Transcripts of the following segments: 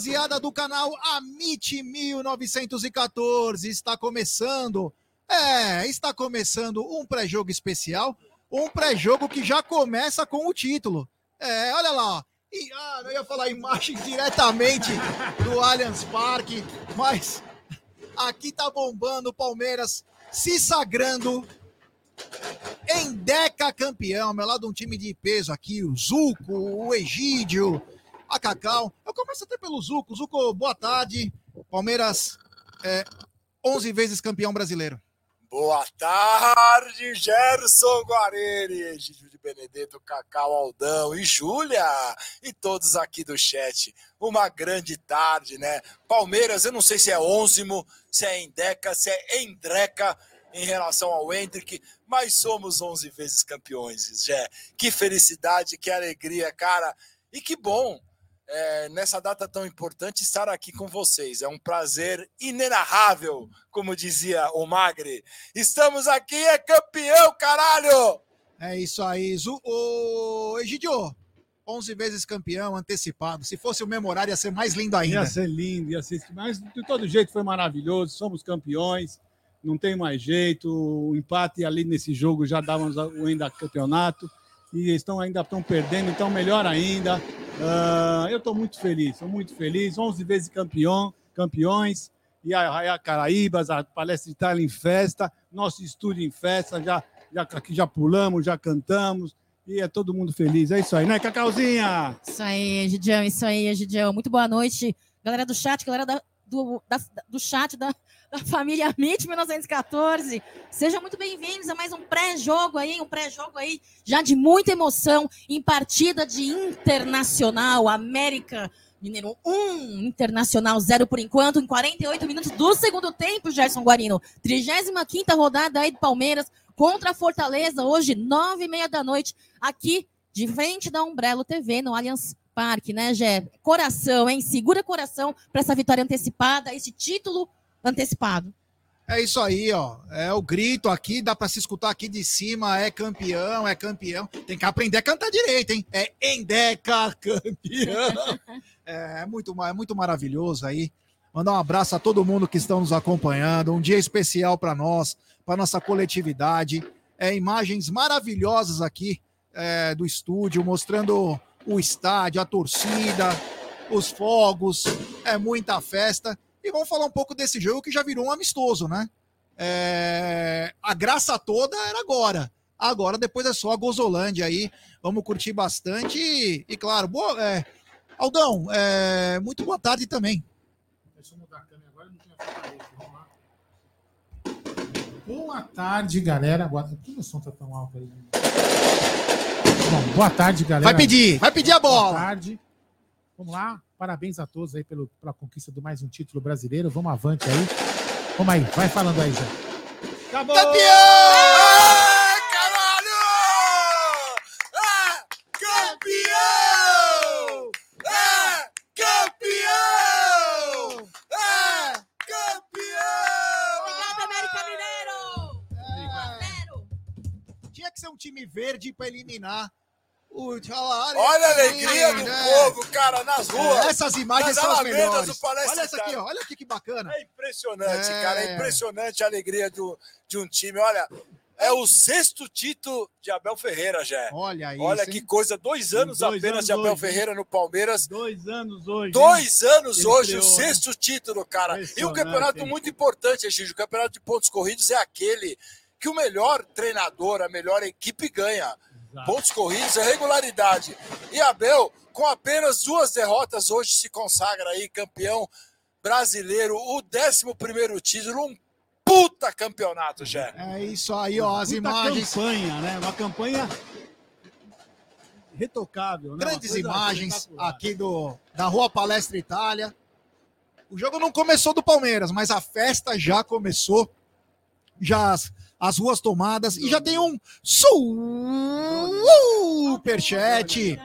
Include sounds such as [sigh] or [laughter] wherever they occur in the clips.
rapaziada do canal Amit 1914. Está começando, é, está começando um pré-jogo especial, um pré-jogo que já começa com o título. É, olha lá. E, ah, não ia falar imagem [laughs] diretamente do Allianz Parque, mas aqui tá bombando o Palmeiras se sagrando em Deca campeão, meu lado um time de peso aqui, o Zuco, o Egídio, a Cacau. Eu começo até pelo Zuco. Zuco, boa tarde. Palmeiras, é, 11 vezes campeão brasileiro. Boa tarde, Gerson Guareni, Egídio de Benedetto, Cacau Aldão e Júlia e todos aqui do chat. Uma grande tarde, né? Palmeiras, eu não sei se é onzimo, se é Endeca, se é Endreca, em relação ao Hendrick, mas somos 11 vezes campeões, Jé. Que felicidade, que alegria, cara. E que bom, é, nessa data tão importante, estar aqui com vocês. É um prazer inenarrável, como dizia o Magre. Estamos aqui, é campeão, caralho! É isso aí. O Egidio, 11 vezes campeão, antecipado. Se fosse o memorário, ia ser mais lindo ainda. Ia ser lindo, ia ser. Mas de todo jeito foi maravilhoso. Somos campeões não tem mais jeito. O empate ali nesse jogo já dava o ainda campeonato e estão ainda estão perdendo, então melhor ainda. Uh, eu estou muito feliz, estou muito feliz. 11 vezes campeão, campeões e a, a Caraíbas, a Palestra Itália em festa, nosso estúdio em festa, já, já já pulamos, já cantamos. E é todo mundo feliz. É isso aí, né, Cacauzinha? Isso aí, Gidião, isso aí, Gidião. Muito boa noite, galera do chat, galera da, do, da, do chat da, da [laughs] família MIT 1914. Sejam muito bem-vindos a mais um pré-jogo aí, um pré-jogo aí já de muita emoção em partida de Internacional América Mineiro 1, Internacional 0 por enquanto, em 48 minutos do segundo tempo, Gerson Guarino. 35 rodada aí do Palmeiras contra a Fortaleza, hoje, 9 e meia da noite, aqui de frente da Umbrello TV, no Allianz Parque, né, Gé? Coração, hein? Segura coração para essa vitória antecipada, esse título antecipado. É isso aí, ó. É o grito aqui, dá para se escutar aqui de cima, é campeão, é campeão. Tem que aprender a cantar direito, hein? É Endeca campeão. [laughs] é, é muito, é muito maravilhoso aí. Mandar um abraço a todo mundo que estão nos acompanhando. Um dia especial para nós, para nossa coletividade. É, imagens maravilhosas aqui é, do estúdio, mostrando o estádio, a torcida, os fogos. É muita festa. E vamos falar um pouco desse jogo que já virou um amistoso, né? É... A graça toda era agora. Agora, depois é só a Gozolândia aí. Vamos curtir bastante. E, e claro, boa, é... Aldão, é... muito boa tarde também. Deixa eu mudar a câmera agora, não tinha Vamos lá. Boa tarde, galera. Boa... Por que o som tá tão alto aí? Bom, boa tarde, galera. Vai pedir, vai pedir a bola. Boa tarde. Vamos lá. Parabéns a todos aí pelo, pela conquista do mais um título brasileiro. Vamos avante aí. Vamos aí, vai falando aí, já. Acabou! Campeão! É, caralho! É, campeão! É, campeão! É, campeão! Obrigado, América Mineiro! É. Tinha que ser um time verde para eliminar olha, olha a alegria do né? povo, cara, nas é, ruas. É, essas imagens são as melhores. Olha essa aqui, ó, olha aqui que bacana. É impressionante, é... cara, é impressionante a alegria do, de um time. Olha, é o sexto título de Abel Ferreira, já. Olha isso. Olha que coisa, dois anos dois apenas anos de Abel hoje, Ferreira no Palmeiras. Dois anos hoje. Dois hein? anos Ele hoje, o sexto título, cara. E um campeonato muito importante, Gigi. O campeonato de pontos corridos é aquele que o melhor treinador, a melhor equipe ganha. Exato. pontos corridos, a regularidade. E Abel, com apenas duas derrotas, hoje se consagra aí campeão brasileiro, o 11 título, um puta campeonato, já. É isso aí, ó, as imagens. campanha, né? Uma campanha retocável, né? Grandes imagens aqui do da Rua Palestra Itália. O jogo não começou do Palmeiras, mas a festa já começou. Já as ruas tomadas e já tem um superchat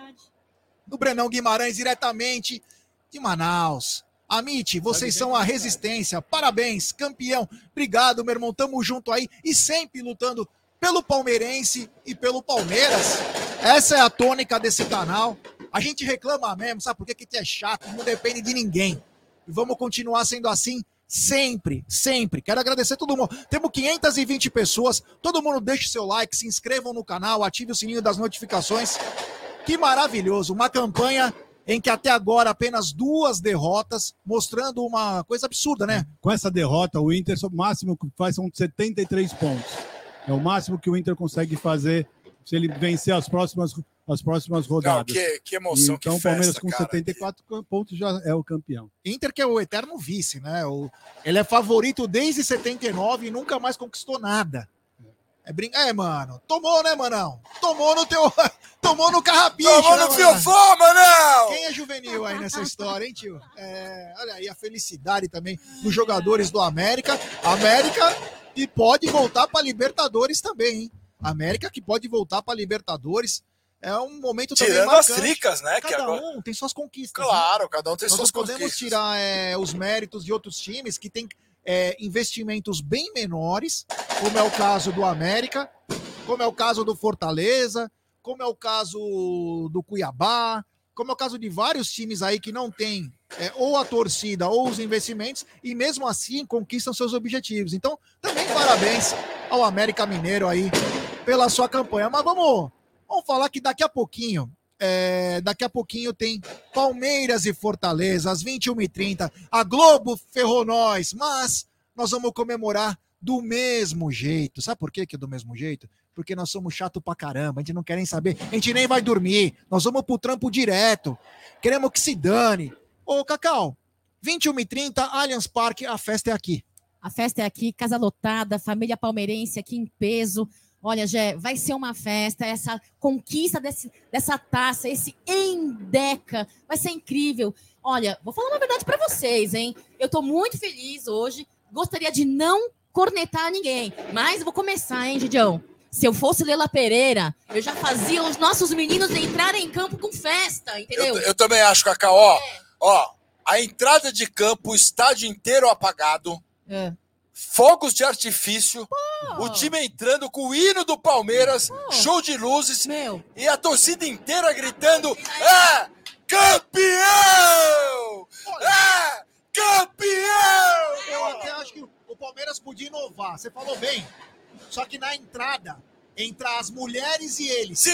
do Brenão Guimarães diretamente de Manaus. Amit, vocês são a resistência. Parabéns, campeão. Obrigado, meu irmão. Tamo junto aí e sempre lutando pelo palmeirense e pelo Palmeiras. Essa é a tônica desse canal. A gente reclama mesmo, sabe por quê? Que é chato, não depende de ninguém. E vamos continuar sendo assim sempre, sempre. Quero agradecer todo mundo. Temos 520 pessoas. Todo mundo deixe seu like, se inscrevam no canal, ative o sininho das notificações. Que maravilhoso! Uma campanha em que até agora apenas duas derrotas, mostrando uma coisa absurda, né? Com essa derrota, o Inter, o máximo que faz são 73 pontos. É o máximo que o Inter consegue fazer se ele vencer as próximas, as próximas rodadas. Não, que, que emoção, então, que o Palmeiras festa, com cara. 74 pontos já é o campeão. Inter que é o eterno vice, né? O, ele é favorito desde 79 e nunca mais conquistou nada. É, brin... é, mano. Tomou, né, manão? Tomou no teu. [laughs] Tomou no carrapicho. Tomou né, no mano? fiofó, manão! Quem é juvenil aí nessa história, hein, tio? É, olha aí a felicidade também dos jogadores do América. América que pode voltar para Libertadores também, hein? América que pode voltar para Libertadores. É um momento também Tirando as marcante. tricas, né? Que Cada agora... um tem suas conquistas. né? Claro, cada um tem Nós suas podemos conquistas. tirar é, os méritos de outros times que têm é, investimentos bem menores, como é o caso do América, como é o caso do Fortaleza, como é o caso do Cuiabá, como é o caso de vários times aí que não têm é, ou a torcida ou os investimentos e mesmo assim conquistam seus objetivos. Então, também parabéns ao América Mineiro aí pela sua campanha. Mas vamos, vamos falar que daqui a pouquinho é, daqui a pouquinho tem Palmeiras e Fortaleza, às 21h30. A Globo ferrou nós, mas nós vamos comemorar do mesmo jeito. Sabe por quê que é do mesmo jeito? Porque nós somos chato pra caramba, a gente não quer nem saber, a gente nem vai dormir. Nós vamos pro trampo direto. Queremos que se dane. Ô, Cacau, 21h30, Allianz Parque, a festa é aqui. A festa é aqui, casa lotada, família palmeirense aqui em peso. Olha, Gé, vai ser uma festa, essa conquista desse, dessa taça, esse Endeca, vai ser incrível. Olha, vou falar uma verdade para vocês, hein? Eu tô muito feliz hoje, gostaria de não cornetar ninguém, mas vou começar, hein, Gidião? Se eu fosse Lela Pereira, eu já fazia os nossos meninos entrarem em campo com festa, entendeu? Eu, eu também acho, Cacau, ó, ó, a entrada de campo, o estádio inteiro apagado, É. fogos de artifício, o time entrando com o hino do Palmeiras, show de luzes Meu, e a torcida inteira gritando: É campeão! É campeão! Eu até acho que o Palmeiras podia inovar. Você falou bem. Só que na entrada, entre as mulheres e eles. Sim!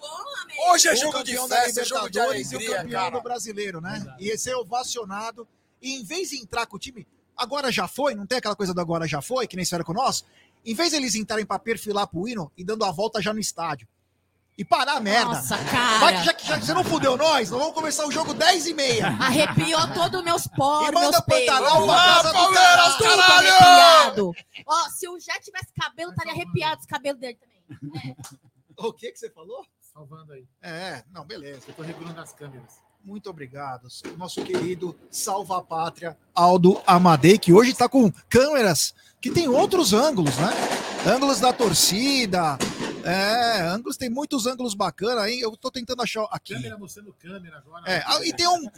bom, Hoje é o jogo de festa, é jogo de Libertadores e o alegria, campeão cara. do brasileiro, né? E ser ovacionado. E em vez de entrar com o time, agora já foi, não tem aquela coisa do agora já foi, que nem fizeram com nós? Em vez deles entrarem pra perfilar pro hino e dando a volta já no estádio. E parar a merda. Nossa, Vai cara. que já, que já que você não fudeu nós, nós vamos começar o jogo 10 e meia. Arrepiou todos os meus poros, E manda meus. Pantanal pra casa do Palmeiras, caralho. Arrepiado. Ó, se o Jé tivesse cabelo, estaria arrepiado os cabelos dele também. [laughs] O que que você falou? Salvando aí. É, não, beleza. Eu tô regulando as câmeras. Muito obrigado. O nosso querido Salva a Pátria, Aldo Amadei, que hoje está com câmeras que tem outros ângulos, né? Ângulos da torcida. É, ângulos, tem muitos ângulos bacanas aí. Eu tô tentando achar aqui. Câmera mostrando câmera agora. É, ah, e tem um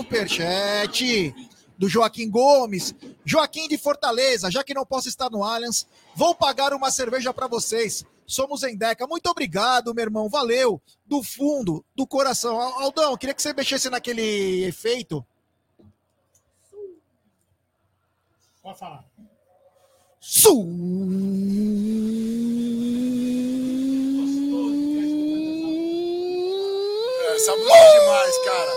superchat do Joaquim Gomes. Joaquim de Fortaleza, já que não posso estar no Allianz, vou pagar uma cerveja para vocês. Somos em Deca. Muito obrigado, meu irmão. Valeu. Do fundo, do coração. Al- Aldão, queria que você mexesse naquele efeito. Pode falar. Essa é demais, cara.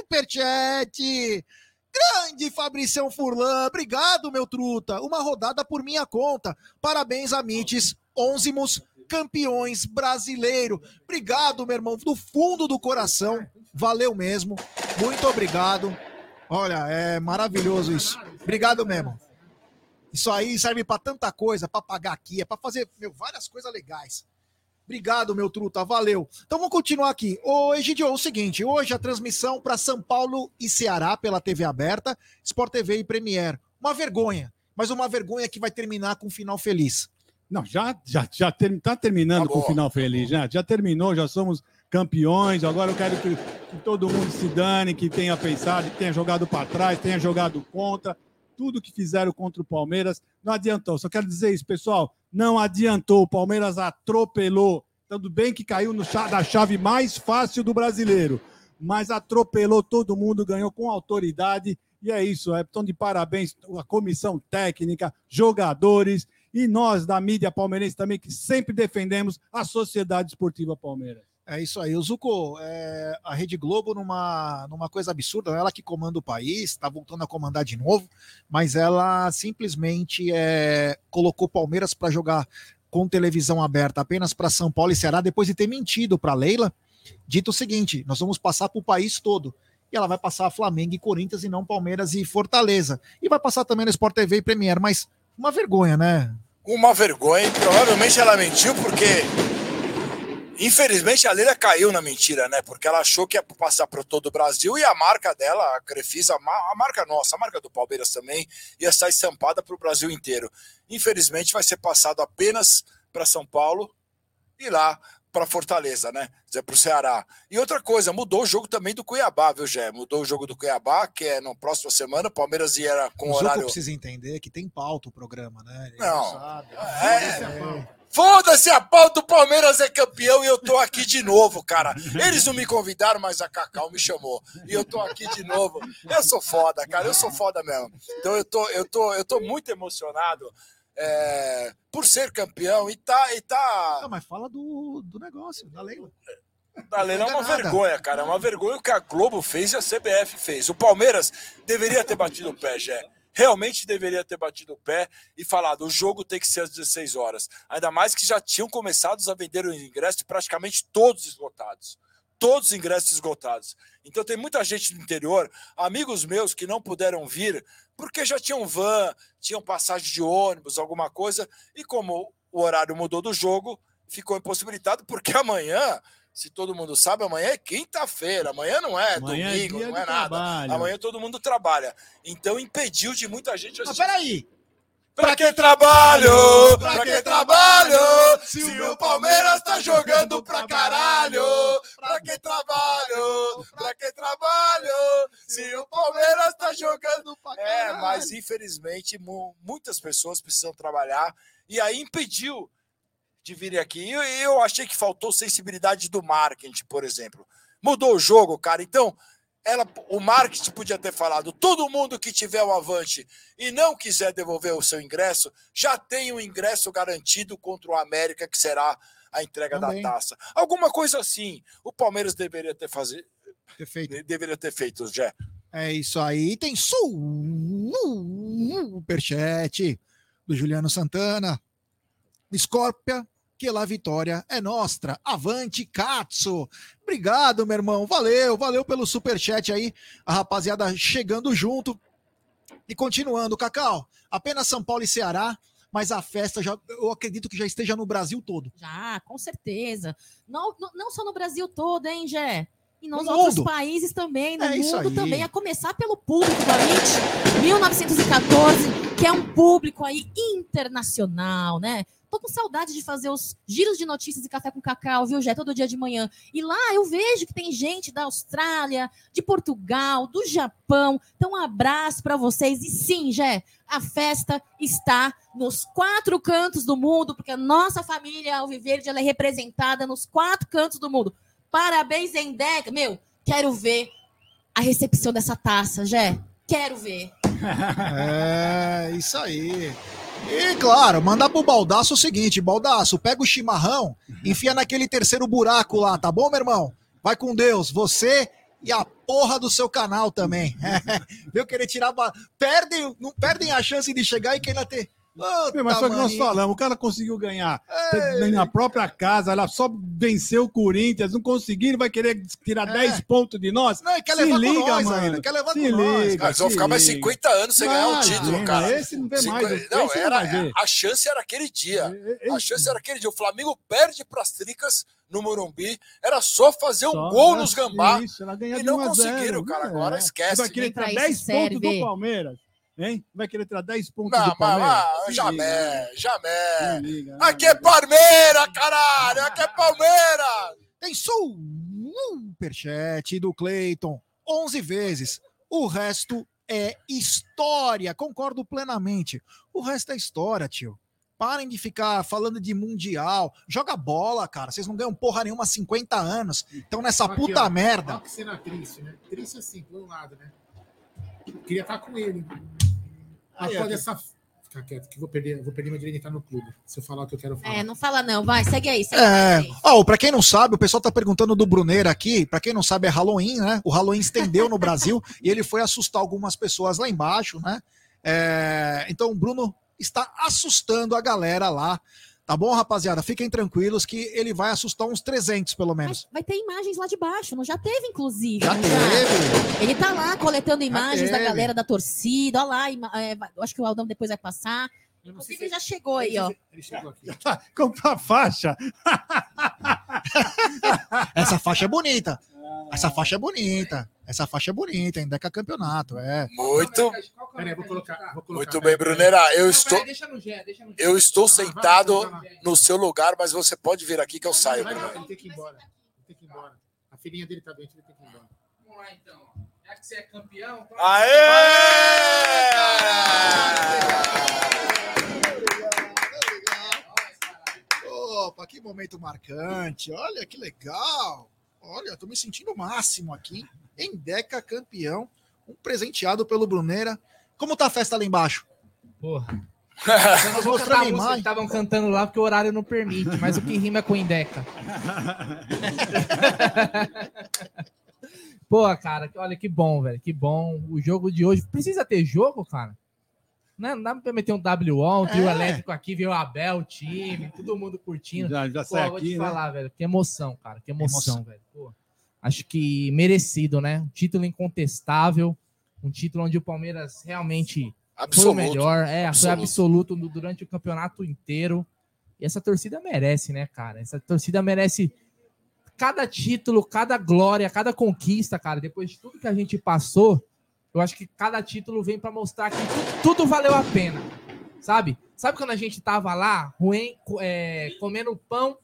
Superchat! Grande Fabricião Furlan, obrigado, meu truta. Uma rodada por minha conta. Parabéns, Amites, Onzimos, campeões brasileiro. Obrigado, meu irmão, do fundo do coração. Valeu mesmo. Muito obrigado. Olha, é maravilhoso isso. Obrigado mesmo. Isso aí serve para tanta coisa, para pagar aqui, é para fazer meu, várias coisas legais. Obrigado, meu truta, valeu. Então vamos continuar aqui. Ô, Egidio, é o seguinte, hoje a transmissão para São Paulo e Ceará pela TV aberta, Sport TV e Premier. Uma vergonha, mas uma vergonha que vai terminar com um final feliz. Não, já já já ter, tá terminando Acabou. com o final feliz, já, já terminou, já somos campeões. Agora eu quero que, que todo mundo se dane, que tenha pensado, que tenha jogado para trás, tenha jogado contra. tudo que fizeram contra o Palmeiras, não adiantou. Só quero dizer isso, pessoal, não adiantou. O Palmeiras atropelou. Tudo bem que caiu no da chave mais fácil do brasileiro, mas atropelou todo mundo, ganhou com autoridade. E é isso, então de parabéns a comissão técnica, jogadores e nós da mídia palmeirense também, que sempre defendemos a Sociedade Esportiva Palmeiras. É isso aí. O Zuco, é, a Rede Globo, numa, numa coisa absurda, ela que comanda o país, está voltando a comandar de novo, mas ela simplesmente é, colocou Palmeiras para jogar com televisão aberta apenas para São Paulo e Ceará, depois de ter mentido para Leila, dito o seguinte: nós vamos passar para o país todo. E ela vai passar Flamengo e Corinthians e não Palmeiras e Fortaleza. E vai passar também no Sport TV e Premier, mas uma vergonha, né? Uma vergonha. E provavelmente ela mentiu porque Infelizmente a Leila caiu na mentira, né? Porque ela achou que ia passar para todo o Brasil e a marca dela, a Crefisa, a marca nossa, a marca do Palmeiras também, ia estar estampada para o Brasil inteiro. Infelizmente vai ser passado apenas para São Paulo e lá para Fortaleza, né? Para o Ceará. E outra coisa, mudou o jogo também do Cuiabá, viu, Gé? Mudou o jogo do Cuiabá, que é na próxima semana. O Palmeiras ia com o horário. precisa entender que tem pauta o programa, né? Ele não. É, é, Foda-se a pauta, o Palmeiras é campeão e eu tô aqui de novo, cara. Eles não me convidaram, mas a Cacau me chamou. E eu tô aqui de novo. Eu sou foda, cara, eu sou foda mesmo. Então eu tô, eu tô, eu tô muito emocionado é, por ser campeão e tá. E tá... Não, mas fala do, do negócio, da Leila. Da Leila é uma vergonha, cara. É uma vergonha o que a Globo fez e a CBF fez. O Palmeiras deveria ter batido o pé, Jé realmente deveria ter batido o pé e falado: o jogo tem que ser às 16 horas. Ainda mais que já tinham começado a vender os ingressos praticamente todos esgotados. Todos os ingressos esgotados. Então tem muita gente do interior, amigos meus que não puderam vir, porque já tinham van, tinham passagem de ônibus, alguma coisa, e como o horário mudou do jogo, ficou impossibilitado, porque [laughs] amanhã se todo mundo sabe, amanhã é quinta-feira, amanhã não é amanhã é domingo, é não é nada. Trabalho. Amanhã todo mundo trabalha. Então impediu de muita gente assistir. Mas peraí. Pra que trabalho? Pra que trabalho? Se o Palmeiras tá jogando pra caralho. Pra que trabalho? Pra que trabalho? Se o Palmeiras tá jogando pra caralho. É, mas infelizmente muitas pessoas precisam trabalhar e aí impediu de virem aqui. E eu, eu achei que faltou sensibilidade do marketing, por exemplo. Mudou o jogo, cara. Então, ela, o marketing podia ter falado: todo mundo que tiver o avante e não quiser devolver o seu ingresso, já tem o ingresso garantido contra o América, que será a entrega Também. da taça. Alguma coisa assim. O Palmeiras deveria ter fazer, ter feito. Deveria ter feito, Jé. É isso aí. Tem superchat do Juliano Santana. Scorpia, que lá vitória é nossa. Avante, Katsu. Obrigado, meu irmão. Valeu, valeu pelo super chat aí. A rapaziada chegando junto. E continuando, Cacau. Apenas São Paulo e Ceará, mas a festa já, eu acredito que já esteja no Brasil todo. Já, com certeza. Não, não só no Brasil todo, hein, Gé? E nos no outros mundo. países também, no é mundo também, a começar pelo público da MIT 1914, que é um público aí internacional, né? Tô com saudade de fazer os giros de notícias e café com cacau, viu, Jé? Todo dia de manhã. E lá eu vejo que tem gente da Austrália, de Portugal, do Japão. Então, um abraço para vocês. E sim, Jé, a festa está nos quatro cantos do mundo, porque a nossa família Alviverde ela é representada nos quatro cantos do mundo. Parabéns, Endeca. Meu, quero ver a recepção dessa taça, Jé. Quero ver. [laughs] É, isso aí. E claro, mandar pro Baldaço o seguinte: Baldaço, pega o chimarrão, enfia naquele terceiro buraco lá, tá bom, meu irmão? Vai com Deus, você e a porra do seu canal também. [laughs] Viu querer tirar. Perdem, não perdem a chance de chegar e querer ter Puta mas só que nós falamos, o cara conseguiu ganhar Ei. na própria casa, ela só venceu o Corinthians, não conseguiu, vai querer tirar é. 10 pontos de nós. Não, quer levar se liga, nós mano. ainda, quer levar se liga, nós. vão ficar mais 50 anos sem ganhar um título, cara. Esse não vê mais. Não, era, não a chance era aquele dia. Esse... A chance era aquele dia. O Flamengo perde para as Tricas no Morumbi, era só fazer um só, gol nos gambá. Isso, e não conseguiram, cara. Agora é. esquece. Vai querer tirar 10 pontos do Palmeiras. Hein? Vai querer tirar 10 pontos não, do Palmeiras? Mas, jamais, jamais. Liga, Aqui é Palmeiras, caralho! Aqui é Palmeiras! Tem superchat do Cleiton 11 vezes. O resto é história. Concordo plenamente. O resto é história, tio. Parem de ficar falando de mundial. Joga bola, cara. Vocês não ganham porra nenhuma há 50 anos. Então nessa Aqui, puta ó. merda. Olha que cena triste, né? Triste assim, por um lado, né? Queria estar com ele. Após aqui. essa. Fica quieto, que eu vou perder, vou perder meu direito de entrar no clube. Se eu falar o que eu quero falar. É, não fala não, vai, segue aí. Segue É. aí. Ó, pra quem não sabe, o pessoal tá perguntando do Bruneira aqui. Pra quem não sabe, é Halloween, né? O Halloween estendeu no Brasil e ele foi assustar algumas pessoas lá embaixo, né? É, Então o Bruno está assustando a galera lá. Tá bom, rapaziada? Fiquem tranquilos que ele vai assustar uns 300, pelo menos. Vai, vai ter imagens lá de baixo, não já teve, inclusive. Já teve. Ele tá lá coletando imagens da galera da torcida. Olha lá, é, acho que o Aldão depois vai passar. Inclusive, se ele já chegou aí, ó. Ele chegou aqui. Comprar faixa. [laughs] Essa faixa é bonita. Essa faixa é bonita. Essa faixa é bonita, ainda é campeonato, é. Muito, Peraí, vou colocar. Vou colocar muito bem, Brunera. Eu estou, Deixa no Gé, deixa no Gé. eu estou sentado no seu lugar, mas você pode vir aqui que eu saio. Vai, Brunera. vai, ele tem que ir embora. Ele tem que ir embora. A filhinha dele tá doente, ele tem que ir embora. Vamos lá então. Já que você é campeão, então... Opa, que momento marcante. Olha que legal. Olha, tô me sentindo o máximo aqui. Endeca campeão. Um presenteado pelo Bruneira. Como tá a festa lá embaixo? Porra. Nós [laughs] vou mostrando a imagem. estavam cantando lá porque o horário não permite, mas o que rima é com Indeca. [laughs] Pô, cara, olha que bom, velho, que bom. O jogo de hoje. Precisa ter jogo, cara? Não, não dá pra meter um WO, um trio É. elétrico aqui, ver o Abel, o time, todo mundo curtindo. Já, já Pô, sai vou te aqui, né? falar, velho, que emoção, cara, que emoção, Emoção. velho. Pô, acho que merecido, né? Um título incontestável, um título onde o Palmeiras realmente foi o Absoluto. melhor, é, foi Absoluto. absoluto no- durante o campeonato inteiro. E essa torcida merece, né, cara? Essa torcida merece cada título, cada glória, cada conquista, cara. Depois de tudo que a gente passou, eu acho que cada título vem pra mostrar que tu- tudo valeu a pena, sabe? Sabe quando a gente tava lá, ruim, é, comendo pão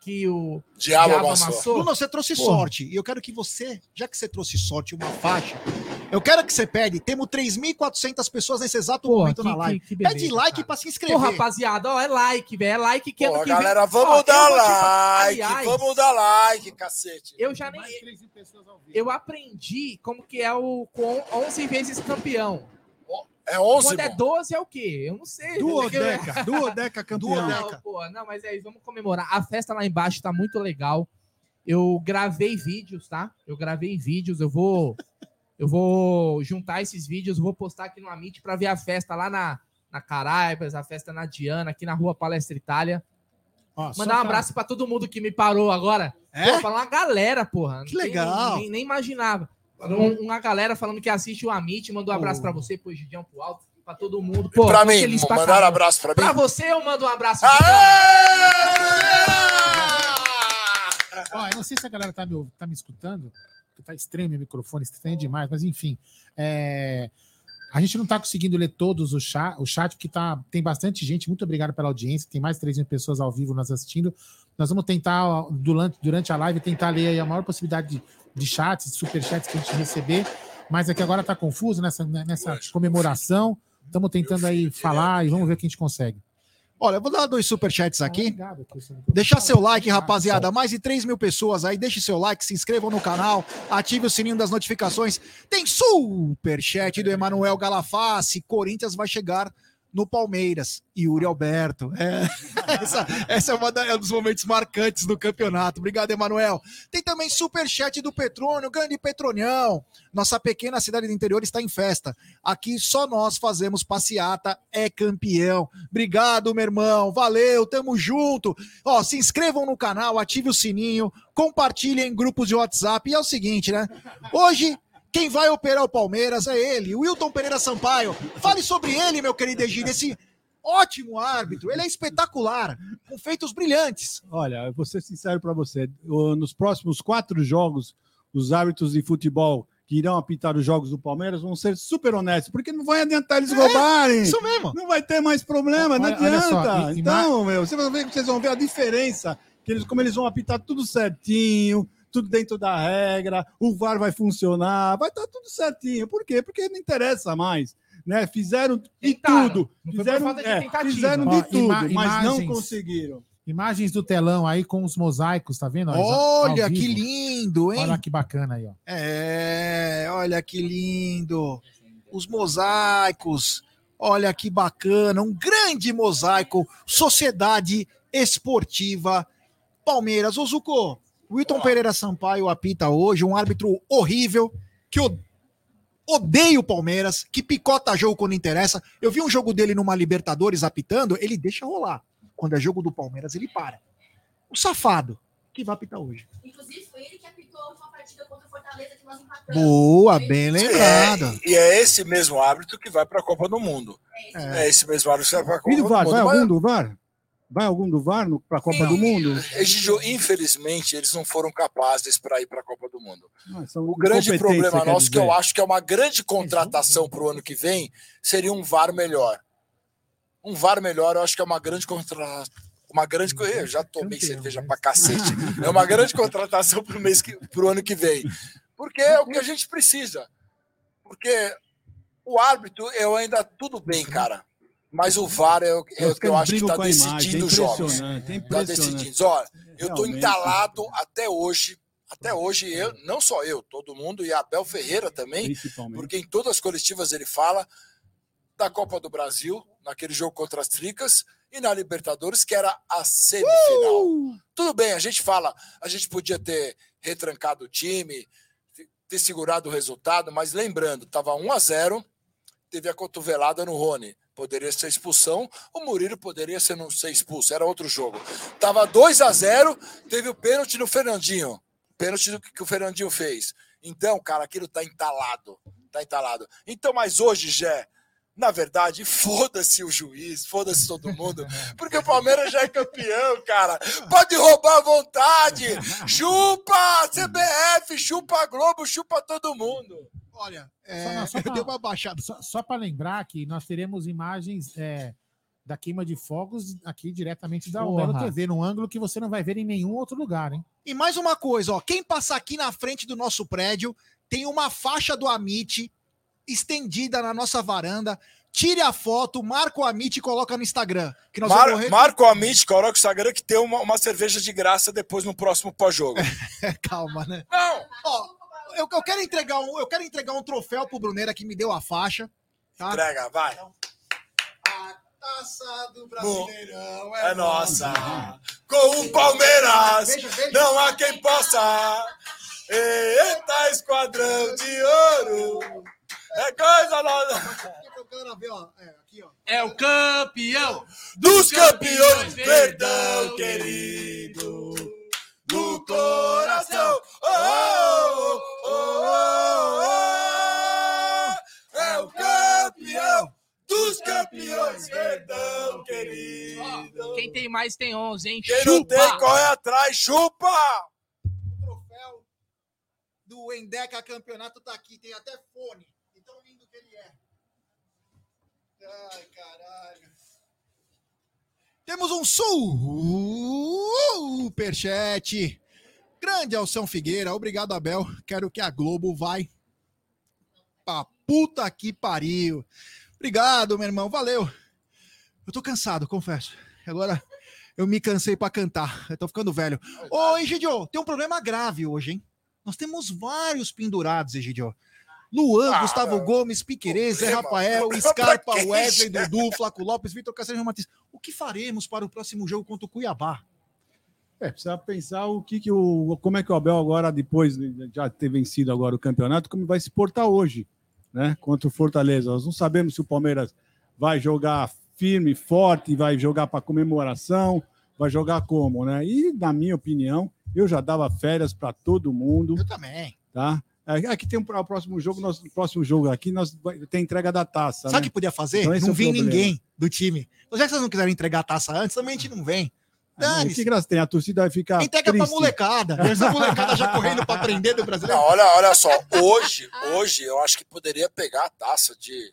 que o Diabo diabo amassou. amassou? Bruno, você trouxe Porra. sorte. E eu quero que você, já que você trouxe sorte uma faixa, eu quero que você pegue. Temos 3.400 pessoas nesse exato Porra, momento que- na live. que- que Pede beleza, like cara. pra se Pô, inscrever. rapaziada, ó, é like, velho. É like que Pô, ano que galera, vem. vamos Ó, dar like, Aliás, vamos dar like, cacete. Eu já nem. Mais de 3 mil pessoas ao vivo. Eu aprendi como que é o com 11 vezes campeão. É 11, Quando é irmão. 12 é o quê? Eu não sei. Duodeca, duodeca [laughs] campeão. Duodeca. Não, pô, não, mas é isso, vamos comemorar. A festa lá embaixo tá muito legal. Eu gravei vídeos, tá? Eu gravei vídeos, eu vou eu vou juntar esses vídeos, vou postar aqui no Amit para ver a festa lá na na Caraibas, a festa na Diana, aqui na Rua Palestra Itália. Ó, Mandar um pra- abraço para todo mundo que me parou agora. É? Pô, falar uma galera, porra. Não Que legal. Nem, nem imaginava. Um- uma galera falando que assiste o Amit, mandou um abraço pra você, pro Gidião pro alto, pra todo mundo. Pô, pra mim, feliz pra mandaram caramba. abraço pra mim. Pra você eu mando um abraço. Aê! Ó, eu não sei se a galera tá me, tá me escutando, porque tá estranho meu microfone, estranho demais, mas enfim. é, a gente não tá conseguindo ler todos o chat, o chat, porque tá, tem bastante gente. Muito obrigado pela audiência. Tem mais de 3 mil pessoas ao vivo nos assistindo. Nós vamos tentar, durante, durante a live, tentar ler aí a maior possibilidade de, de chats, de superchats que a gente receber. Mas aqui agora tá confuso nessa, nessa comemoração. Estamos tentando aí falar e vamos ver o que a gente consegue. Olha, eu vou dar dois superchats aqui. Obrigado, Cristiano. Deixar seu like, rapaziada. Mais de 3 mil pessoas aí. Deixe seu like, se inscrevam no canal, ative o sininho das notificações. Tem superchat do Emanuel Galafassi. Corinthians vai chegar no Palmeiras. Yuri Alberto. É, [laughs] essa essa é, uma da- é um dos momentos marcantes do campeonato. Obrigado, Emanuel. Tem também superchat do Petrônio, grande Petronião. Nossa pequena cidade do interior está em festa. Aqui só nós fazemos passeata, é campeão. Obrigado, meu irmão. Valeu, tamo junto. Ó, se inscrevam no canal, ative o sininho, compartilhem em grupos de WhatsApp. E é o seguinte, né? Hoje, quem vai operar o Palmeiras é ele, o Wilton Pereira Sampaio. Fale sobre ele, meu querido Egídio, esse ótimo árbitro. Ele é espetacular, com feitos brilhantes. Olha, eu vou ser sincero para você. Nos próximos quatro jogos, os árbitros de futebol que irão apitar os jogos do Palmeiras vão ser super honestos, porque não vai adiantar eles roubarem. Isso mesmo. Não vai ter mais problema, não Olha- olha só, adianta. e- e então, meu, vocês vão ver, vocês vão ver a diferença, que eles, como eles vão apitar tudo certinho, tudo dentro da regra, o VAR vai funcionar, vai estar tudo certinho. Por quê? Porque não interessa mais. Né? Fizeram de Tentaram. tudo. Não foi por Fizeram, falta de é, fizeram Ó, de tudo, ima- mas não conseguiram. Imagens do telão aí com os mosaicos, tá vendo? Olha que lindo, hein? Olha que bacana aí, ó. É, olha que lindo. Os mosaicos. Olha que bacana. Um grande mosaico. Sociedade Esportiva Palmeiras. Ozuko, Wilton Pereira Sampaio apita hoje, um árbitro horrível, que odeia o Palmeiras, que picota jogo quando interessa. Eu vi um jogo dele numa Libertadores apitando, ele deixa rolar. Quando é jogo do Palmeiras, ele para. O safado, que vai apitar hoje. Inclusive, foi ele que apitou a última partida contra o Fortaleza que nós empatamos. Boa, bem lembrado. É, e é esse mesmo árbitro que vai para a Copa do Mundo. É. É esse mesmo árbitro que vai para a Copa do do VAR? Mundo. Vai Mas- algum do VAR? Vai algum do VAR para a Copa Sim. do Mundo? Egidio, infelizmente, eles não foram capazes para ir para a Copa do Mundo. Ah, O grande problema nosso, que eu dizer. acho que é uma grande contratação para o ano que vem, seria um VAR melhor. Um VAR melhor, eu acho que é uma grande contratação. Uma grande. Eu já tomei Campeão, cerveja né? pra cacete. É uma grande contratação para o mês que, pro ano que vem. Porque é o que a gente precisa. Porque o árbitro, eu ainda tudo bem, cara. Mas o VAR é o, é o que eu caras acho que está imagem, decidindo os jogos. Está decidindo. Olha, eu Realmente. entalado até hoje. Até hoje, eu, não só eu, todo mundo, e Abel Ferreira também, porque em todas as coletivas ele fala da Copa do Brasil, naquele jogo contra as Tricas, e na Libertadores, que era a semifinal. Tudo bem, a gente fala, a gente podia ter retrancado o time, ter segurado o resultado, mas lembrando, estava 1 a 0 teve a cotovelada no Rony. Poderia ser expulsão, o Murilo poderia ser não ser expulso, era outro jogo. Tava 2 a 0 teve o pênalti no Fernandinho. Pênalti do que o Fernandinho fez. Então, cara, aquilo tá entalado. Tá entalado. Então, mas hoje, Jé, na verdade, foda-se o juiz, foda-se todo mundo, porque o Palmeiras já é campeão, cara. Pode roubar à vontade. Chupa CBF, chupa Globo, chupa todo mundo. Olha, Só- é, só [laughs] eu pra- dei uma baixada. Só, só para lembrar que nós teremos imagens é, da queima de fogos aqui diretamente da. Belo TV, num ângulo que você não vai ver em nenhum outro lugar, hein? E mais uma coisa, ó, quem passar aqui na frente do nosso prédio tem uma faixa do Amit estendida na nossa varanda. Tire a foto, marca o Amit e coloca no Instagram. Que nós Mar, vamos re- Marco Amit, coloca o Instagram que tem uma, uma cerveja de graça depois no próximo pós-jogo. [laughs] Calma, né? Não! Ó, eu, eu quero entregar um, eu quero entregar um troféu pro Bruneira que me deu a faixa. Tá? Entrega, vai. A taça do Brasileirão É nossa. Com o Palmeiras, Veja, veja. não há quem possa. Eita, esquadrão de ouro. É coisa nossa. É. É o campeão! Dos campeões, perdão, querido. Do coração. Oh, oh, oh, oh, oh. É o campeão. Dos campeões, perdão, querido. Quem tem mais tem 11, hein? Quem não tem, corre atrás, chupa! O troféu do Endeca Campeonato tá aqui, tem até fone. De tão lindo que ele é. Ai, caralho. Temos um superchat. Grande Alção Figueira, obrigado, Abel. Quero que a Globo vai pra puta que pariu. Obrigado, meu irmão, valeu. Eu tô cansado, confesso. Agora eu me cansei pra cantar. Eu tô ficando velho. Ô, Egidio, tem um problema grave hoje, hein? Nós temos vários pendurados, Egidio. Luan, Ah, Gustavo não. Gomes, Piquerez, Zé? Rafael, Scarpa, Wesley? Dudu, Flaco Lopes, Vitor Cassiano Martins. O que faremos para o próximo jogo contra o Cuiabá? É, precisa pensar o que, que o. Como é que o Abel agora, depois de já ter vencido agora o campeonato, como vai se portar hoje, né? Contra o Fortaleza. Nós não sabemos se o Palmeiras vai jogar firme, forte, vai jogar para comemoração, vai jogar como, né? E, na minha opinião, eu já dava férias para todo mundo, Eu também. tá? É, Aqui tem um o próximo jogo, nós, próximo jogo aqui nós tem entrega da taça. Sabe o né? que podia fazer? Então é não o vi ninguém do time. Então, já que vocês não quiserem entregar a taça antes, também a gente não vem. Ah, Dane-se. que graça tem? A torcida vai ficar. Entrega pra triste. molecada. Essa molecada já correndo pra aprender do Não, brasileiro. olha, olha só, hoje, hoje eu acho que poderia pegar a taça de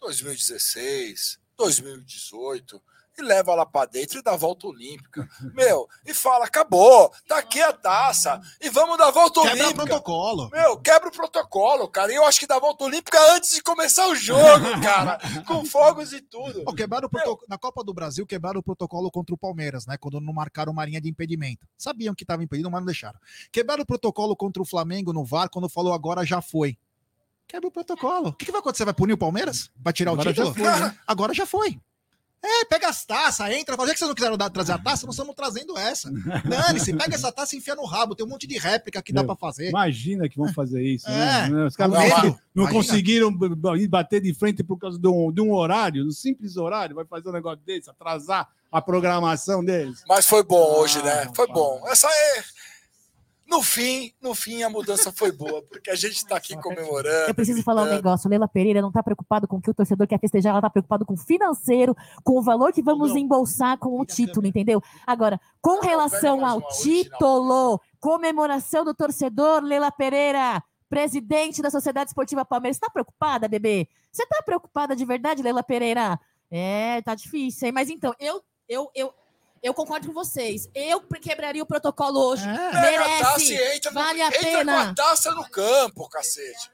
2016, 2018. E leva lá para dentro e dá a volta olímpica. Meu, e fala: acabou, tá aqui a taça e vamos dar a volta Quebra o olímpica. protocolo. Meu, quebra o protocolo, cara. E eu acho que dá a volta olímpica antes de começar o jogo, [laughs] cara. com fogos e tudo. Pô, quebraram o protoc- Na Copa do Brasil, quebraram o protocolo contra o Palmeiras, né? Quando não marcaram uma linha de impedimento. Sabiam que estava impedido, mas não deixaram. Quebraram o protocolo contra o Flamengo no VAR, quando falou agora já foi. Quebra o protocolo. O que, que vai acontecer? Vai punir o Palmeiras? Vai tirar Agora o título? já foi, né? [laughs] Agora já foi. É, pega as taças, entra. Já que vocês não quiseram dar- trazer a taça, nós estamos trazendo essa. [laughs] Dane-se, pega essa taça e enfia no rabo. Tem um monte de réplica que dá Meu, pra fazer. Imagina que vão fazer isso. É. né? Os caras Não, não, conseguiram bater de frente por causa de um, de um horário, um simples horário. Vai fazer um negócio desse, atrasar a programação deles. Mas foi bom hoje, Ah, né? Foi bom. Essa é. No fim, no fim, a mudança foi boa, porque a gente tá aqui comemorando. Eu preciso falar um gritando. negócio. Leila Pereira não está preocupado com o que o torcedor quer festejar, ela está preocupado com o financeiro, com o valor que vamos Não. embolsar com o título, entendeu? Agora, com relação ao título, comemoração do torcedor, Leila Pereira, presidente da Sociedade Esportiva Palmeiras, está preocupada, bebê? Você está preocupada de verdade, Leila Pereira? É, tá difícil, hein? Mas então, eu, eu, eu, eu concordo com vocês. Eu quebraria o protocolo hoje. É. Merece. e entra, no- Vale a entra pena. com a taça no campo, cacete.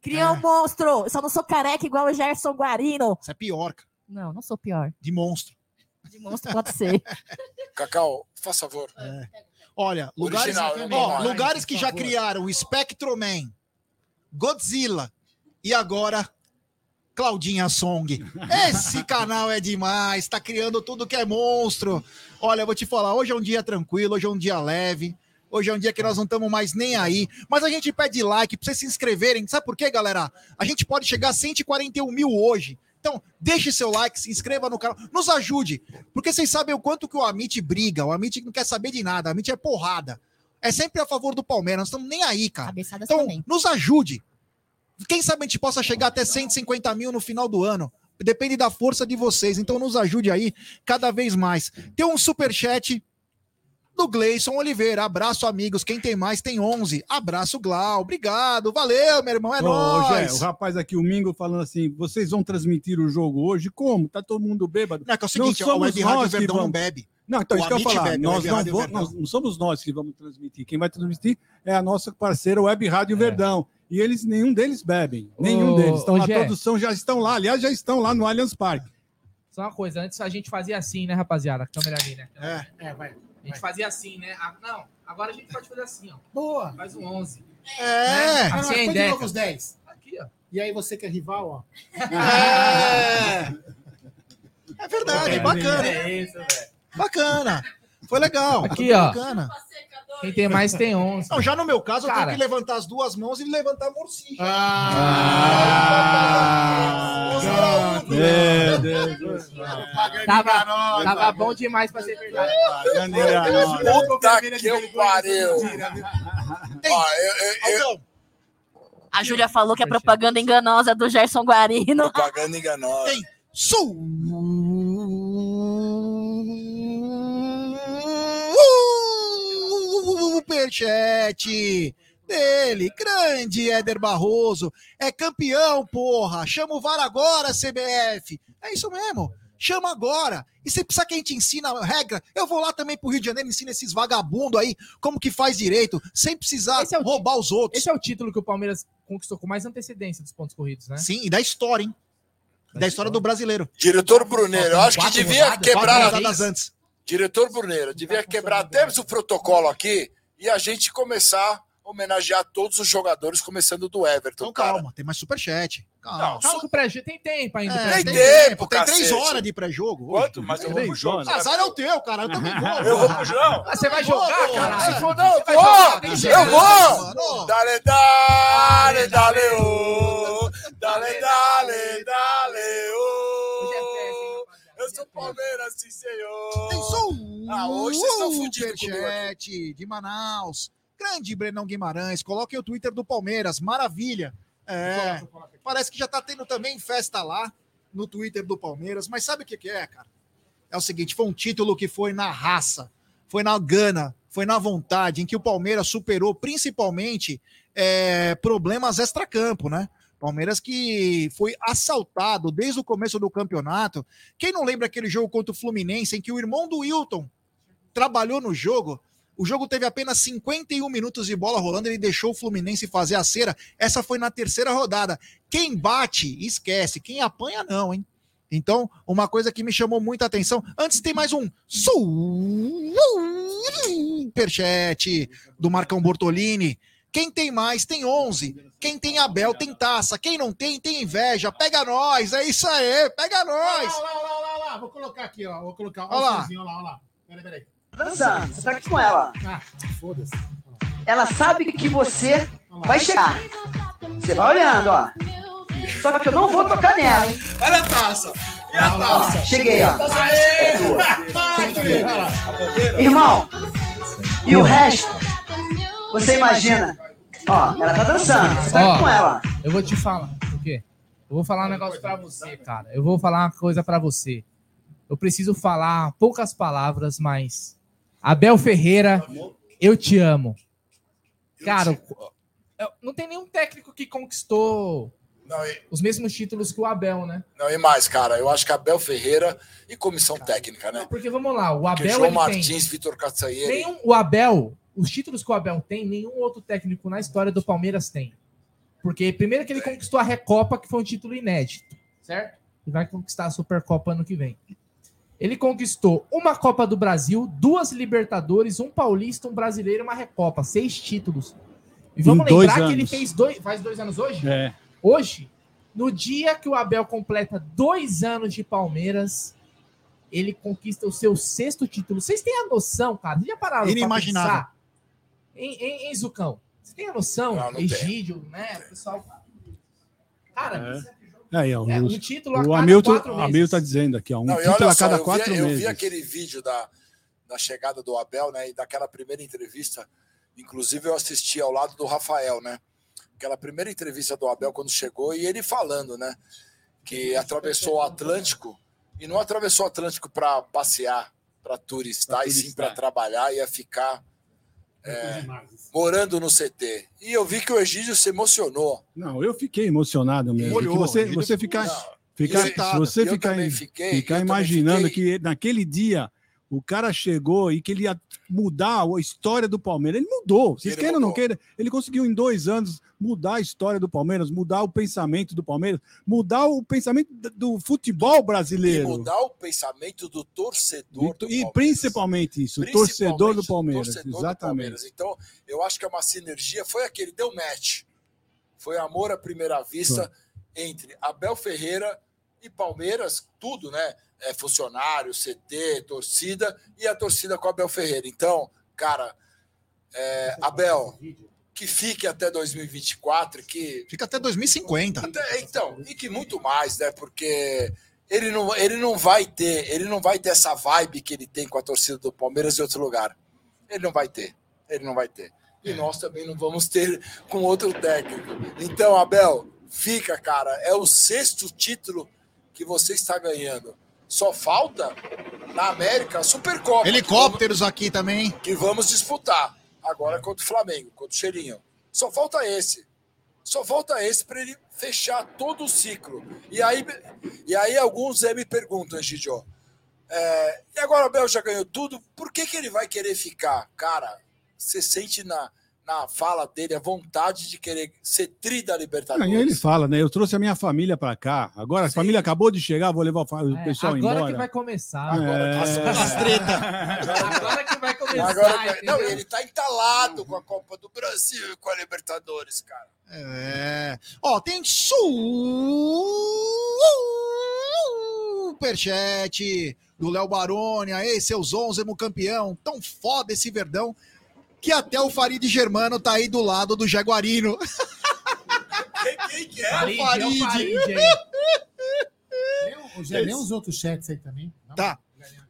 Criou um monstro. Eu só não sou careca igual o Gerson Guarino. Isso é pior, cara. Não, não sou pior. De monstro. De monstro pode ser. [laughs] Cacau, faz favor. Olha, lugares, Original, né, ó, lugares que já criaram o Spectroman, Godzilla e agora Claudinha Song. Esse canal é demais, tá criando tudo que é monstro. Olha, eu vou te falar, hoje é um dia tranquilo, hoje é um dia leve. Hoje é um dia que nós não estamos mais nem aí. Mas a gente pede like pra vocês se inscreverem. Sabe por quê, galera? A gente pode chegar a 141 mil hoje. Então, deixe seu like, se inscreva no canal, nos ajude. Porque vocês sabem o quanto que o Amit briga. O Amit não quer saber de nada. O Amit é porrada. É sempre a favor do Palmeiras. Nós estamos nem aí, cara. Cabeçadas Então, também. nos ajude. Quem sabe a gente possa chegar até 150 mil no final do ano. Depende da força de vocês. Então, nos ajude aí cada vez mais. Tem um superchat do Gleison Oliveira. Abraço, amigos. Quem tem mais tem 11. Abraço, Glau. Obrigado. Valeu, meu irmão. É Ô, nóis. O rapaz aqui, o Mingo, falando assim: vocês vão transmitir o jogo hoje? Como? Tá todo mundo bêbado. Não, é que é o Não seguinte, a somos Web Rádio Verdão não vamos. bebe. Não, então O isso que eu ia falar. bebe, Nós Web não, Verdão. nós não somos nós que vamos transmitir. Quem vai transmitir é a nossa parceira Web Rádio Verdão. E eles, nenhum deles bebem. Nenhum Ô, deles. Ô, na Gé. produção, já estão lá. Aliás, já estão lá no Allianz Parque. Só uma coisa, antes a gente fazia assim, né, rapaziada? A câmera ali, né? É. É, vai. A gente fazia assim, né? Ah, não, agora a gente pode fazer assim, ó. Boa. Faz um 11. É. Não, Assim é de ideia, novo os 10. Aqui, ó. E aí você que é rival, ó. [laughs] É. É verdade, bacana. hein? É isso, velho. Bacana. Foi legal. Aqui, foi ó. Bacana. Quem tem mais tem 11. Não, já no meu caso, eu Cara. tenho que levantar as duas mãos e levantar a morcilla. Ah, Meu Deus do céu. Tava, tava bom demais pra ser verdade. Puta que eu pariu. Ó, eu, eu, eu, A Júlia falou que é propaganda enganosa do Gerson Guarino. propaganda enganosa. Tem. Superchat dele, grande Éder Barroso. É campeão, porra. Chama o VAR agora, CBF. É isso mesmo. Chama agora. E se precisar que a gente ensina a regra, eu vou lá também pro Rio de Janeiro e ensino esses vagabundos aí como que faz direito, sem precisar é roubar os outros. Esse é o título que o Palmeiras conquistou com mais antecedência dos pontos corridos, né? Sim, e da história, hein? Da história do brasileiro. Diretor Bruneiro, eu acho que devia rodadas, quebrar. Antes. Diretor Bruneiro, devia quebrar até o protocolo aqui e a gente começar a homenagear todos os jogadores, começando do Everton, Então cara. calma, tem mais superchat. Calma. Não, Calma que o pré tem tempo ainda. É, tem tem tempo, tem três horas de pré-jogo. Quanto? Mas eu vou pro jogo. Azar é o teu, cara. Eu também vou. Eu vou pro jogo. Ah, você vai jogar, for, não, eu Vai jogar, tem vou! Eu vou! Dale, dale, dale, oh. Dale, dale, dale, Eu sou Palmeiras, sim, senhor. Tem som. Ah, hoje vocês estão fudidos comigo Superchat de Manaus. Grande Brenão Guimarães. Coloquem o Twitter do Palmeiras. Maravilha. É, parece que já tá tendo também festa lá no Twitter do Palmeiras. Mas sabe o que, que é, cara? É o seguinte: foi um título que foi na raça, foi na gana, foi na vontade, em que o Palmeiras superou principalmente é, problemas extracampo, né? Palmeiras que foi assaltado desde o começo do campeonato. Quem não lembra aquele jogo contra o Fluminense em que o irmão do Wilton trabalhou no jogo? O jogo teve apenas 51 minutos de bola rolando, ele deixou o Fluminense fazer a cera. Essa foi na terceira rodada. Quem bate, esquece. Quem apanha, não, hein? Então, uma coisa que me chamou muita atenção. Antes tem mais um superchat do Marcão Bortolini. Quem tem mais tem 11. Quem tem Abel tem taça. Quem não tem, tem inveja. Pega nós. É isso aí. Pega nós. Lá, lá, lá, lá, lá. Vou colocar aqui, ó. Vou colocar. Olha lá. Olha lá, olha lá. Peraí, peraí. dançando. Você tá aqui com ela. Ah, foda-se. Ela sabe que você vai chegar. Você vai olhando, ó. Só que eu não vou tocar nela, hein? Olha a taça! E a taça? cheguei, ó. Aê! Olha. Irmão, e o resto? Você imagina? Ó, ela tá dançando. Você tá Ó. com ela. Eu vou te falar. O quê? Eu vou falar um negócio pra você, cara. Eu vou falar uma coisa pra você. Eu preciso falar poucas palavras, mas. Abel Ferreira, eu te amo. Cara, não tem nenhum técnico que conquistou Não, e, os mesmos títulos que o Abel, né? não, e mais, cara, eu acho que Abel Ferreira e comissão técnica, né? Porque vamos lá, o Porque Abel João ele tem Martins, Vitor Caçaieira. nenhum, o Abel, os títulos que o Abel tem, nenhum outro técnico na história do Palmeiras tem. Porque primeiro que ele conquistou a Recopa, que foi um título inédito, certo? E vai conquistar a Supercopa ano que vem. Ele conquistou uma Copa do Brasil, duas Libertadores, um Paulista, um Brasileiro e uma Recopa. Seis títulos. E vamos Em dois lembrar que ele fez dois. Faz dois anos hoje? É. Hoje, no dia que o Abel completa dois anos de Palmeiras, ele conquista o seu sexto título. Vocês têm a noção, cara? Já pararam pra Inimaginável. pensar? Em, em, em Zucão, você tem a noção? Não, não Egídio, né? Pessoal. Cara, Aí, ó, é, o, um título a o cada Hamilton, quatro meses. Hamilton tá dizendo aqui, ó, um Não, e título a só, cada eu quatro vi, eu meses. vi aquele vídeo da, da chegada do Abel, né? E daquela primeira entrevista. Inclusive, eu assisti ao lado do Rafael, né? Aquela primeira entrevista do Abel quando chegou e ele falando, né? Que atravessou o Atlântico e não atravessou o Atlântico para passear, para turistar, Pra e sim para trabalhar, ia ficar morando no CT. E eu vi que o Egídio se emocionou. Não, eu fiquei emocionado mesmo. Olhou, você, você ficar, ficar, você ficar, ficar imaginando fiquei. que naquele dia o cara chegou e que ele ia mudar a história do Palmeiras. Ele mudou. Vocês queiram ou não queiram, ele conseguiu em dois anos mudar a história do Palmeiras, mudar o pensamento do Palmeiras, mudar o pensamento do futebol E brasileiro. mudar o pensamento do torcedor do E, Palmeiras. principalmente isso, o Principalmente torcedor do do Palmeiras. torcedor do exatamente. Palmeiras. Então, eu acho que é uma sinergia. Foi aquele, deu match. Foi amor à primeira vista entre Abel Ferreira e Palmeiras, tudo, né? É, funcionário, CT, torcida e a torcida com Abel Ferreira. Então, cara, é, Abel, que fique até 2024, que Fica até 2050. até- então, e que muito mais, né? Porque ele não, ele não vai ter, ele não vai ter essa vibe que ele tem com a torcida do Palmeiras em outro lugar. Ele não vai ter. Ele não vai ter. E nós também não vamos ter com outro técnico. Então, Abel, fica, cara. É o sexto título que você está ganhando. Só falta na América a Supercopa. Helicópteros aqui também. que vamos disputar agora contra o Flamengo, contra o Cheirinho. Só falta esse. Só falta esse para ele fechar todo o ciclo. E aí, e aí alguns eh, me perguntam, Gidio, é, e agora o Abel já ganhou tudo, por que, que ele vai querer ficar? Cara, você sente na, na fala dele a vontade de querer ser tri da Ah, Libertadores. e ele fala, né? Eu trouxe a minha família para cá. Agora a Sim. família acabou de chegar, vou levar o É, pessoal agora embora. que vai começar. Agora, É. as- as treta. Agora que vai começar. Agora, não, ele tá entalado com a Copa do Brasil e com a Libertadores, cara. É. Ó, tem superchat do Léo Baroni. Aí, seus 11 campeão. Tão foda esse verdão que até o Farid Germano tá aí do lado do Jaguarino. Quem, quem que é? Farid, Farid. é o Farid? Lê um- lê uns outros chats aí também. Não? Tá.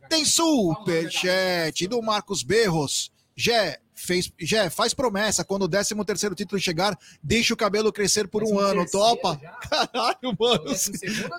Tem superchat do Marcos Berros. Jé, fez, Jé, faz promessa. Quando o 13 terceiro título chegar, deixa o cabelo crescer por um Décimo ano. terceiro Topa? já? Caralho, mano.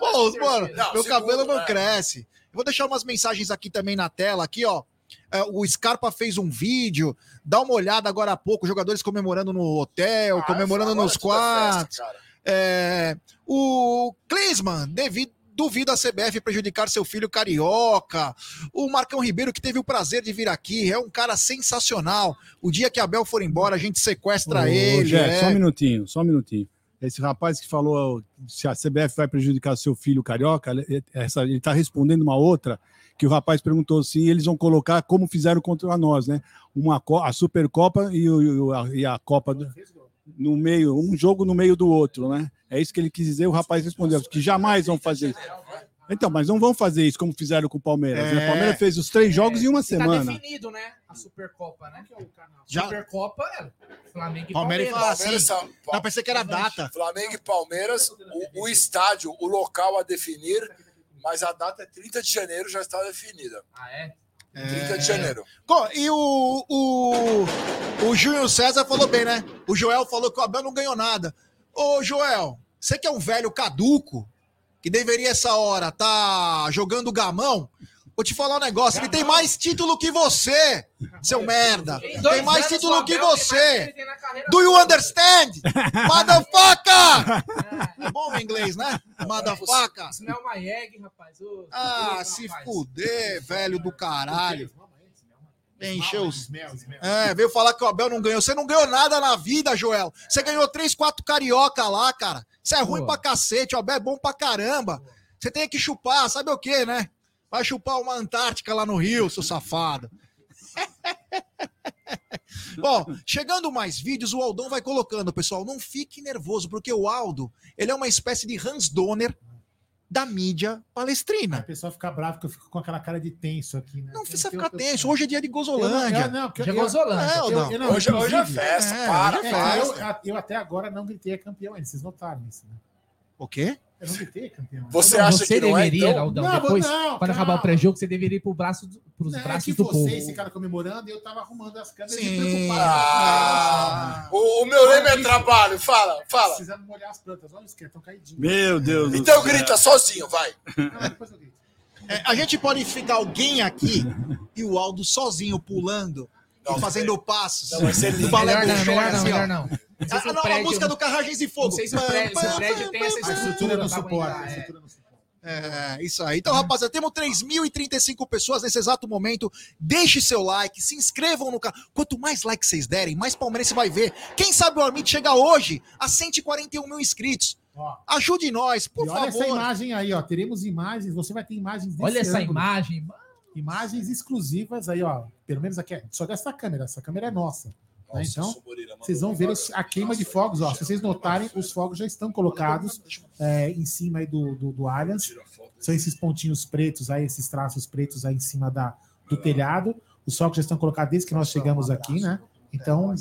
Pô, mano? Não, meu segundo, cabelo não né? cresce. Eu vou deixar umas mensagens aqui também na tela, aqui, ó. É, o Scarpa fez um vídeo, dá uma olhada agora há pouco, jogadores comemorando no hotel, Ah, comemorando nos festa, quartos. É, o Klinsmann, devido Duvido a CBF prejudicar seu filho carioca. O Marcão Ribeiro, que teve o prazer de vir aqui, é um cara sensacional. O dia que Abel for embora, a gente sequestra Ô, ele. É. Só um minutinho, só um minutinho. Esse rapaz que falou se a CBF vai prejudicar seu filho carioca, ele está respondendo uma outra que o rapaz perguntou se eles vão colocar como fizeram contra nós, né? Uma a Supercopa e, o- e o- a, e a Copa do- no meio, um jogo no meio do outro, né? É isso que ele quis dizer. O rapaz respondeu que jamais vão fazer isso. Então, mas não vão fazer isso como fizeram com o Palmeiras. né? É. O Palmeiras fez os três jogos em uma Tá semana. definido, né? A Supercopa, né? Já- Supercopa é Flamengo e Palmeiras Palmeiras. fala assim. Palmeiras, Não, pensei que era data. Flamengo e Palmeiras, o, o estádio, o local a definir, mas a data é 30 de janeiro, já está definida. Ah, é? 30 de janeiro. Co- E o, o, o Júnior César falou bem, né? O Joel falou que o Abel não ganhou nada. Ô, Joel, você que é um velho caduco, que deveria essa hora tá jogando gamão, vou te falar um negócio, ele tem mais título que você, seu merda. Em Tem mais anos, título que você. Do you understand? [laughs] Motherfucker! É bom o inglês, né? Motherfucker. Isso não é uma egg, rapaz. Ah, se fuder, velho do caralho. Encheu os. É, veio falar que o Abel não ganhou. Você não ganhou nada na vida, Joel. Você ganhou três, quatro carioca lá, cara. Isso é ruim pra cacete. O Abel é bom pra caramba. Você tem que chupar, sabe o quê, né? Vai chupar uma Antártica lá no Rio, seu safado. [laughs] Bom, chegando mais vídeos, o Aldão vai colocando, pessoal. Não fique nervoso, porque o Aldo, ele é uma espécie de Hans Donner da mídia A palestrina. pessoa fica brava que eu fico com aquela cara de tenso aqui, né? Não precisa ficar eu- tenso. Hoje é dia de Gozolândia. eu- não, eu-. É, eu- não, Hoje, hoje é festa, é, para, hoje é para. Eu, eu até agora não gritei campeão ainda, vocês notaram isso, né? O quê? Eu não gritei campeão. Você Não, acha você que não é, deveria, então? Aldão, Não, depois, não, quando acabar o pré-jogo, você deveria ir pro braço, do- pros Não, é braços que do povo. vocês ficaram comemorando e eu tava arrumando as câmeras Sim. e preocupado. Ah, o, o meu lema é trabalho, fala, fala. Precisando molhar as plantas. Olha os que estão caidinhos. Meu Deus do Então céu. grita sozinho, vai. Não, depois eu grito. É, a gente pode ficar alguém aqui e o Aldo sozinho pulando Não, e fazendo passos. Não, vai ser do lindo. Melhor não, Chore, melhor não, assim, melhor não. Ah, não, a prédio- música do Carragens e Fogo. Não sei se o prédio, se o prédio tem essa A estrutura não suporta. aguentar, A é. estrutura não suporta. É, isso aí. Então, rapaziada, temos 3.035 pessoas nesse exato momento. Deixe seu like, se inscrevam no canal. Quanto mais likes vocês derem, mais palmeirense vai ver. Quem sabe o Armite chega hoje a 141 mil inscritos. Ó, Ajude nós, por e olha favor. essa imagem aí, ó. Teremos imagens, você vai ter imagens desse Olha essa ângulo. imagem. mano. Imagens exclusivas aí, ó. Pelo menos aqui, é só dessa câmera. Essa câmera é nossa. Né? Então, vocês vão ver a queima de fogos, ó. Se vocês notarem, os fogos já estão colocados é, em cima aí do, do, do Allianz. São esses pontinhos pretos aí, esses traços pretos aí em cima da, do telhado. Os fogos já estão colocados desde que nós chegamos aqui, né? Então,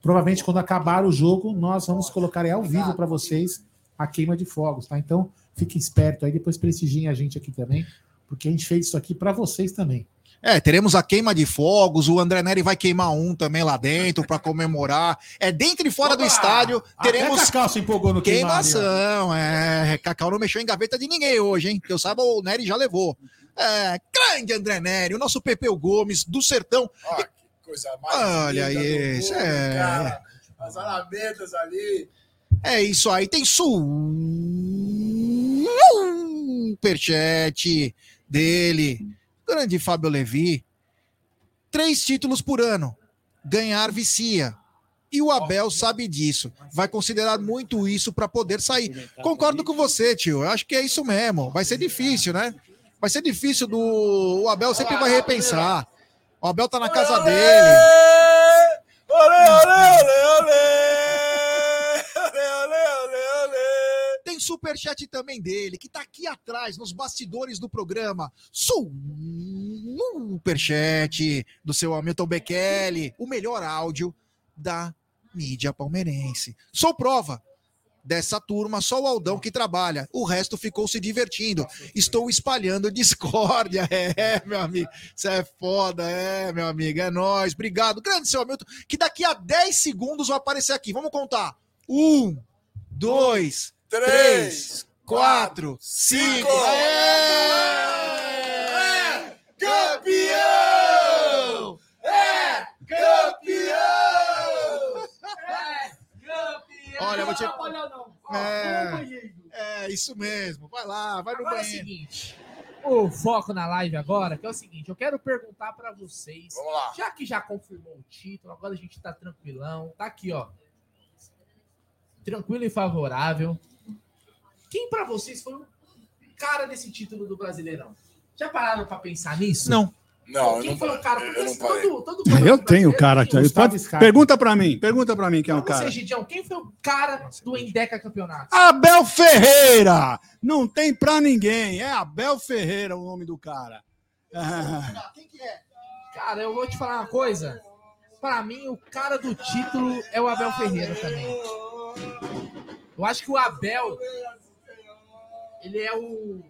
provavelmente quando acabar o jogo, nós vamos colocar aí ao vivo para vocês a queima de fogos, tá? Então, fiquem esperto aí, depois prestigiem a gente aqui também, porque a gente fez isso aqui para vocês também. É, teremos a queima de fogos, o André Neri vai queimar um também lá dentro para comemorar. É dentro e fora do Opa! estádio, Até teremos Cacau se empolgou no queimar ali, ó. queimação. É, Cacau não mexeu em gaveta de ninguém hoje, hein? Que eu saiba, o Neri já levou. É, grande André Neri, o nosso Pepeu Gomes do Sertão. Ah, que coisa mais Olha do isso, é. cara. As alamedas ali. É isso aí, tem superchat dele, grande Fábio Levi. Três títulos por ano, ganhar vicia. E o Abel sabe disso. Vai considerar muito isso para poder sair. Concordo com você, tio. Eu acho que é isso mesmo. Vai ser difícil, né? Vai ser difícil do. O Abel sempre vai repensar. O Abel tá na casa dele. Olê, olê, olê, olê. Superchat também dele, que tá aqui atrás, nos bastidores do programa. Superchat do seu Hamilton Bekele, o melhor áudio da mídia palmeirense. Sou prova. Dessa turma, só o Aldão que trabalha. O resto ficou se divertindo. Estou espalhando discórdia. [laughs] É, meu amigo. Isso é foda, é, meu amigo. É nóis. Obrigado. Grande seu Hamilton, que daqui a 10 segundos vai aparecer aqui. Vamos contar. Um, dois, Três, quatro, cinco. cinco. É campeão! É campeão! Olha, eu vou te, É, é, isso mesmo. Vai lá, vai no Agora é o banheiro. seguinte, o foco na live agora, que é o seguinte, eu quero perguntar pra vocês, Vamos lá. já que já confirmou o título, agora a gente tá tranquilão, tá aqui, ó, tranquilo e favorável. Quem pra vocês foi o cara desse título do Brasileirão? Já pararam pra pensar nisso? Não. Não, eu Quem não, foi o cara? eu Porque não esse- parei. todo, todo campeonato Eu tenho cara aqui. Pode, Scarpa. pergunta pra mim, pergunta pra mim quem é o cara. você, Gidião, quem foi o cara do Endeca Campeonato? Abel Ferreira! Não tem pra ninguém. É Abel Ferreira o nome do cara. Ah, Cara, eu vou te falar uma coisa. Pra mim, o cara do título é o Abel Ferreira também. Eu acho que o Abel, ele é o,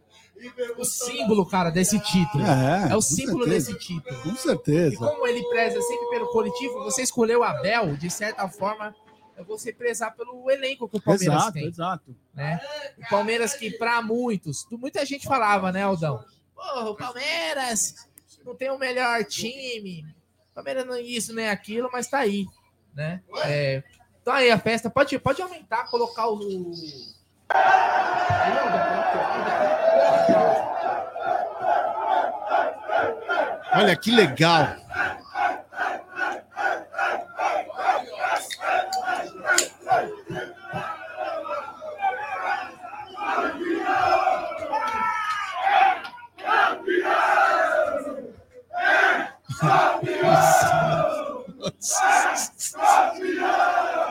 o símbolo, cara, desse título. é, É o símbolo certeza, desse título. Com E certeza. como ele preza sempre pelo coletivo, você escolheu o Abel, de certa forma, é você prezar pelo elenco que o Palmeiras Exato, tem. exato. né? O Palmeiras que para muitos, muita gente falava, né, Aldão? Porra, o Palmeiras não tem o melhor time. O Palmeiras não é isso nem aquilo, mas tá aí, né? É, então aí a festa pode pode aumentar, colocar o Olha que legal. [laughs] [laughs]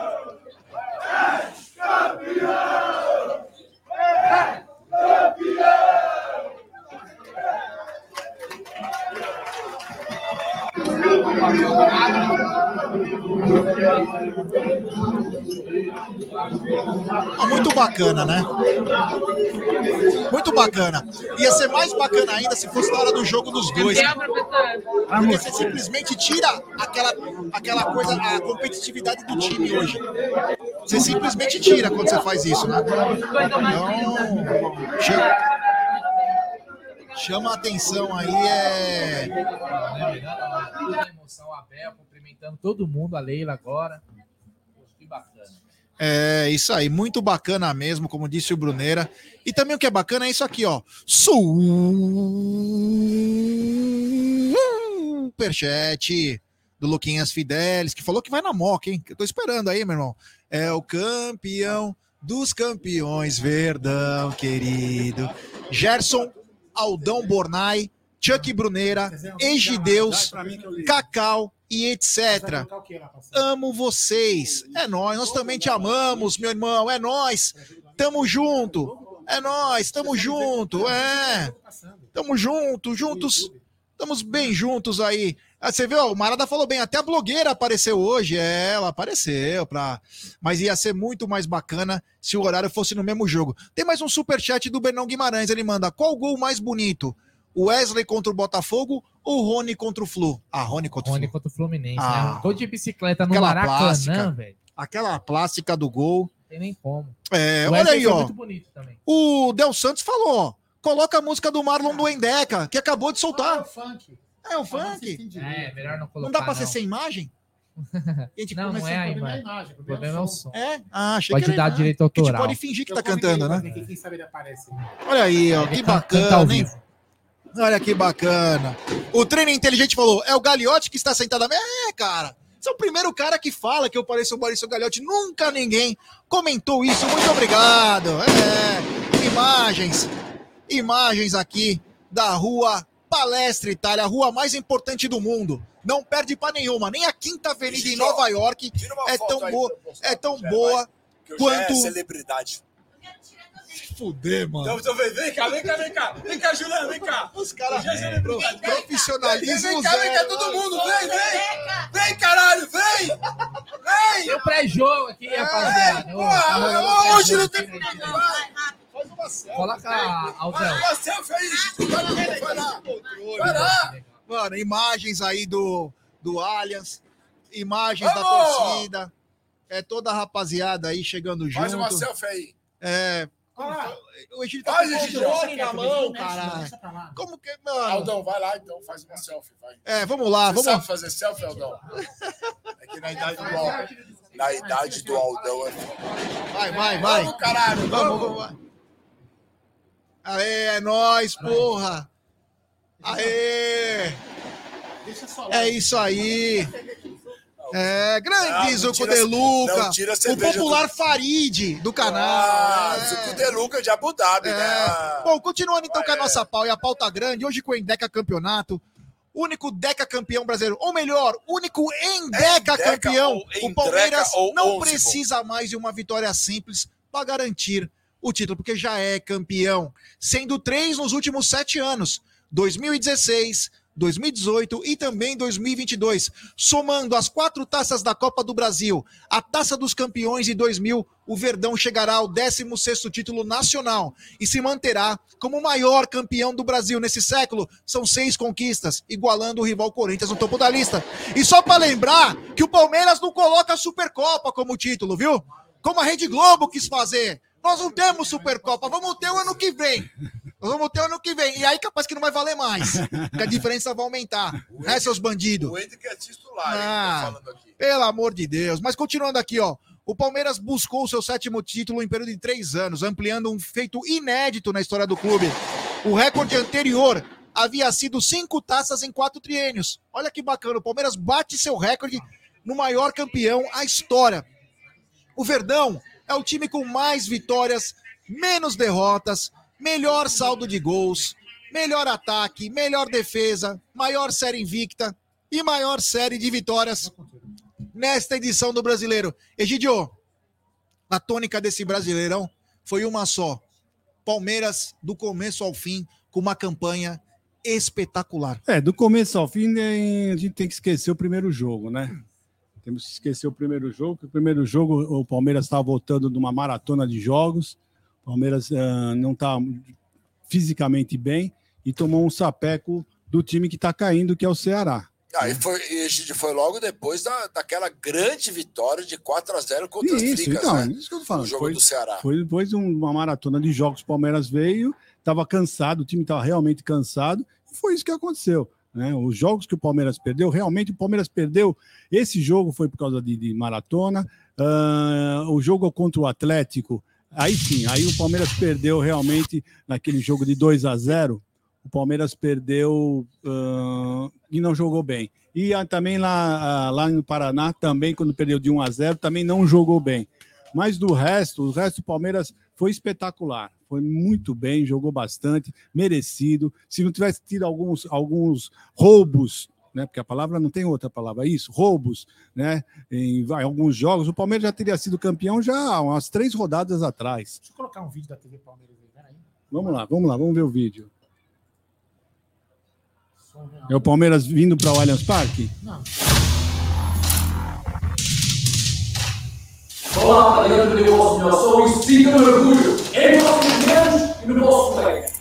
muito bacana, né? Muito bacana. Ia ser mais bacana ainda se fosse na hora do jogo dos dois. Porque você simplesmente tira aquela, aquela coisa, a competitividade do time hoje. Você simplesmente tira quando você faz isso, né? Então, chama a atenção aí, é. Muita emoção, Abel cumprimentando todo mundo, a Leila agora. Que bacana. É isso aí, muito bacana mesmo, como disse o Bruneira. E também o que é bacana é isso aqui, ó. Superchat do Luquinhas Fidelis, que falou que vai na moca, hein? Eu tô esperando aí, meu irmão. É o campeão dos campeões, Verdão, querido. Gerson Aldão Bornai, Chuck Bruneira, Egideus, Cacau e etc. Amo vocês. É nós, nós também te amamos, meu irmão. É nós. Tamo junto. É nós, tamo junto. É. Tamo junto, juntos. Estamos bem juntos aí. Ah, você viu? O Marada falou bem, até a blogueira apareceu hoje. É, ela apareceu, pra... mas ia ser muito mais bacana se o horário fosse no mesmo jogo. Tem mais um superchat do Bernão Guimarães. Ele manda: qual gol mais bonito? O Wesley contra o Botafogo ou o Rony contra o Flu? Ah, Rony contra o Rony Flu. contra o Fluminense, Ah. né? Gol de bicicleta no Maracanã, velho. Aquela plástica do gol. Não tem nem como. É, O olha Wesley aí, ó. muito bonito também. O Del Santos falou, ó. Coloca a música do Marlon do Endeca, que acabou de soltar. funk. É o funk. É, melhor não colocar. Não dá pra ser sem imagem? [laughs] Gente Não, não é a imagem. o problema é o som. É? Ah, achei Pode que dar direito Que a gente autoral. pode fingir que tá cantando, né? Quem sabe ele aparece. Olha aí, ó, que bacana, hein? Olha que bacana. O treino inteligente falou: é o Gagliotti que está sentado à mesa? É, cara. Você é o primeiro cara que fala que eu pareço o Maurício Gagliotti. Nunca ninguém comentou isso. Muito obrigado. É, imagens. Imagens aqui da rua Palestra Itália, a rua mais importante do mundo. Não perde pra nenhuma. Nem a Quinta Avenida em Nova York é tão boa, é tão boa já quanto- É celebridade. Fuder, mano. Então, então vem, vem cá, vem cá, vem cá. Vem cá, Juliano, vem cá. Os caras Já é celebridade. Vem, profissionalismo vem cá, vem cá, todo mundo. Vem, vem. Vem, caralho, vem. Vem. Tem o pré-jogo aqui, rapaziada. Ô, tá rolando Porra, pré-jogo hoje não tem. Faz uma selfie. Coloca a Aldão. Faz uma selfie aí. Vai lá, vai lá. Vai lá. Mano, imagens aí do, do Allianz, imagens da torcida. É toda a rapaziada aí chegando junto. Faz uma selfie aí. É, o Egídio tá Faz, Egídio. controle na mão, caralho. Como que, mano? Aldão, vai lá então, faz uma selfie, vai. É, vamos lá, Você vamos sabe fazer selfie, Aldão? É que na idade do Al... na idade do Aldão. É... Vai, vai, vai. Vamos, caralho, Vamos, vamos. vamos. Aê, é nóis, porra. Aê. Deixa só É isso aí. É, grande não Zuco de Luca. O popular Farid do canal. Ah, É. Zuco de Luca de Abu Dhabi, É. né? Bom, continuando então com a nossa pau e a pauta grande, hoje com o Endeca Campeonato, único Deca campeão brasileiro, ou melhor, único Endeca Endeca campeão. O Palmeiras não precisa mais de uma vitória simples para garantir o título, porque já é campeão, sendo três nos últimos sete anos, 2016, 2018 e também 2022, somando as quatro taças da Copa do Brasil, a Taça dos Campeões em 2000, o Verdão chegará ao 16º título nacional e se manterá como o maior campeão do Brasil nesse século. São seis conquistas, igualando o rival Corinthians no topo da lista. E só para lembrar que o Palmeiras não coloca a Supercopa como título, viu? Como a Rede Globo quis fazer. Nós não temos Supercopa, vamos ter o ano que vem. Nós vamos ter o ano que vem. E aí capaz que não vai valer mais. [laughs] Porque a diferença vai aumentar. Né, seus bandidos? O Hendrick é titular, hein, Ah. tô falando aqui. Pelo amor de Deus. Mas continuando aqui, ó. O Palmeiras buscou o seu sétimo título em período de três anos, ampliando um feito inédito na história do clube. O recorde anterior havia sido cinco taças em quatro triênios. Olha que bacana. O Palmeiras bate seu recorde no maior campeão à história. O Verdão é o time com mais vitórias, menos derrotas, melhor saldo de gols, melhor ataque, melhor defesa, maior série invicta e maior série de vitórias nesta edição do Brasileiro. Egidio, a tônica desse Brasileirão foi uma só. Palmeiras, do começo ao fim, com uma campanha espetacular. É, do começo ao fim, né, a gente tem que esquecer o primeiro jogo, né? Temos que esquecer o primeiro jogo, que o primeiro jogo o Palmeiras estava voltando de uma maratona de jogos, o Palmeiras ah, não está fisicamente bem e tomou um sapeco do time que está caindo, que é o Ceará. Ah, e foi, e a gente foi logo depois da, daquela grande vitória de 4 a 0 contra as Isso, Tricas, então, né? isso que eu tô O falando. jogo Foi, do Ceará. foi depois de uma maratona de jogos, o Palmeiras veio, estava cansado, o time estava realmente cansado, e foi isso que aconteceu. Né? Os jogos que o Palmeiras perdeu, realmente o Palmeiras perdeu. Esse jogo foi por causa de, de maratona. ah, o jogo contra o Atlético, aí sim, aí o Palmeiras perdeu realmente naquele jogo de 2 a 0 o Palmeiras perdeu ah, e não jogou bem. E ah, também lá, ah, lá no Paraná, também, quando perdeu de 1 a 0 também não jogou bem. Mas do resto, o resto do Palmeiras foi espetacular. Foi muito bem, jogou bastante, merecido. Se não tivesse tido alguns, alguns roubos, né? Porque a palavra não tem outra palavra, é isso, roubos, né? Em, vai, alguns jogos, o Palmeiras já teria sido campeão já há umas três rodadas atrás. Deixa eu colocar um vídeo da TV Palmeiras aí. Peraí. Vamos lá, vamos lá, vamos ver o vídeo. É o Palmeiras vindo para o Allianz Parque? Não. Olá, galera do Negócio de Ações, sinta meu orgulho em nossos membros e no nosso colega.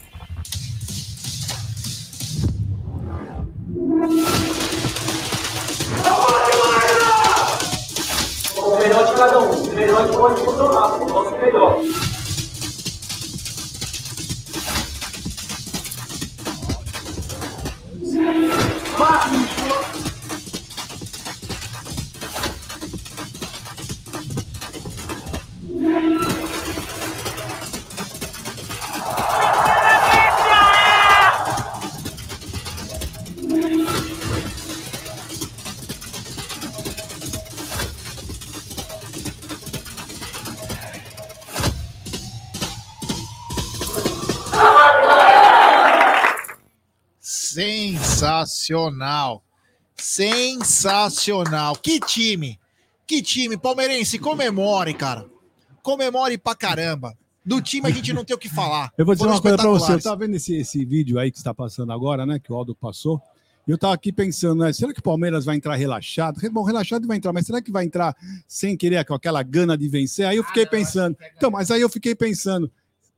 Cada um, o melhor de pode controlar, o nosso melhor. Sensacional. Sensacional. Que time. Que time. Palmeirense, comemore, cara. Comemore pra caramba. Do time a gente não tem o que falar. [laughs] Eu vou dizer Foram uma coisa para você. Eu estava vendo esse, esse vídeo aí que está passando agora, né? Que o Aldo passou. E eu estava aqui pensando, né? Será que o Palmeiras vai entrar relaxado? Bom, relaxado vai entrar, mas será que vai entrar sem querer, com aquela gana de vencer? Aí eu fiquei pensando. Então, mas aí eu fiquei pensando.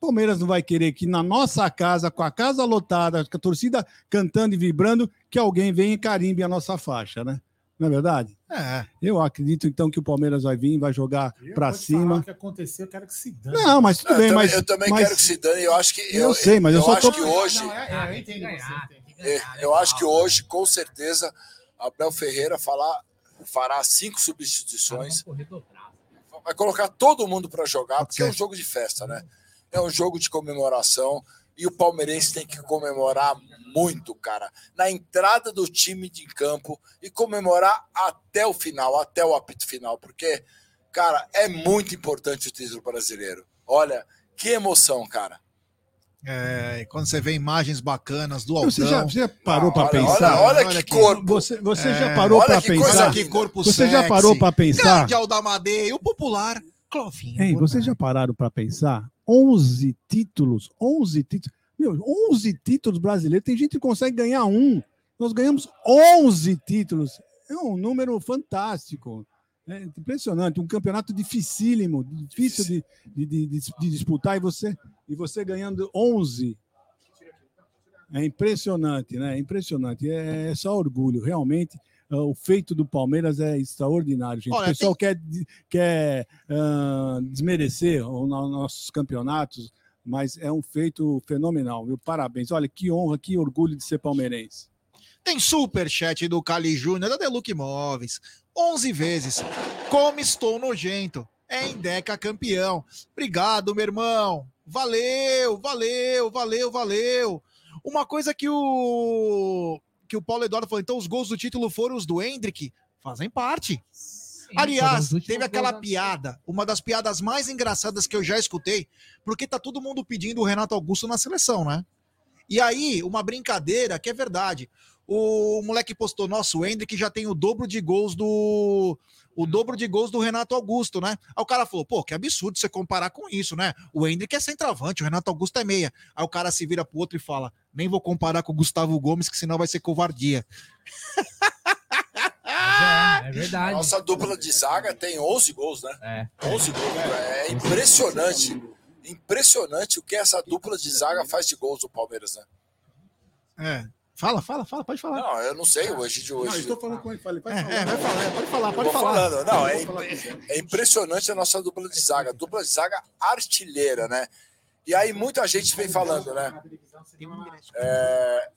Palmeiras não vai querer que na nossa casa, com a casa lotada, com a torcida cantando e vibrando, que alguém venha e carimbe a nossa faixa, né? Não é verdade? É. Eu acredito então que o Palmeiras vai vir, vai jogar Eu para cima. O que aconteceu, eu quero que se dane. Não, mas tudo Eu bem, também, mas eu também mas- quero que se dane. Eu acho que. Eu sei, mas eu só acho tô- que hoje. Não, é, é, eu entendo é, Eu acho que hoje, com certeza, Abel Ferreira falar, fará cinco substituições. vai colocar todo mundo para jogar, porque é um jogo de festa, né? É um jogo de comemoração e o palmeirense tem que comemorar muito, cara, na entrada do time de campo e comemorar até o final, até o apito final, porque, cara, é muito importante o título brasileiro. Olha, que emoção, cara. É, e quando você vê imagens bacanas do Você já, Aldão. você já parou para olha, pensar? Olha, olha Olha que aqui. corpo. Você, você É, já parou para que coisa pensar? que corpo Você já sexy. parou para pensar? Grande Aldamadei, o popular Clovinho. Hein, vocês já pararam para pensar? 11 títulos, 11 títulos. Meu, 11 títulos brasileiros. Tem gente que consegue ganhar um. Nós ganhamos 11 títulos. É um número fantástico. É impressionante. Um campeonato dificílimo, difícil de, de, de- de- disputar e você, e você ganhando 11. É impressionante, né? É impressionante. É, é só orgulho. Realmente, ah, o feito do Palmeiras é extraordinário, gente. Olha, o pessoal quer, quer ah, desmerecer os no- nossos campeonatos, mas é um feito fenomenal, viu? Parabéns. Olha, que honra, que orgulho de ser palmeirense. Tem superchat do Cali Júnior da Deluxe Imóveis. 11 vezes. Como estou nojento. É Endeca campeão. Obrigado, meu irmão. Valeu, valeu, valeu, valeu. Uma coisa que o que o Paulo Eduardo falou, então os gols do título foram os do Hendrick, fazem parte. Sim, Aliás, teve aquela piada, uma das piadas mais engraçadas que eu já escutei, porque tá todo mundo pedindo o Renato Augusto na seleção, né? E aí, uma brincadeira que é verdade. O moleque postou, nosso o Hendrick já tem o dobro de gols do o dobro de gols do Renato Augusto, né? Aí o cara falou, pô, que absurdo você comparar com isso, né? O Hendrick é centroavante, o Renato Augusto é meia. Aí o cara se vira pro outro e fala, nem vou comparar com o Gustavo Gomes, que senão vai ser covardia. É, é verdade. Nossa dupla de zaga tem 11 gols, né? É. 11 gols. É impressionante. Impressionante o que essa dupla de zaga faz de gols do Palmeiras, né? É. Fala, fala, fala, pode falar. Não, eu não sei hoje de hoje. falando com ele, falei, É, é, vai falar, pode falar, pode vou falar. falando. Não, é, é impressionante a nossa dupla de zaga. Dupla de zaga artilheira, né? E aí muita gente vem falando, né? É,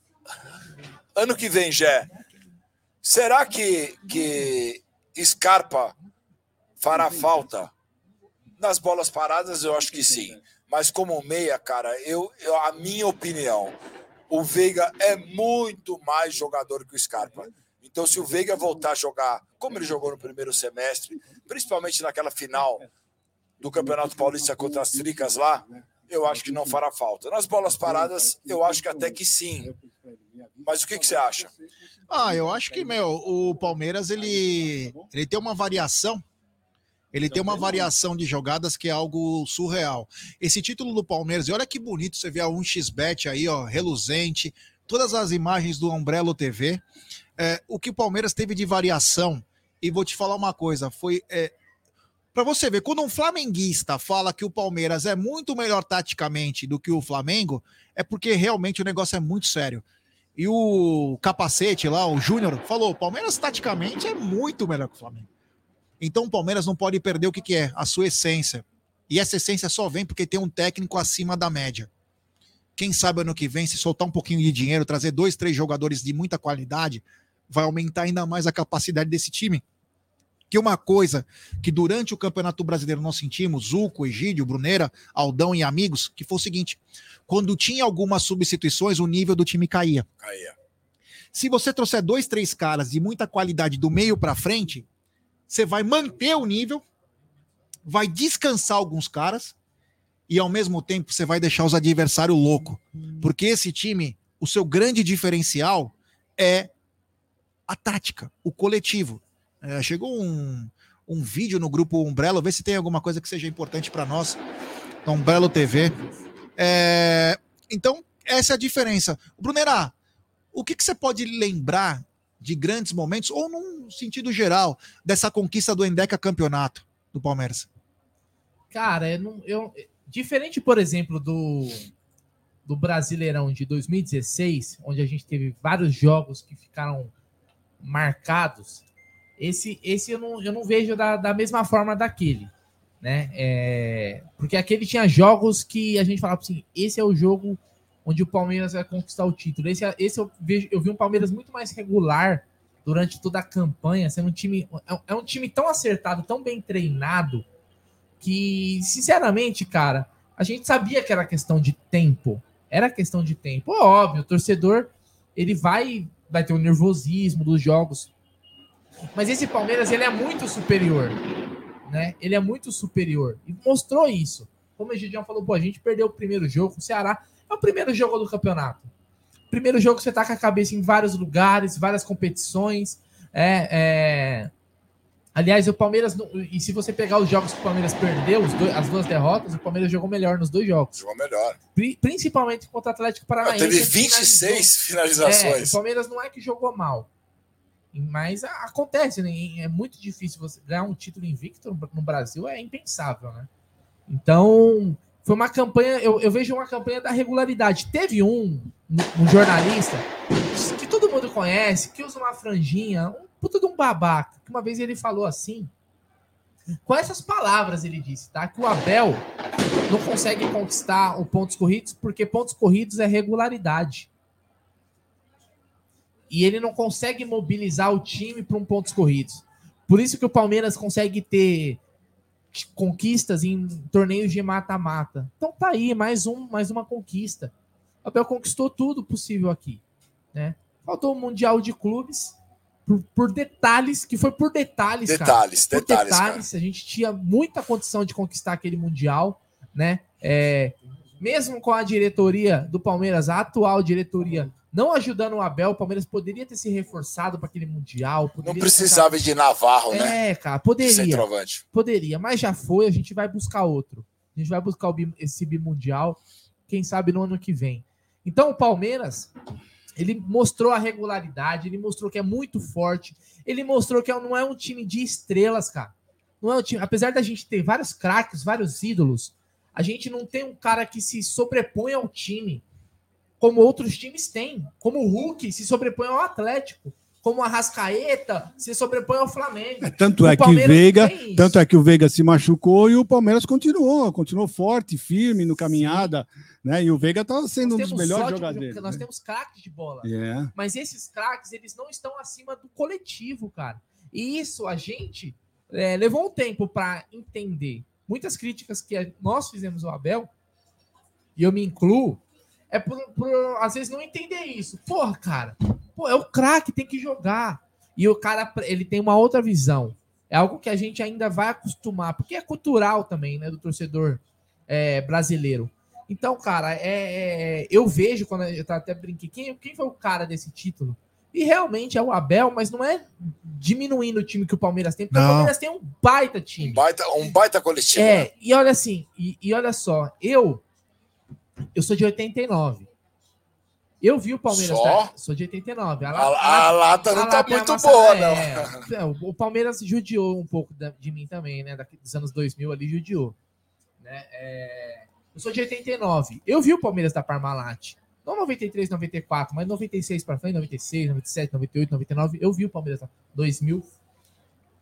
Ano que vem, Jé, será que, que Scarpa fará falta? Nas bolas paradas, eu acho que sim. Mas como meia, cara, eu, eu- a minha opinião, o Veiga é muito mais jogador que o Scarpa. Então, se o Veiga voltar a jogar como ele jogou no primeiro semestre, principalmente naquela final do Campeonato Paulista contra as Tricas lá, eu acho que não fará falta. Nas bolas paradas, eu acho que até que sim. Mas o que, que você acha? Ah, eu acho que, meu, o Palmeiras, ele, ele tem uma variação. Ele tem uma variação de jogadas que é algo surreal. Esse título do Palmeiras, e olha que bonito você vê a 1xBet aí, ó, reluzente, todas as imagens do Umbrello TV. É, o que o Palmeiras teve de variação, e vou te falar uma coisa, foi. É, para você ver, quando um flamenguista fala que o Palmeiras é muito melhor taticamente do que o Flamengo, é porque realmente o negócio é muito sério. E o capacete lá, o Júnior, falou: o Palmeiras taticamente é muito melhor que o Flamengo. Então o Palmeiras não pode perder o que, que é? A sua essência. E essa essência só vem porque tem um técnico acima da média. Quem sabe ano que vem, se soltar um pouquinho de dinheiro, trazer dois, três jogadores de muita qualidade, vai aumentar ainda mais a capacidade desse time. Que uma coisa que durante o Campeonato Brasileiro nós sentimos, Zuco, Egídio, Bruneira, Aldão e amigos, que foi o seguinte: quando tinha algumas substituições, o nível do time caía. Caía. Se você trouxer dois, três caras de muita qualidade do meio para frente, você vai manter o nível, vai descansar alguns caras e ao mesmo tempo você vai deixar os adversários loucos. Porque esse time, o seu grande diferencial é a tática, o coletivo. É, chegou um, um vídeo no grupo Umbrello, vê se tem alguma coisa que seja importante para nós. da Umbrello TV. É, então, essa é a diferença. Brunerá, o que, que você pode lembrar de grandes momentos, ou num sentido geral, dessa conquista do Endeca Campeonato do Palmeiras? Cara, eu não, eu, diferente, por exemplo, do, do Brasileirão de 2016, onde a gente teve vários jogos que ficaram marcados, esse, esse eu, não, eu não vejo da, da mesma forma daquele. Né? É, porque aquele tinha jogos que a gente falava assim: esse é o jogo onde o Palmeiras vai conquistar o título. Esse, esse eu, vejo, eu vi um Palmeiras muito mais regular durante toda a campanha, sendo um time. É um- é um time tão acertado, tão bem treinado, que, sinceramente, cara, a gente sabia que era questão de tempo. Era questão de tempo. Óbvio, o torcedor ele vai vai ter o nervosismo dos jogos. Mas esse Palmeiras ele é muito superior, né? Ele é muito superior e mostrou isso. Como o Gideon falou, pô, a gente perdeu o primeiro jogo, o Ceará é o primeiro jogo do campeonato. Primeiro jogo você tá com a cabeça em vários lugares, várias competições. É, é... Aliás, o Palmeiras, e se você pegar os jogos que o Palmeiras perdeu, dois, as duas derrotas, o Palmeiras jogou melhor nos dois jogos. Jogou melhor. Principalmente contra o Atlético Paranaense. teve 26 finalizações. É, o Palmeiras não é que jogou mal. Mas acontece, né? É muito difícil você ganhar um título invicto no Brasil, é impensável, né? Então, foi uma campanha, eu, eu vejo uma campanha da regularidade. Teve um, um jornalista que todo mundo conhece, que usa uma franjinha, um puta de um babaca, que uma vez ele falou assim, com essas palavras ele disse, tá? Que o Abel não consegue conquistar o pontos corridos porque pontos corridos é regularidade. E ele não consegue mobilizar o time para um pontos corridos. Por isso que o Palmeiras consegue ter conquistas em torneios de mata-mata. Então tá aí, mais, um, mais uma conquista. O Abel conquistou tudo possível aqui. Né? Faltou o Mundial de Clubes por, por detalhes, que foi por detalhes, detalhes, cara. Por detalhes, detalhes. Cara. A gente tinha muita condição de conquistar aquele Mundial, né? É, mesmo com a diretoria do Palmeiras, a atual diretoria não ajudando o Abel, o Palmeiras poderia ter se reforçado para aquele Mundial. Não precisava de Navarro, é, né? É, cara, poderia. Poderia, mas já foi, a gente vai buscar outro. A gente vai buscar esse bimundial, quem sabe no ano que vem. Então o Palmeiras, ele mostrou a regularidade, ele mostrou que é muito forte, ele mostrou que não é um time de estrelas, cara. Não é um time, apesar da gente ter vários craques, vários ídolos, a gente não tem um cara que se sobrepõe ao time como outros times têm, como o Hulk se sobrepõe ao Atlético, como a Rascaeta se sobrepõe ao Flamengo. É, tanto o é que Veiga, tanto é que o Veiga se machucou e o Palmeiras continuou, continuou forte, firme no caminhada, né? E o Veiga está sendo um dos melhores jogadores. Nós né? temos craques de bola, yeah. mas esses craques eles não estão acima do coletivo, cara. E isso a gente é, levou um tempo para entender. Muitas críticas que nós fizemos ao Abel, e eu me incluo, é por, por, às vezes não entender isso. Porra, cara, pô, é o craque, tem que jogar. E o cara, ele tem uma outra visão. É algo que a gente ainda vai acostumar, porque é cultural também, né, do torcedor é, brasileiro. Então, cara, é, é, eu vejo, quando eu até brinquei, quem, quem foi o cara desse título? E realmente é o Abel, mas não é diminuindo o time que o Palmeiras tem, porque não. o Palmeiras tem um baita time. Um baita, um baita coletivo. É, né? e olha assim, e, e olha só, eu eu sou de 89. Eu vi o Palmeiras. Só? Sou de 89. A, a, a lata não a tá muito massa, boa, é, não. o Palmeiras judiou um pouco de mim também, né? Dos anos 2000 ali judiou. Né? É, eu sou de 89. Eu vi o Palmeiras da Parmalat. Não 93, 94, mas 96 para frente, 96, 97, 98, 99. Eu vi o Palmeiras da 2000.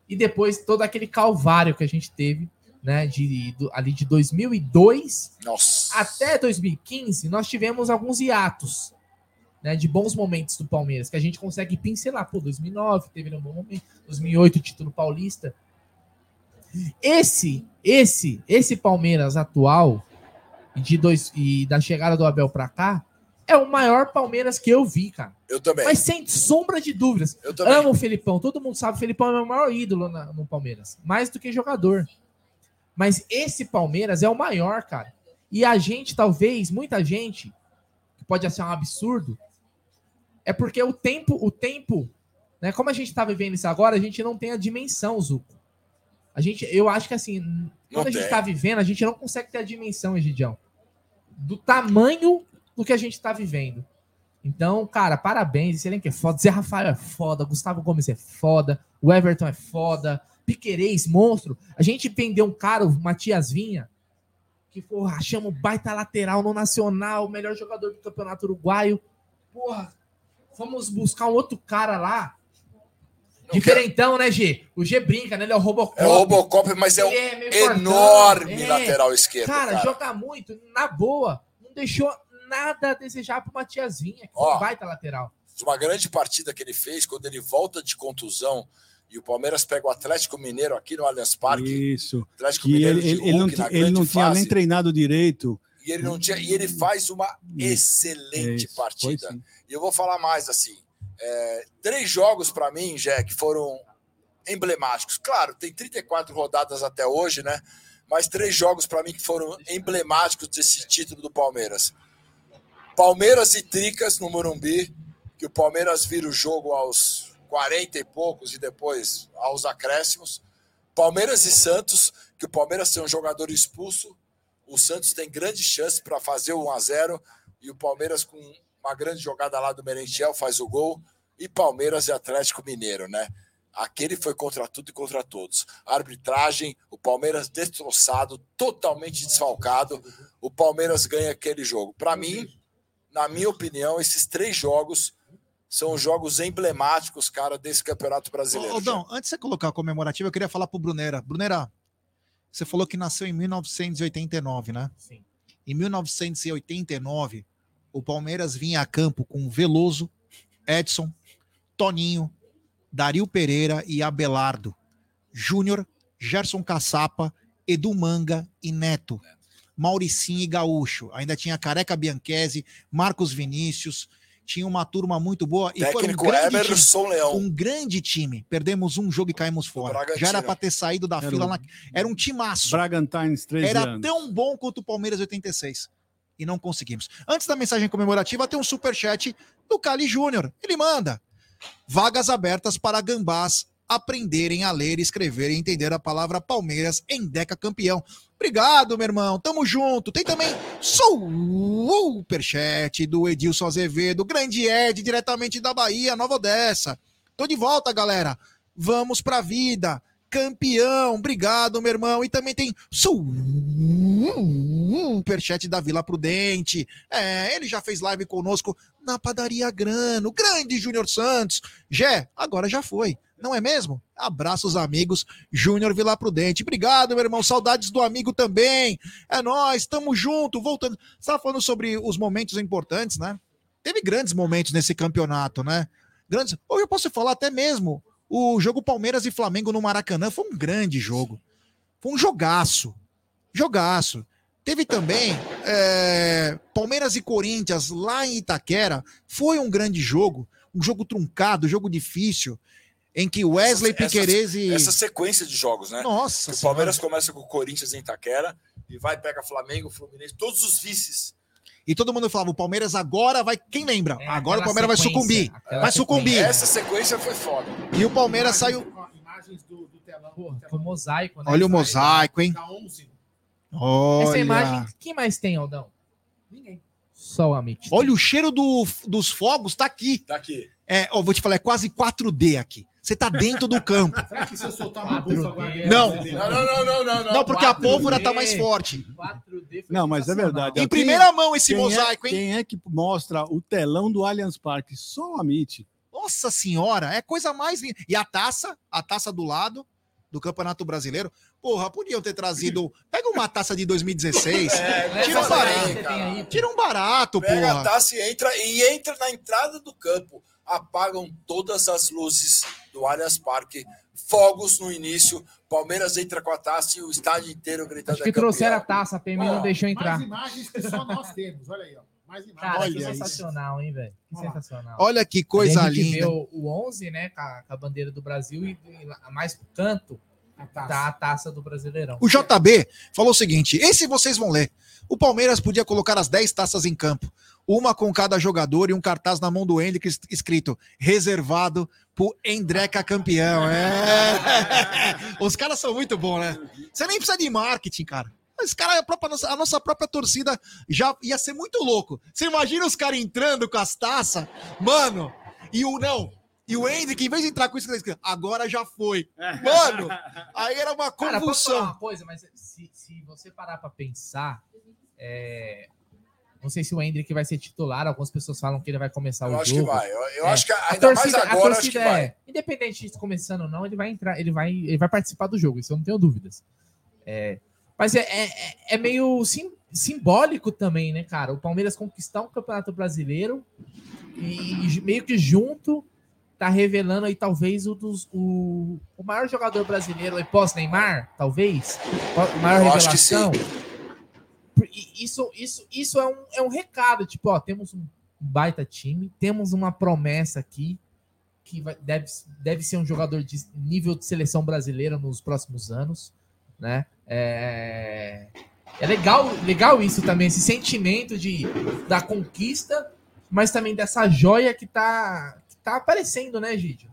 E depois todo aquele calvário que a gente teve né, de, de, ali de 2002 Nossa. Até 2015, nós tivemos alguns hiatos, né, de bons momentos do Palmeiras, que a gente consegue pincelar. Pô, 2009 teve um bom momento, 2008 título paulista. Esse, esse, esse Palmeiras atual de dois e da chegada do Abel para cá é o maior Palmeiras que eu vi, cara. Eu também. Mas sem sombra de dúvidas. Eu também. Amo o Felipão. Todo mundo sabe que o Felipão é o meu maior ídolo na, no Palmeiras. Mais do que jogador. Mas esse Palmeiras é o maior, cara. E a gente, talvez, muita gente, que pode achar um absurdo, é porque o tempo, o tempo, né? Como a gente tá vivendo isso agora, a gente não tem a dimensão, Zuco. A gente, eu acho que assim, quando a gente tá vivendo, a gente não consegue ter a dimensão, Egidião, do tamanho do que a gente tá vivendo. Então, cara, parabéns. Você que é foda. Zé Rafael é foda. Gustavo Gomes é foda. O Everton é foda. Piquerez, monstro. A gente vendeu um cara, o Matias Vinha, que, porra, chama o baita lateral no Nacional, o melhor jogador do Campeonato Uruguaio. Porra, vamos buscar um outro cara lá. Diferentão, né, G? O G brinca, né? Ele é o Robocop. É o Robocop, mas é um é enorme é. lateral esquerdo. Cara, cara, joga muito, na boa. Não deixou nada a desejar pro Matias Vinha, que Ó, foi um baita lateral. Uma grande partida que ele fez, quando ele volta de contusão E o Palmeiras pega o Atlético Mineiro aqui no Allianz Parque. Isso. Atlético Que Mineiro ele, de ele, não, Hulk na ele não tinha fase. nem treinado direito. E ele não tinha, e ele faz uma excelente isso, partida. E eu vou falar mais assim. é, três jogos para mim, Jack, foram emblemáticos. Claro, tem 34 rodadas até hoje, né? Mas três jogos para mim que foram emblemáticos desse título do Palmeiras. Palmeiras e Tricas no Morumbi, que o Palmeiras vira o jogo aos 40 e poucos e depois aos acréscimos. Palmeiras e Santos, que o Palmeiras tem um jogador expulso, o Santos tem grande chance para fazer o 1 a 0 e o Palmeiras com uma grande jogada lá do Merentiel faz o gol e Palmeiras e Atlético Mineiro, né? Aquele foi contra tudo e contra todos. Arbitragem, o Palmeiras destroçado, totalmente desfalcado. O Palmeiras ganha aquele jogo. Para mim, na minha opinião, esses três jogos são os jogos emblemáticos, cara, desse Campeonato Brasileiro. Aldão, antes de você colocar a comemorativa, eu queria falar pro Brunera. Brunera, você falou que nasceu em 1989, né? Sim. Em 1989, o Palmeiras vinha a campo com Veloso, Edson, Toninho, Dario Pereira e Abelardo, Júnior, Gerson Caçapa, Edu Manga e Neto, Mauricinho e Gaúcho. Ainda tinha Careca Bianchese, Marcos Vinícius. Tinha uma turma muito boa. E foi um grande time Leão. um grande time. Perdemos um jogo e caímos fora. Já era para ter saído da Era fila. na- Era um timaço. Bragantines, 13 Era anos. tão bom quanto o Palmeiras 86. E não conseguimos. Antes da mensagem comemorativa, tem um superchat do Cali Júnior. Ele manda. Vagas abertas para gambás aprenderem a ler, escrever e entender a palavra Palmeiras em Deca Campeão. Obrigado, meu irmão. Tamo junto. Tem também superchat do Edilson Azevedo, grande Ed, diretamente da Bahia, Nova Odessa. Tô de volta, galera. Vamos pra vida. Campeão. Obrigado, meu irmão. E também tem superchat da Vila Prudente. É, ele já fez live conosco na Padaria Grano. Grande Júnior Santos. Jé, agora já foi. Não é mesmo? Abraços, amigos. Júnior Vila Prudente. Obrigado, meu irmão. Saudades do amigo também. É nós, tamo junto. Voltando. Você estava falando sobre os momentos importantes, né? Teve grandes momentos nesse campeonato, né? Grandes. Ou eu posso falar até mesmo o jogo Palmeiras e Flamengo no Maracanã foi um grande jogo. Foi um jogaço. Jogaço. Teve também é, Palmeiras e Corinthians lá em Itaquera. Foi um grande jogo. Um jogo truncado, jogo difícil. Em que Wesley Essa- essa- Piquerez e. Essa sequência de jogos, né? Nossa, o. Palmeiras começa com o Corinthians em Itaquera e vai pega Flamengo, Fluminense, todos os vices. E todo mundo falava: o Palmeiras agora vai. Quem lembra? É, agora o Palmeiras vai sucumbir. Vai sucumbir. Essa sequência foi foda. E o Palmeiras saiu. Imagens do, do telão. Do telão mosaico, né? Olha o mosaico, hein? da 11. Olha. Essa imagem, quem mais tem, Aldão? Ninguém. Só o Amit. Olha o cheiro do- dos fogos, tá aqui. Daqui. É, ó, vou te falar, é quase 4D aqui. Você tá dentro do campo. [laughs] Será que se eu soltar uma 4D, bufa agora... Não. Não, não, não, não, não. não. Não, porque a 4D. pólvora tá mais forte. 4D foi Não, mas é verdade. Em Quem- primeira mão esse quem mosaico, é, hein? Quem é que mostra o telão do Allianz Parque? Só Amit. Nossa senhora, é coisa mais linda. E a taça, a taça do lado do Campeonato Brasileiro. Porra, podiam ter trazido. Pega uma taça de 2016. É, Tira um barato. aí, Tira um barato, Pega a porra. taça e entra, e entra na entrada do campo. Apagam todas as luzes do Allianz Parque. Fogos no início. Palmeiras entra com a taça e o estádio inteiro gritando. Acho que é campeão. trouxeram a taça, a PM não deixou entrar. Mais imagens que só nós temos. Olha aí, ó. Mais imagens. Cara, Olha que isso. sensacional, hein, velho? Que sensacional. Olha que coisa linda. vê o, o 11, né, com a, com a bandeira do Brasil e, e mais pro canto A taça. tá a taça do Brasileirão. O JB falou o seguinte: esse vocês vão ler. O Palmeiras podia colocar as 10 taças em campo, uma com cada jogador e um cartaz na mão do Hendrick es- escrito reservado pro Endreca campeão. É. [laughs] Os caras são muito bons, né? Você nem precisa de marketing, cara. Os caras, a, própria nossa, a nossa própria torcida já ia ser muito louco. Você imagina os caras entrando com as taças, mano, e o não. E o Hendrick, em vez de entrar com isso, agora já foi. Mano, aí era uma Cara, posso falar convulsão. uma coisa, mas se, se você parar pra pensar, é, não sei se o Hendrick vai ser titular, algumas pessoas falam que ele vai começar Eu o acho jogo. que vai. Eu, eu É. acho que A ainda torcida, mais a agora, acho torcida vai. é, independente de começando ou não, ele vai entrar, ele vai, ele vai participar do jogo, isso eu não tenho dúvidas. É, mas é, é, é- é meio sim- simbólico também, né, cara? O Palmeiras conquistar um campeonato brasileiro e, e meio que junto tá revelando aí talvez o, dos, o, o maior jogador brasileiro aí pós-Neymar, talvez, o maior Eu acho que revelação. Isso, isso, isso é, um, é um recado, tipo, ó, temos um baita time, temos uma promessa aqui que vai- deve, deve ser um jogador de nível de seleção brasileira nos próximos anos, né? É, é legal, legal isso também, esse sentimento de, da conquista, mas também dessa joia que tá, que tá aparecendo, né, Gidio?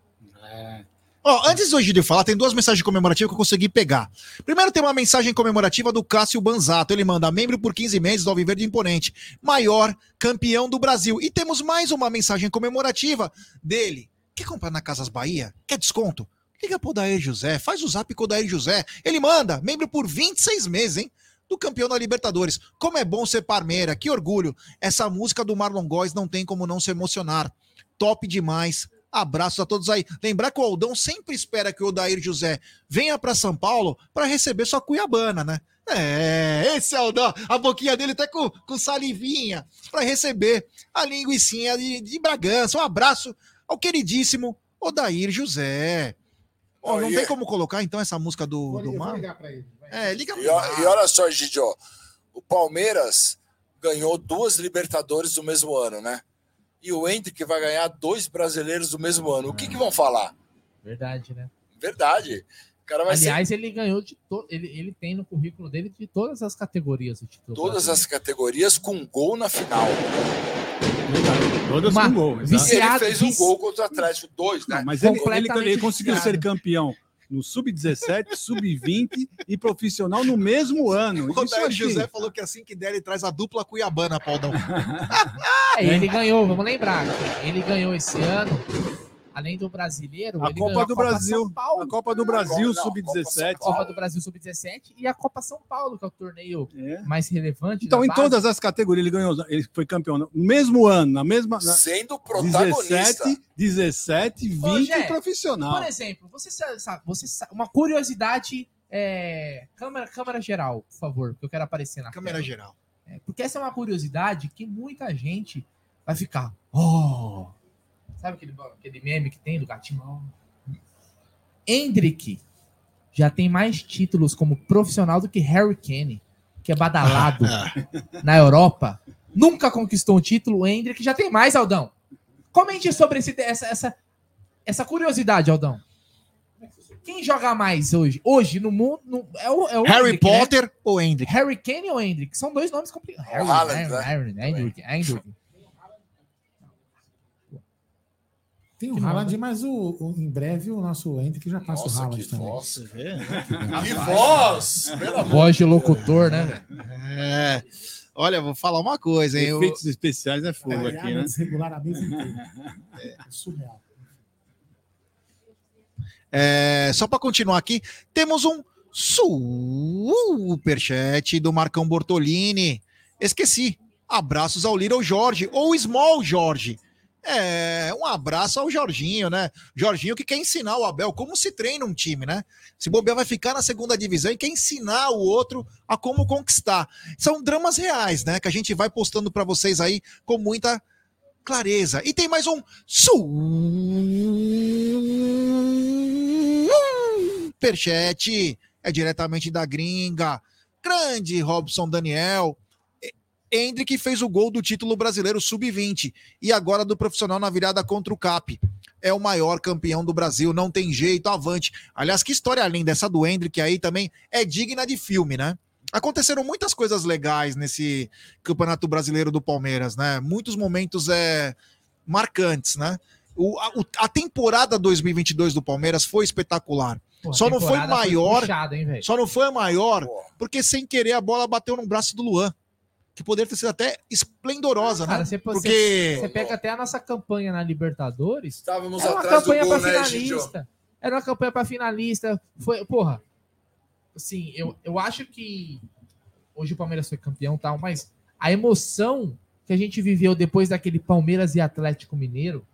Ó, antes do Egídio falar, tem duas mensagens comemorativas que eu consegui pegar. Primeiro tem uma mensagem comemorativa do Cássio Banzato. Ele manda membro por 15 meses do Alviverde Imponente, maior campeão do Brasil. E temos mais uma mensagem comemorativa dele. Quer comprar na Casas Bahia? Quer desconto? Liga pro Dair José, faz o zap com o Dair José. Ele manda, membro por 26 meses, hein? Do campeão da Libertadores. Como é bom ser Parmeira, que orgulho. Essa música do Marlon Góes não tem como não se emocionar. Top demais. Abraços a todos aí. Lembrar que o Aldão sempre espera que o Odair José venha para São Paulo para receber sua Cuiabana, né? É, esse é o Aldão. A boquinha dele até com, com salivinha para receber a linguicinha de, de Bragança. Um abraço ao queridíssimo Odair José. Ó, não e- tem como colocar então essa música do, Vou, do eu vou Mar? ligar pra ele. É, liga E, ó- e olha só, Gidio, o Palmeiras ganhou duas Libertadores do mesmo ano, né? E o Hendrick vai ganhar dois brasileiros do mesmo ano. O que, que vão falar? Verdade, né? Verdade. O cara vai Aliás, ele ganhou de to... ele, ele tem no currículo dele de todas as categorias o título. ser todas brasileiro. as categorias com gol na final. Todas Uma com gol. E ele Viciado, fez um vici- gol contra o Atlético, dois, né? Não, mas ele, ele, ele conseguiu viciado. ser campeão no Sub-17, Sub-20 e profissional no mesmo ano. O Isso. José falou que assim que der, ele traz a dupla Cuiabana, Paudão. [laughs] É, ele ganhou, vamos lembrar. Ele ganhou esse ano, além do brasileiro, A ele Copa ganhou do Copa Brasil. São Paulo, A Copa do Brasil, Não, Copa Sub-17. São Copa do Brasil Sub-17 e a Copa São Paulo, que é o torneio É. mais relevante. Então, em base. todas as categorias, ele ganhou. Ele foi campeão no mesmo ano, na mesma. Na, Sendo protagonista. 17, 17, 20 Ô, Gé, profissional. Por exemplo, você sa- sabe, você sabe, uma curiosidade, é, câmera, câmera geral, por favor, que eu quero aparecer na Câmera tela. geral. É, porque essa é uma curiosidade que muita gente vai ficar. Oh! Sabe aquele, aquele meme que tem do gatinho? Hendrick já tem mais títulos como profissional do que Harry Kane, que é badalado [laughs] na Europa. Nunca conquistou um título, o Hendrick já tem mais, Aldão. Comente sobre esse, essa, essa, essa curiosidade, Aldão. Quem joga mais hoje? Hoje, no mundo. no- é o, é o Harry Hendrick, né? Potter ou Hendrick? Harry Kane ou Hendrick? São dois nomes complicados. Harry, Harry, né? Harry, Hendrick, Hendrick. Tem o Haaland, mas o, o- em breve o nosso Hendrick já passa Nossa, o Haaland também. voz. É. [laughs] Que voz! Pelo amor Voz de locutor, né? É. Olha, vou falar uma coisa, hein? Eu- Efeitos especiais é fogo aqui, né? desregular a mesa inteira. É surreal. É, só para continuar aqui, temos um superchat do Marcão Bortolini. Esqueci. Abraços ao Little Jorge, ou Small Jorge. É, um abraço ao Jorginho, né? Jorginho que quer ensinar o Abel como se treina um time, né? Se bobear vai ficar na segunda divisão e quer ensinar o outro a como conquistar. São dramas reais, né? Que a gente vai postando para vocês aí com muita clareza. E tem mais um superchat. É diretamente da gringa. Grande Robson Daniel. Hendrick fez o gol do título brasileiro sub-20 e agora do profissional na virada contra o CAP. É o maior campeão do Brasil, não tem jeito, avante. Aliás, que história linda essa do Hendrick aí também é digna de filme, né? Aconteceram muitas coisas legais nesse Campeonato Brasileiro do Palmeiras, né? Muitos momentos é, marcantes, né? O- a, a temporada 2022 do Palmeiras foi espetacular. Pô, Só não foi maior- puxada, hein, velho? Só não foi a maior Pô, porque sem querer a bola bateu no braço do Luan, que poderia ter sido até esplendorosa, Cara, né? você, você, Porque você pega até a nossa campanha na Libertadores. Estávamos Era uma campanha gol, pra né, finalista. Era uma campanha pra finalista. Foi, porra. Assim, eu, eu acho que hoje o Palmeiras foi campeão e tal, mas a emoção que a gente viveu depois daquele Palmeiras e Atlético Mineiro,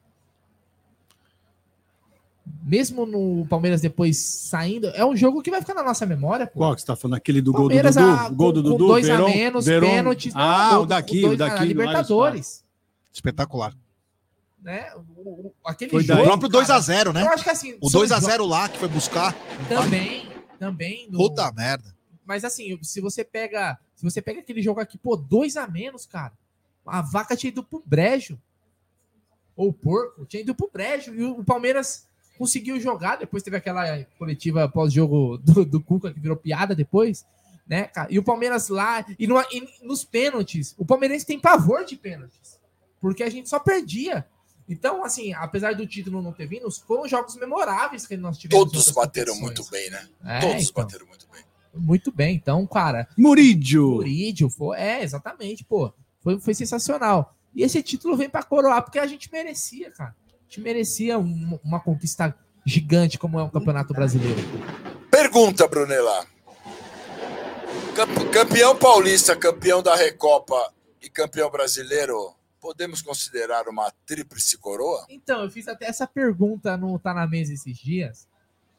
mesmo no Palmeiras depois saindo, é um jogo que vai ficar na nossa memória, pô. Qual que você tá falando? Aquele do gol do Dudu? a- O gol do com- com Dudu? dois a Verón- menos, Verón- pênalti. Ah, Não, o daqui, dois o na daqui. Allianz Libertadores. espetacular. né? O, o- aquele Foi O jogo, próprio cara, 2x0, né? Eu acho que assim. O são 2x0 lá que foi buscar. Também, também. no- Puta merda. Mas assim, se você pega. Se você pega aquele jogo aqui, pô, dois a menos, cara. A vaca tinha ido pro brejo. Ou o porco, tinha ido pro brejo. E o Palmeiras conseguiu jogar. Depois teve aquela coletiva pós-jogo do, do Cuca, que virou piada depois. Né, cara? E o Palmeiras lá. E, no- e nos pênaltis, o Palmeirense tem pavor de pênaltis. Porque a gente só perdia. Então, assim, apesar do título não ter vindo, foram jogos memoráveis que nós tivemos. em Todos bateram muito bem, né? É, Todos então, bateram muito bem. muito bem. Então, cara, Murídio. Murídio, foi, é, exatamente, pô. Foi, foi sensacional. E esse título vem pra coroar, porque a gente merecia, cara. A gente merecia um- uma conquista gigante como é o Campeonato Brasileiro. Pergunta, Brunella. Camp- Campeão paulista, campeão da Recopa e campeão brasileiro, podemos considerar uma tríplice coroa? Então, eu fiz até essa pergunta no Tá na Mesa esses dias.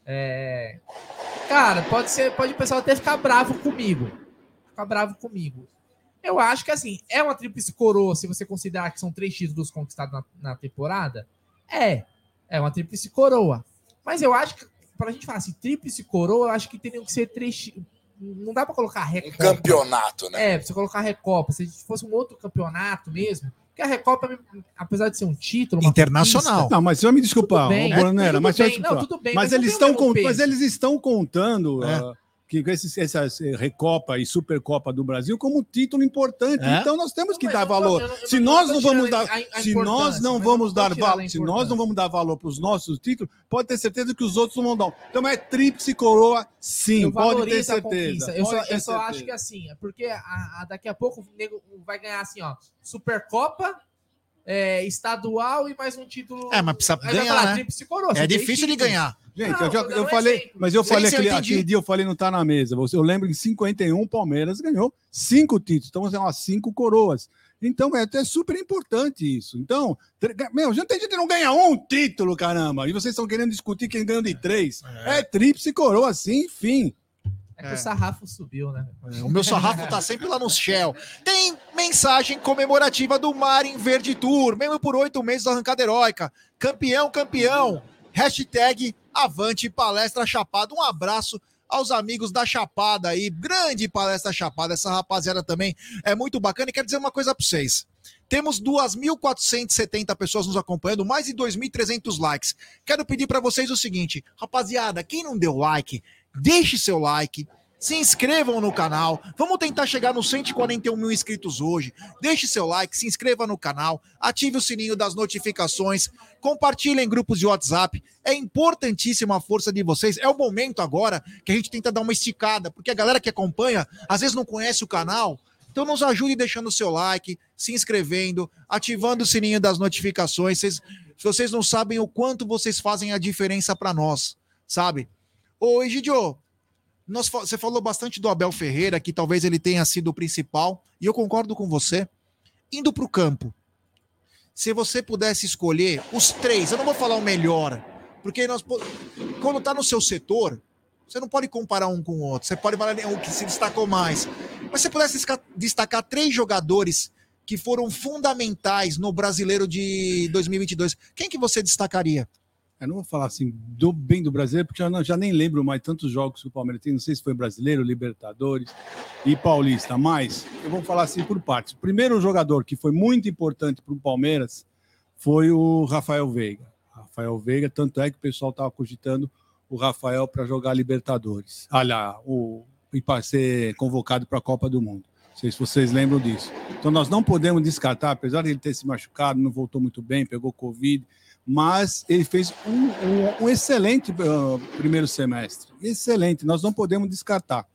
É, Cara, pode ser, pode o pessoal até ficar bravo comigo. Ficar bravo comigo. Eu acho que assim, é uma tríplice coroa se você considerar que são três títulos conquistados na, na temporada. É, é uma tríplice coroa. Mas eu acho que, pra gente falar assim, tríplice coroa, eu acho que teriam que ser três. Não dá pra colocar Um Recopa. campeonato, né? É, pra você colocar a Recopa. Se fosse um outro campeonato mesmo. Porque a Recopa, apesar de ser um título. uma Internacional. conquista, Não, mas só me desculpar, tudo mas, bem, eu não, tudo bem, mas, eles estão con- mas eles estão contando É. ah, que essas eh, Recopa e Supercopa do Brasil como título importante. É. Então nós temos Não, que mas dar valor. não- Se não nós não vamos dar, a- a se nós não vamos não dar valor, se nós não vamos dar valor para os nossos títulos, pode ter certeza que os outros não vão dar. Então é tríplice coroa, sim, eu pode ter certeza. Eu pode só, ter eu só certeza. acho que assim, é porque a, a- daqui a pouco o nego vai ganhar assim, ó, Supercopa, é, estadual e mais um título. É, mas precisa ganhar, falar, né? coroa, É difícil de ganhar. Gente, Não, eu, já, eu um falei, exemplo. mas eu Sim, falei sim, eu aquele, aquele dia, eu falei não tá na mesa. Você- Eu lembro em 51 o Palmeiras ganhou cinco títulos, então são as cinco coroas. Então é até super importante isso. Então, meu, já tem gente que não ganha um título, caramba. E vocês estão querendo discutir quem ganhou de três. É, tríplice coroa, sim, enfim. É que o sarrafo subiu, né? O meu sarrafo tá sempre lá no Shell. Tem mensagem comemorativa do Marin Verde Tour, mesmo por oito meses da arrancada heróica. Campeão, campeão. Hashtag Avante Palestra Chapada. Um abraço aos amigos da Chapada aí. Grande Palestra Chapada. Essa rapaziada também é muito bacana. E quero dizer uma coisa para vocês. Temos 2.470 pessoas nos acompanhando, mais de 2.300 likes. Quero pedir para vocês o seguinte, rapaziada, quem não deu like, deixe seu like, se inscrevam no canal. Vamos tentar chegar nos 141 mil inscritos hoje. Deixe seu like, se inscreva no canal, ative o sininho das notificações, compartilhe em grupos de WhatsApp. É importantíssima a força de vocês. É o momento agora que a gente tenta dar uma esticada, porque a galera que acompanha às vezes não conhece o canal. Então nos ajude deixando o seu like, se inscrevendo, ativando o sininho das notificações. Vocês, vocês não sabem o quanto vocês fazem a diferença para nós, sabe? Ô, Egidio, nós, você falou bastante do Abel Ferreira, que talvez ele tenha sido o principal, e eu concordo com você. Indo para o campo, se você pudesse escolher os três, eu não vou falar o melhor, porque nós, quando está no seu setor, você não pode comparar um com o outro, você pode falar o que se destacou mais. Mas se você pudesse destacar três jogadores que foram fundamentais no brasileiro de 2022, quem que você destacaria? Eu não vou falar assim do bem do brasileiro, porque eu já nem lembro mais tantos jogos que o Palmeiras tem. Não sei se foi brasileiro, Libertadores e Paulista, mas eu vou falar assim por partes. O primeiro jogador que foi muito importante para o Palmeiras foi o Rafael Veiga. Rafael Veiga, tanto é que o pessoal estava cogitando o Rafael para jogar Libertadores. Olha, o e para ser convocado para a Copa do Mundo. Não sei se vocês lembram disso. Então nós não podemos descartar, apesar de ele ter se machucado, não voltou muito bem, pegou Covid, mas ele fez um, um- um excelente ah, primeiro semestre. Excelente, nós não podemos descartar.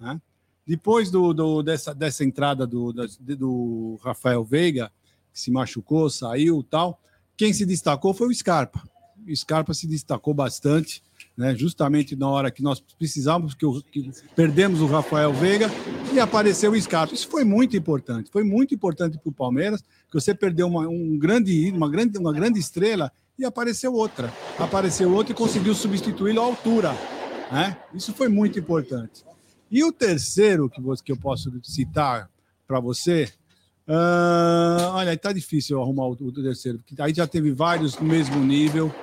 né? Depois do, do- dessa, dessa entrada do, do Rafael Veiga, que se machucou, saiu tal, quem se destacou foi o Scarpa. O Scarpa se destacou bastante, né? justamente na hora que nós precisávamos, que, que perdemos o Rafael Veiga e apareceu o Scarpa. Isso foi muito importante, foi muito importante para o Palmeiras, que você perdeu uma, um grande, uma, grande, uma grande estrela e apareceu outra. Apareceu outra e conseguiu substituí-lo à altura. Né? Isso foi muito importante. E o terceiro que, você, que eu posso citar para você Ah, olha, tá difícil arrumar o, o terceiro, porque aí já teve vários no mesmo nível,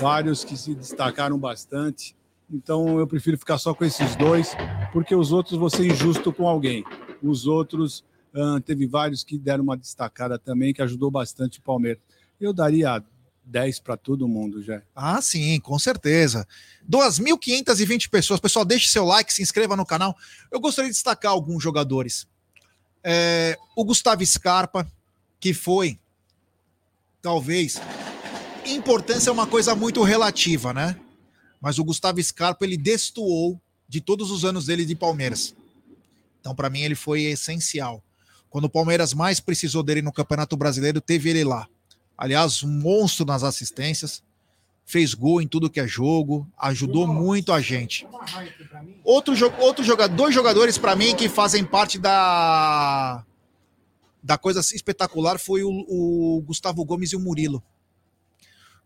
vários que se destacaram bastante. Então eu prefiro ficar só com esses dois, porque os outros vou ser injusto com alguém. Os outros ah, teve vários que deram uma destacada também, que ajudou bastante o Palmeiras. Eu daria 10 para todo mundo já. Ah, sim, com certeza. 2.520 pessoas. Pessoal, deixe seu like, se inscreva no canal. Eu gostaria de destacar alguns jogadores. É, o Gustavo Scarpa, que foi, talvez, importância é uma coisa muito relativa, né? Mas o Gustavo Scarpa, ele destoou de todos os anos dele de Palmeiras. Então, para mim, ele foi essencial. Quando o Palmeiras mais precisou dele no Campeonato Brasileiro, teve ele lá. Aliás, um monstro nas assistências, fez gol em tudo que é jogo, ajudou muito a gente. Outro, jo outro jogador, dois jogadores para mim que fazem parte da da coisa espetacular foi o, o, Gustavo Gomes e o Murilo.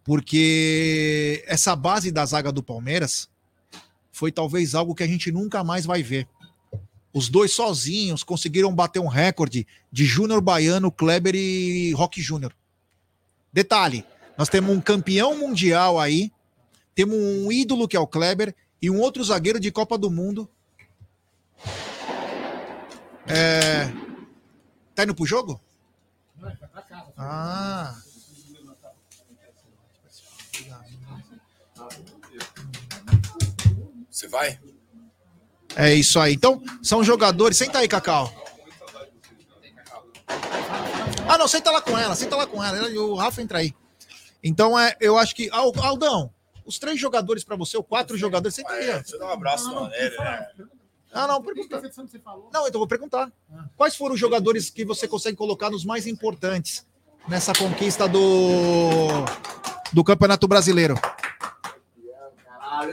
Porque essa base da zaga do Palmeiras foi talvez algo que a gente nunca mais vai ver. Os dois sozinhos conseguiram bater um recorde de Júnior Baiano, Kleber e Rock Júnior. Detalhe, nós temos um campeão mundial aí, temos um ídolo que é o Kleber e um outro zagueiro de Copa do Mundo. É... Tá indo pro jogo? Ah. Você vai? É isso aí. Então, são jogadores. Senta aí, Cacau. Ah, não, senta lá com ela, senta lá com ela. E o Rafa entra aí. Então, é, eu acho que. Aldão, os três jogadores para você, ou quatro jogadores, senta aí. ó. Você dá um abraço no nele, né? Ah, não, pergunta. Não, então vou perguntar. Quais foram os jogadores que você consegue colocar nos mais importantes nessa conquista do, do Campeonato Brasileiro? Caralho!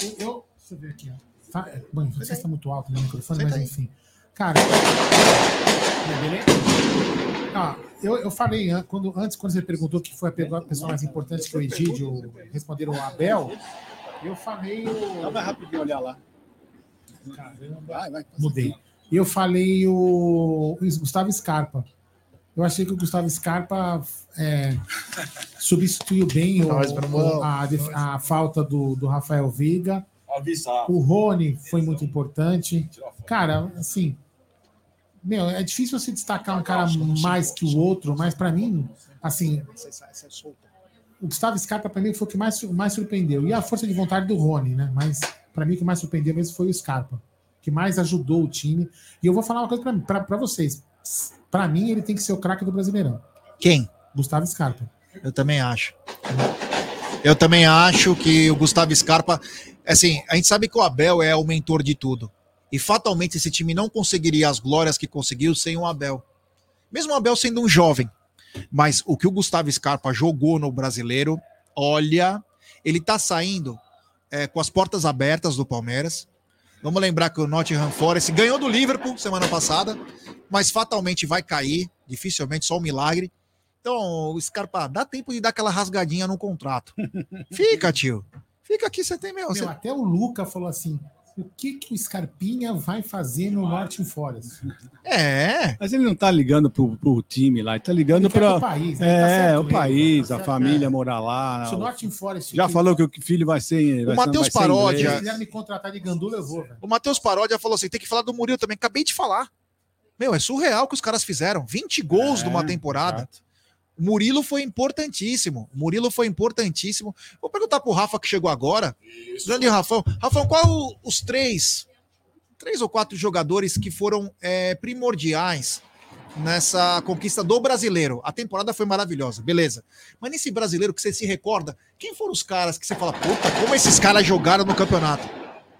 eu, eu, deixa eu ver aqui, ó. Tá, bom, você está muito alto no microfone, Senta mas aí. enfim. Cara, beleza? Ah, eu, eu falei an- quando, antes, quando você perguntou que foi a pe- a pessoa mais importante que o Egídio responderam o Abel, eu falei o. Vai rapidinho olhar lá. Caramba. Mudei. Eu falei o, Gustavo Scarpa. Eu achei que o Gustavo Scarpa é, substituiu bem o- a, a falta do, do Rafael Veiga. Avisar. O Rony foi muito importante. Cara, assim, meu, é difícil você destacar um cara mais que o outro, mas para mim, assim, o Gustavo Scarpa para mim foi o que mais, mais surpreendeu. E a força de vontade do Rony, né? Mas para mim o que mais surpreendeu mesmo foi o Scarpa, que mais ajudou o time. E eu vou falar uma coisa para vocês. Para mim, ele tem que ser o craque do Brasileirão. Quem? Gustavo Scarpa. Eu também acho. Eu também acho que o Gustavo Scarpa, assim, a gente sabe que o Abel é o mentor de tudo. E fatalmente esse time não conseguiria as glórias que conseguiu sem o Abel. Mesmo o Abel sendo um jovem. Mas o que o Gustavo Scarpa jogou no brasileiro, olha, ele tá saindo é, com as portas abertas do Palmeiras. Vamos lembrar que o Nottingham Forest ganhou do Liverpool semana passada, mas fatalmente vai cair, dificilmente, só um milagre. Então, o Scarpa, dá tempo de dar aquela rasgadinha no contrato. [laughs] Fica, tio. Fica aqui, você tem meu. Meu, Você... até o Luca falou assim: o que, que o Scarpinha vai fazer no Norte Forest? É. Mas ele não tá ligando pro, pro time lá, ele tá ligando para pro país, né? Tá É, certo o país, tá a família é. morar lá. Se o Norte Forest. Já falou que o filho vai ser. vai ser- Matheus Paródia-. Se quiser me contratar de gandula, eu vou, velho. O Matheus Paródia falou assim: tem que falar do Murilo também. Acabei de falar. Meu, é surreal o que os caras fizeram. 20 gols É, numa temporada. exato. O Murilo foi importantíssimo. O Murilo foi importantíssimo. Vou perguntar pro Rafa que chegou agora. Grande Rafão. Rafão, qual o- os três, três ou quatro jogadores que foram é, primordiais nessa conquista do brasileiro? A temporada foi maravilhosa, beleza. Mas nesse brasileiro que você se recorda, quem foram os caras que você fala, puta, como esses caras jogaram no campeonato?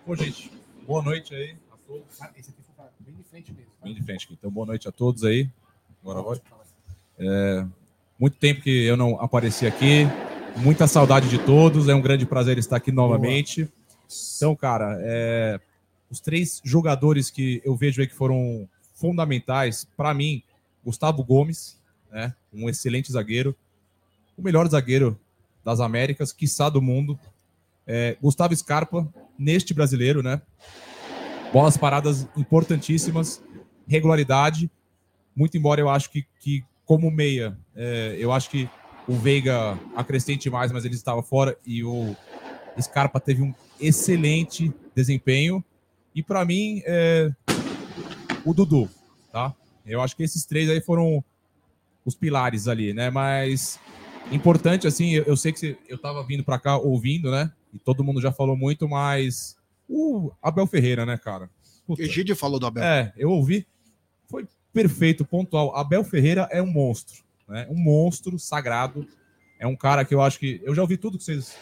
Bom, gente, boa noite aí a todos. Esse aqui foi bem de frente mesmo. Bem de frente aqui. Então, boa noite a todos aí. Agora vai. É, muito tempo que eu não apareci aqui. Muita saudade de todos. É um grande prazer estar aqui novamente. Então, cara, é, os três jogadores que eu vejo aí que foram fundamentais, para mim, Gustavo Gomes, né, um excelente zagueiro, o melhor zagueiro das Américas, quiçá do mundo. É, Gustavo Scarpa, neste brasileiro, né? Bolas paradas importantíssimas, regularidade. Muito embora eu acho que, que como meia, é, eu acho que o Veiga acrescente mais, mas ele estava fora e o Scarpa teve um excelente desempenho. E para mim, é, o Dudu, tá? Eu acho que esses três aí foram os pilares ali, né? Mas importante, assim, eu, eu sei que eu tava vindo para cá ouvindo, né? E todo mundo já falou muito, mas o Abel Ferreira, né, cara? Puta. Egídio falou do Abel. É, eu ouvi. Foi perfeito, pontual. Abel Ferreira é um monstro, né? Um monstro sagrado. É um cara que eu acho que. Eu já ouvi tudo que vocês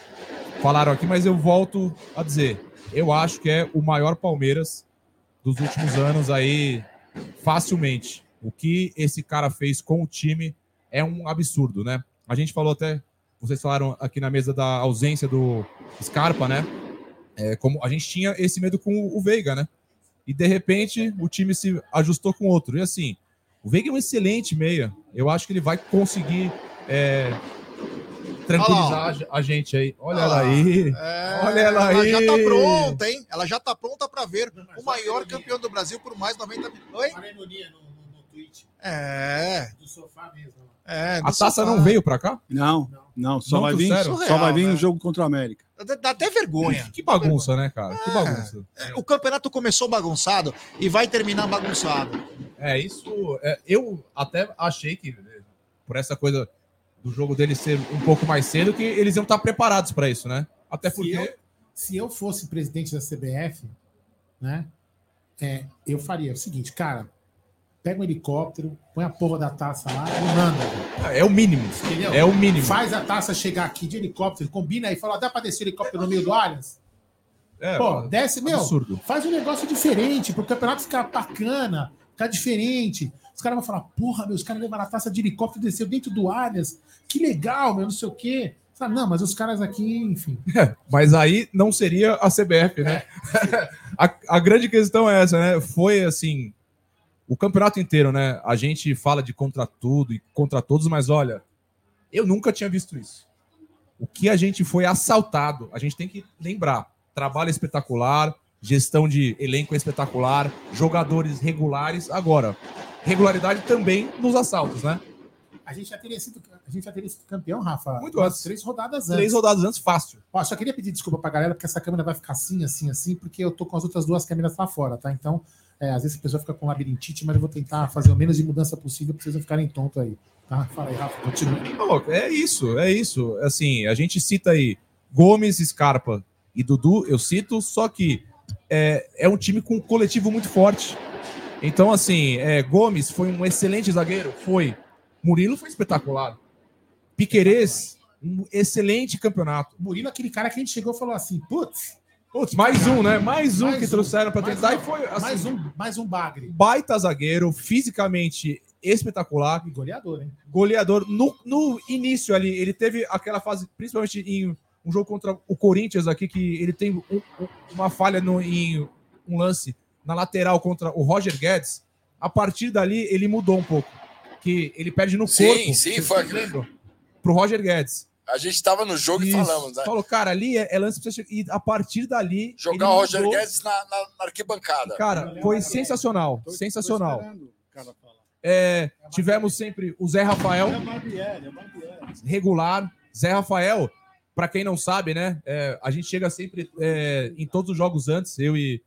falaram aqui, mas eu volto a dizer. Eu acho que é o maior Palmeiras dos últimos anos aí, facilmente. O que esse cara fez com o time é um absurdo, né? A gente falou até. Vocês falaram aqui na mesa da ausência do Scarpa, né? É, como a gente tinha esse medo com o Veiga, né? E de repente o time se ajustou com outro. E assim, o Veiga é um excelente meia. Eu acho que ele vai conseguir é, tranquilizar a gente aí. Olha ela aí. É, Olha ela aí. já tá pronta, hein? Ela já tá pronta para ver o maior campeão do Brasil por mais 90 mil. Oi? No, no, no tweet É, do sofá mesmo. É. A taça sofá. não veio pra cá? Não, não, só Não vai vir, trouxeram? só vai vir né? jogo contra o América. Dá- Dá até vergonha. Que bagunça, né, cara? Que bagunça. O campeonato começou bagunçado e vai terminar bagunçado. É, isso. é, eu até achei que, por essa coisa do jogo dele ser um pouco mais cedo, que eles iam estar preparados para isso, né? Até Se porque. eu, se eu fosse presidente da CBF, né, é, eu faria o seguinte, cara, pega um helicóptero, põe a porra da taça lá e manda. É o mínimo. Entendeu? É o mínimo. Faz a taça chegar aqui de helicóptero, combina aí, fala, dá pra descer o helicóptero no meio do Allianz? É, Pô, desce, meu, absurdo. faz um negócio diferente, pro campeonato ficar bacana, ficar diferente. Os caras vão falar, porra, meu, os caras levaram a taça de helicóptero e desceu dentro do Allianz. Que legal, meu, não sei o quê. Fala, não, mas os caras aqui, enfim. [laughs] Mas aí não seria a CBF, né? [laughs] a, a grande questão é essa, né? Foi assim, o campeonato inteiro, né? A gente fala de contra tudo e contra todos, mas olha, eu nunca tinha visto isso. O que a gente foi assaltado, a gente tem que lembrar. Trabalho espetacular, gestão de elenco espetacular, jogadores regulares. Agora, regularidade também nos assaltos, né? A gente já teria sido, a gente já teria sido campeão, Rafa. Muito antes. Três rodadas antes. Três rodadas antes, fácil. Ó, só queria pedir desculpa pra galera, porque essa câmera vai ficar assim, assim, assim, porque eu tô com as outras duas câmeras lá fora, tá? Então, é, às vezes a pessoa fica com labirintite, mas eu vou tentar fazer o menos de mudança possível pra vocês não ficarem tontos aí. Tá? Fala aí, Rafa, continua. É isso, é isso. Assim, a gente cita aí Gomes, Scarpa e Dudu, eu cito, só que é, é um time com um coletivo muito forte. Então, assim, é, Gomes foi um excelente zagueiro? Foi. Murilo foi espetacular. Piquerez, um excelente campeonato. Murilo, aquele cara que a gente chegou e falou assim, putz, Putz, mais um, né? Mais um Mais que um. trouxeram para tentar um, e foi assim, mais um, mais um bagre. baita zagueiro, fisicamente espetacular. E goleador, hein? goleador. No, no início ali, ele teve aquela fase, principalmente em um jogo contra o Corinthians aqui, que ele tem um- um- uma falha no, em um lance na lateral contra o Roger Guedes. A partir dali, ele mudou um pouco. Que ele perde no Sim, corpo. sim, vocês foi-? Pro Roger Guedes. A gente tava no jogo e Isso. falamos, né? Falou, cara, ali é, é lance pra você chegar. E a partir dali. Jogar o Roger. Guedes na, na- na arquibancada. Cara, foi sensacional. Tô- tô sensacional. É, tivemos sempre o Zé Rafael. É é regular. Zé Rafael, para quem não sabe, né? é, a gente chega sempre é, em todos os jogos antes, eu e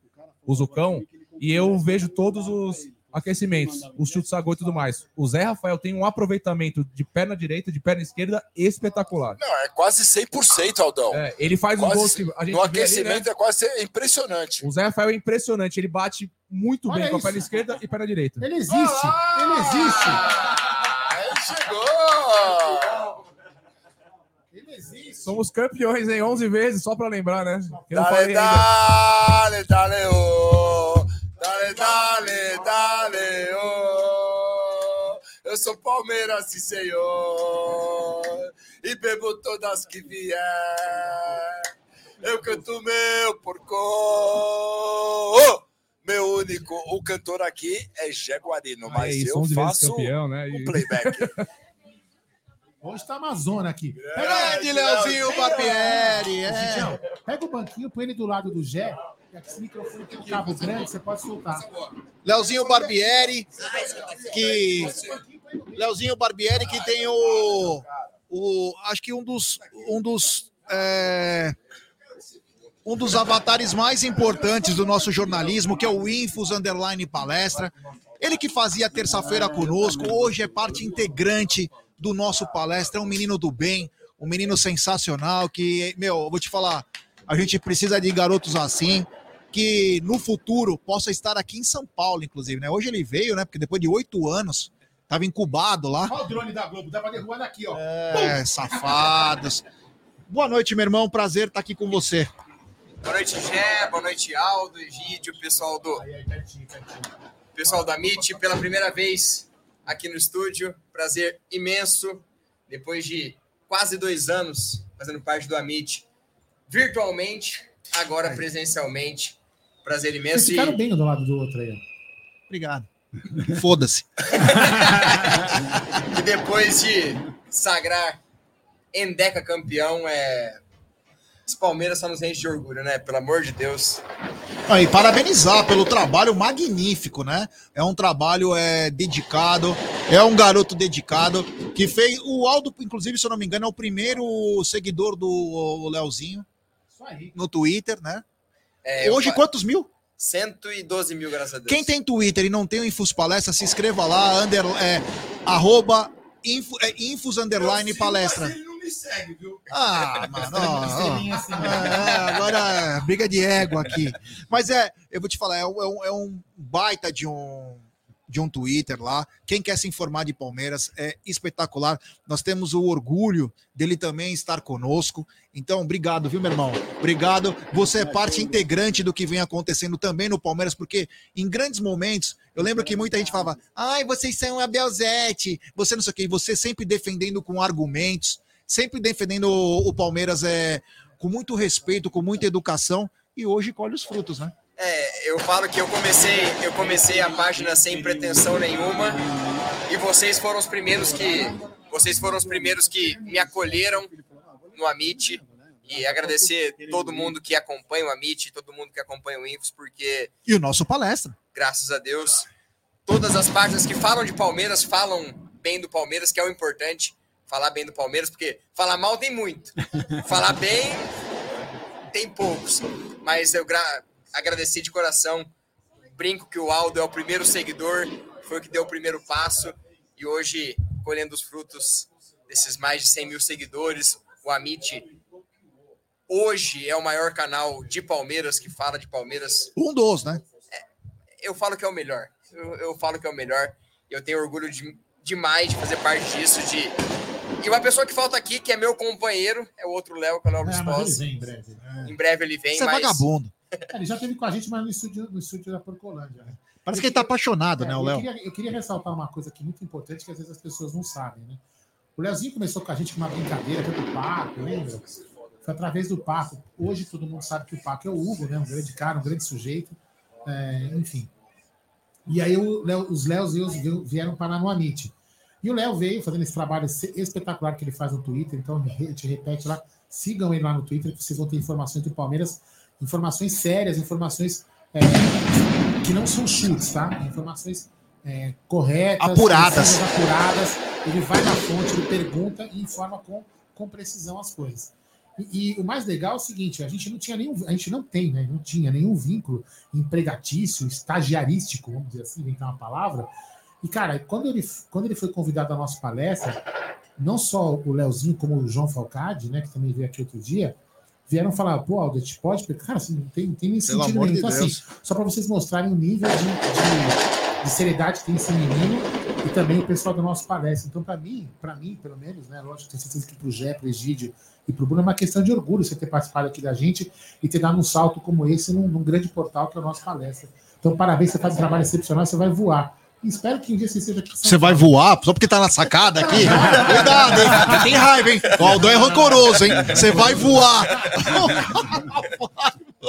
o Zucão, e eu vejo todos os aquecimentos, os chutes a gol e tudo mais. O Zé Rafael tem um aproveitamento de perna direita, de perna esquerda espetacular. Não, é quase 100%, Aldão. É, ele faz os Quase gols que a gente no vê ali, aquecimento né? é quase impressionante. O Zé Rafael é impressionante, ele bate muito Olha bem com a isso. perna esquerda e perna direita. Ele existe, ele existe, Aí chegou! ele existe. Somos campeões em 11 vezes, só para lembrar, né? Eu não Dale, dale, dale, oh. Dale, dale, oh. Eu sou Palmeiras, sim, senhor. E bebo todas que vier. Eu canto meu porco. Oh! Meu único, o cantor aqui é Jaguarino, mas isso, eu 11 vezes faço campeão, né? o E- playback. [laughs] Hoje tá Amazona aqui. Grande Leozinho Barbieri, é. Pega o banquinho, põe ele do lado do Gé Esse microfone tem um cabo grande, você pode soltar. Leozinho Barbieri, que. Leozinho Barbieri, que tem o. o acho que um dos. Um dos é, um dos avatares mais importantes do nosso jornalismo, que é o Infos Underline Palestra. Ele que fazia terça-feira conosco, hoje é parte integrante do nosso palestra, é um menino do bem, um menino sensacional que, meu, eu vou te falar, a gente precisa de garotos assim, que no futuro possa estar aqui em São Paulo, inclusive, né? Hoje ele veio, né? Porque depois de oito anos, estava incubado lá. Olha o drone da Globo, dá pra derrubar daqui, ó. É, safados. Boa noite, meu irmão. Prazer estar aqui com você. Boa noite, Gé. Boa noite, Aldo, Egídio, pessoal do pessoal da MIT. Pela primeira vez aqui no estúdio. Prazer imenso. Depois de quase dois anos fazendo parte do Amit, virtualmente, agora presencialmente. Prazer Vocês imenso. ficaram E bem um do lado do outro aí. Obrigado. [laughs] Foda-se. [laughs] E depois de sagrar Endeca campeão, é. Esse Palmeiras só nos enche de orgulho, né? Pelo amor de Deus. Ah, E parabenizar pelo trabalho magnífico, né? É um trabalho é, dedicado, é um garoto dedicado que fez. O Aldo, inclusive, se eu não me engano, é o primeiro seguidor do Leozinho. No Twitter, né? É, Hoje, quantos mil? 112 mil, graças a Deus. Quem tem Twitter e não tem o Infos Palestra, se inscreva lá, under, é, arroba info, é, Infos Underline Palestra. Ele não me segue, viu? Ah, [laughs] mano, ó, assim, né? É, agora é briga de ego aqui. Mas é, eu vou te falar, é é um- é um baita de um, de um Twitter lá. Quem quer se informar de Palmeiras é espetacular. Nós temos o orgulho dele também estar conosco. Então, obrigado, viu, meu irmão? Obrigado. Você é parte integrante do que vem acontecendo também no Palmeiras, porque em grandes momentos, eu lembro que muita gente falava: ai, vocês são a Belzete, você não sei o quê. E você sempre defendendo com argumentos, sempre defendendo o, o Palmeiras é, com muito respeito, com muita educação. E hoje colhe os frutos, né? É, eu falo que eu comecei, eu comecei a página sem pretensão nenhuma. E vocês foram os primeiros que vocês foram os primeiros que me acolheram no Amit. E agradecer todo mundo que acompanha o Amit, todo mundo que acompanha o Infos, porque E o nosso palestra. graças a Deus todas as páginas que falam de Palmeiras falam bem do Palmeiras, que é o importante, falar bem do Palmeiras, porque falar mal tem muito, [laughs] falar bem tem poucos, mas eu gra- agradecer de coração. Brinco que o Aldo é o primeiro seguidor, foi o que deu o primeiro passo e hoje colhendo os frutos desses mais de 100 mil seguidores. O Amit hoje é o maior canal de Palmeiras que fala de Palmeiras. Um dos, né? Eu falo que é o melhor. Eu, eu falo que é o melhor. E eu tenho orgulho de- demais de fazer parte disso. De... E uma pessoa que falta aqui, que é meu companheiro, é o outro Léo, que é o Léo É, Lustosa. vem em breve. né? Em breve ele vem, Você é mas. vagabundo. É, Ele já esteve com a gente, mas no estúdio, no estúdio da Porcolândia. Né? Parece que ele tá apaixonado, É, né, o eu, Léo? queria, eu queria ressaltar uma coisa aqui muito importante que às vezes as pessoas não sabem, né? O Leozinho começou com a gente com uma brincadeira, foi do Paco, lembra? Foi através do Paco. Hoje todo mundo sabe que o Paco é o Hugo, né? Um grande cara, um grande sujeito. É, enfim. E aí Léo- os Léos e eu vieram parar no Amit. E o Léo veio fazendo esse trabalho espetacular que ele faz no Twitter. Então, a gente repete lá. Sigam ele lá no Twitter, que vocês vão ter informações do Palmeiras, informações sérias, informações é, que não são chutes, tá? Informações é, corretas, Apuradas. apuradas. Ele vai na fonte, ele pergunta e informa com, com precisão as coisas. E, e o mais legal é o seguinte: a gente não tinha nenhum, a gente não tem, né? Não tinha nenhum vínculo empregatício, estagiarístico, vamos dizer assim, inventar uma palavra. E, cara, quando ele, quando ele foi convidado à nossa palestra, não só o Leozinho, como o João Falcade, né, que também veio aqui outro dia, vieram falar, pô, Aldo, a gente pode. Cara, assim, não tem, não tem nem Pelo sentido nenhum. de Então, assim, só para vocês mostrarem o nível de, de, de seriedade que tem esse menino e também o pessoal da nossa palestra. Então, para mim, para mim, pelo menos, né, lógico, tenho certeza que para o Gé, para o Egídio e para o Bruno é uma questão de orgulho você ter participado aqui da gente e ter dado um salto como esse num, num grande portal que é a nossa palestra. Então, parabéns, você faz um trabalho excepcional, você vai voar. Espero que um dia você seja aqui. Você vai voar só porque tá na sacada aqui? Cuidado, hein? Tem raiva, hein? O Aldão é rancoroso, hein? Você vai voar.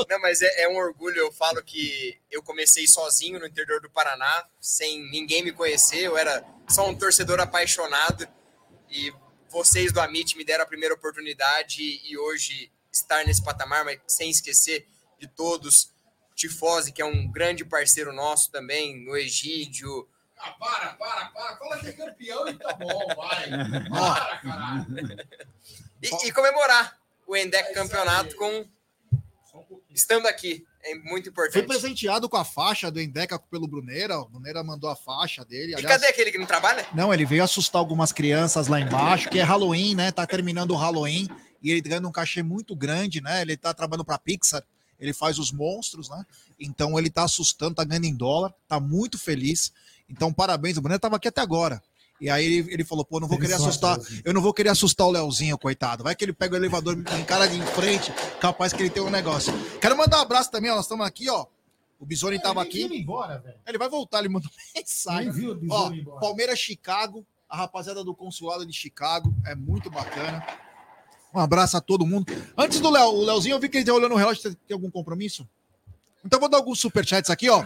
Não, mas é, é um orgulho. Eu falo que eu comecei sozinho no interior do Paraná, sem ninguém me conhecer. Eu era só um torcedor apaixonado. E vocês do Amit me deram a primeira oportunidade. E hoje estar nesse patamar, mas sem esquecer de todos Tifose, que é um grande parceiro nosso também, o Egídio. Ah, para, para, para. Fala que é campeão e tá bom, vai. [laughs] Para, caralho. E, e comemorar o Endec campeonato com estando aqui. É muito Foi importante. presenteado com a faixa do Endeca pelo Bruneira. O Bruneira mandou a faixa dele. E aliás- cadê aquele que não trabalha? Não, ele veio assustar algumas crianças lá embaixo, que é Halloween, né? Tá terminando o Halloween e ele ganhando um cachê muito grande, né? Ele tá trabalhando para Pixar, ele faz os monstros, né? Então ele tá assustando, tá ganhando em dólar, tá muito feliz. Então parabéns, o Bruno tava aqui até agora. E aí ele, ele falou, pô, não vou querer assustar, eu não vou querer assustar o Leozinho, coitado. Vai que ele pega o elevador em cara de frente, capaz que ele tem um negócio. Quero mandar um abraço também, ó, nós estamos aqui, ó. O Bisoni tava Ele aqui. ia embora. Ele vai voltar, ele mandou [laughs] mensagem. Viu o Ó. Palmeiras Chicago, a rapaziada do consulado de Chicago, é muito bacana. Um abraço a todo mundo. Antes do Léo, o Léozinho, eu vi que ele tá olhando o relógio, tem- tem algum compromisso? Então vou dar alguns superchats aqui, ó.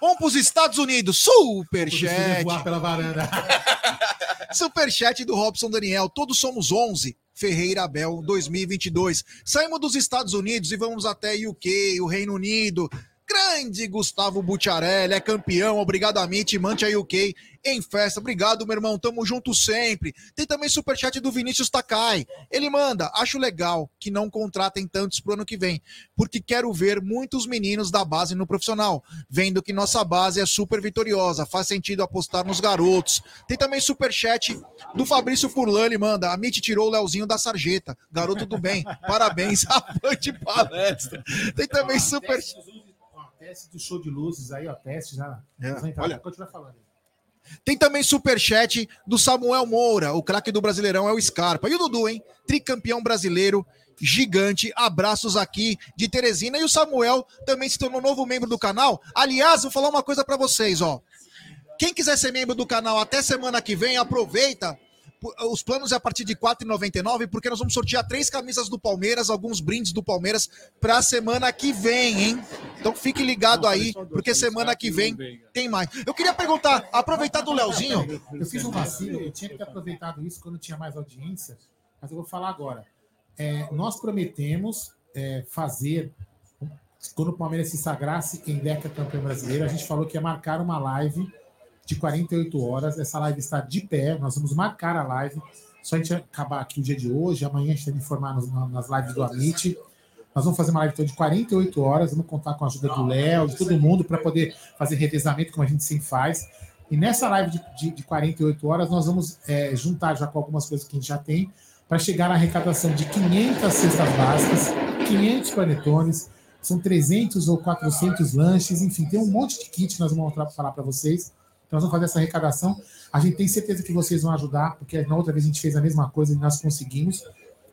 Vamos para os Estados Unidos, superchat. voar pela varanda. [laughs] Superchat do Robson Daniel. Todos somos 11. Ferreira Abel 2022. Saímos dos Estados Unidos e vamos até UK, o Reino Unido. Grande Gustavo Butiarelli, é campeão. Obrigado, Amit. Mante a UK em festa. Obrigado, meu irmão. Tamo junto sempre. Tem também superchat do Vinícius Takai. Ele manda: Acho legal que não contratem tantos pro ano que vem, porque quero ver muitos meninos da base no profissional, vendo que nossa base é super vitoriosa. Faz sentido apostar nos garotos. Tem também superchat do Fabrício Furlan, ele manda. A Mitch tirou o Leozinho da sarjeta. Garoto do bem. [laughs] Parabéns, [laughs] avante palestra. Tem também super. Teste do show de luzes aí, ó. Teste já. É, olha. Continua falando. Tem também superchat do Samuel Moura. O craque do Brasileirão é o Scarpa. E o Dudu, hein? Tricampeão brasileiro. Gigante, abraços aqui de Teresina. E o Samuel também se tornou novo membro do canal. Aliás, vou falar uma coisa pra vocês, ó. Quem quiser ser membro do canal até semana que vem, aproveita. Os planos é a partir de R$ 4,99, porque nós vamos sortear três camisas do Palmeiras, alguns brindes do Palmeiras para semana que vem, hein? Então fique ligado aí, porque semana que vem tem mais. Eu queria perguntar, aproveitar do Leozinho. Eu fiz um vacilo, eu tinha que ter aproveitado isso quando tinha mais audiência, mas eu vou falar agora. É, nós prometemos é, fazer, quando o Palmeiras se sagrasse em Deca campeão brasileiro, a gente falou que ia marcar uma live de 48 horas. Essa live está de pé, nós vamos marcar a live. Só a gente acabar aqui o dia de hoje, amanhã a gente vai informar nas lives do Amit. Nós vamos fazer uma live então, de 48 horas, vamos contar com a ajuda do Léo, de todo mundo, para poder fazer revezamento, como a gente sempre faz. E nessa live de, de, de 48 horas, nós vamos é, juntar já com algumas coisas que a gente já tem, para chegar na arrecadação de 500 cestas básicas, 500 panetones, são 300 ou 400 lanches, enfim, tem um monte de kit que nós vamos falar para vocês. Então, nós vamos fazer essa arrecadação. A gente tem certeza que vocês vão ajudar, porque na outra vez a gente fez a mesma coisa e nós conseguimos,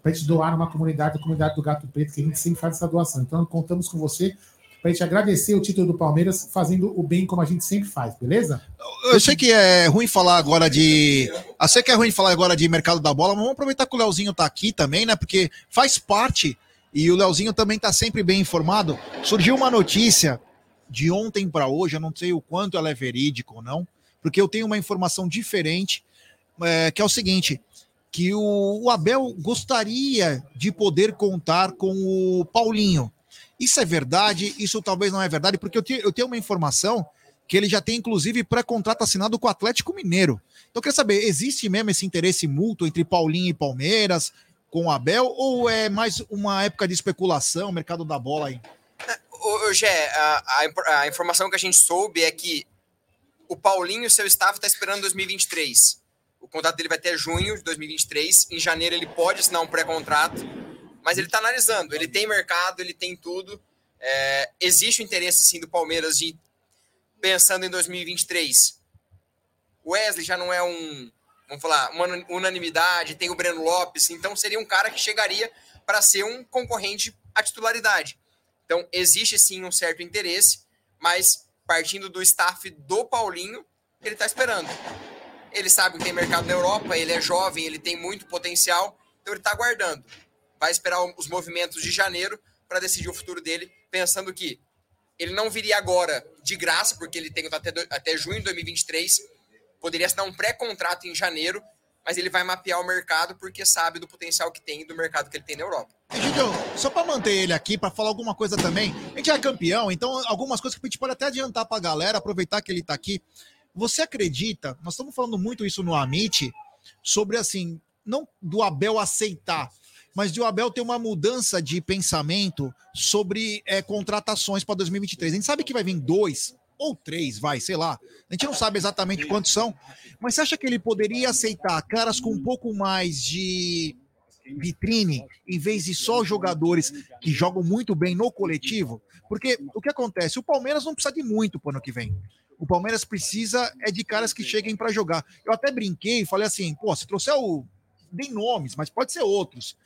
para a gente doar numa comunidade, a comunidade do Gato Preto, que a gente sempre faz essa doação. Então, contamos com você para a gente agradecer o título do Palmeiras, fazendo o bem como a gente sempre faz, beleza? Eu sei que é ruim falar agora de. Eu sei que é ruim falar agora de mercado da bola, mas vamos aproveitar que o Leozinho tá aqui também, né? Porque faz parte e o Leozinho também tá sempre bem informado. Surgiu uma notícia de ontem para hoje, eu não sei o quanto ela é verídica ou não, porque eu tenho uma informação diferente, é, que é o seguinte: que o, o Abel gostaria de poder contar com o Paulinho. Isso é verdade? Isso talvez não é verdade, porque eu, te- eu tenho uma informação que ele já tem, inclusive, pré-contrato assinado com o Atlético Mineiro. Então, eu queria saber, existe mesmo esse interesse mútuo entre Paulinho e Palmeiras, com o Abel, ou é mais uma época de especulação, mercado da bola aí? Ô, Gé, a, a a informação que a gente soube é que o Paulinho seu staff está esperando 2023. O contrato dele vai até junho de 2023. Em janeiro ele pode assinar um pré-contrato, mas ele está analisando. Ele tem mercado, ele tem tudo. É, existe o interesse, sim, do Palmeiras de pensando em 2023. O Wesley já não é um, vamos falar, uma unanimidade, tem o Breno Lopes, então seria um cara que chegaria para ser um concorrente à titularidade. Então, existe sim um certo interesse, mas partindo do staff do Paulinho, ele está esperando. Ele sabe que tem mercado na Europa, ele é jovem, ele tem muito potencial, então ele está aguardando. Vai esperar os movimentos de janeiro para decidir o futuro dele, pensando que ele não viria agora de graça, porque ele tem até, até junho de 2023, poderia assinar um pré-contrato em janeiro mas ele vai mapear o mercado porque sabe do potencial que tem e do mercado que ele tem na Europa. Egidio, só para manter ele aqui, para falar alguma coisa também, a gente é campeão, então algumas coisas que a gente pode até adiantar para a galera, aproveitar que ele está aqui. Você acredita, nós estamos falando muito isso no Amit, sobre assim, não do Abel aceitar, mas de o Abel ter uma mudança de pensamento sobre é, contratações para 2023. A gente sabe que vai vir dois ou três, vai, sei lá. A gente não sabe exatamente quantos são, mas você acha que ele poderia aceitar caras com um pouco mais de vitrine, em vez de só jogadores que jogam muito bem no coletivo? Porque o que acontece? O Palmeiras não precisa de muito para o ano que vem. O Palmeiras precisa é de caras que cheguem para jogar. Eu até brinquei e falei assim: pô, se trouxer o. Dei nomes, mas pode ser outros.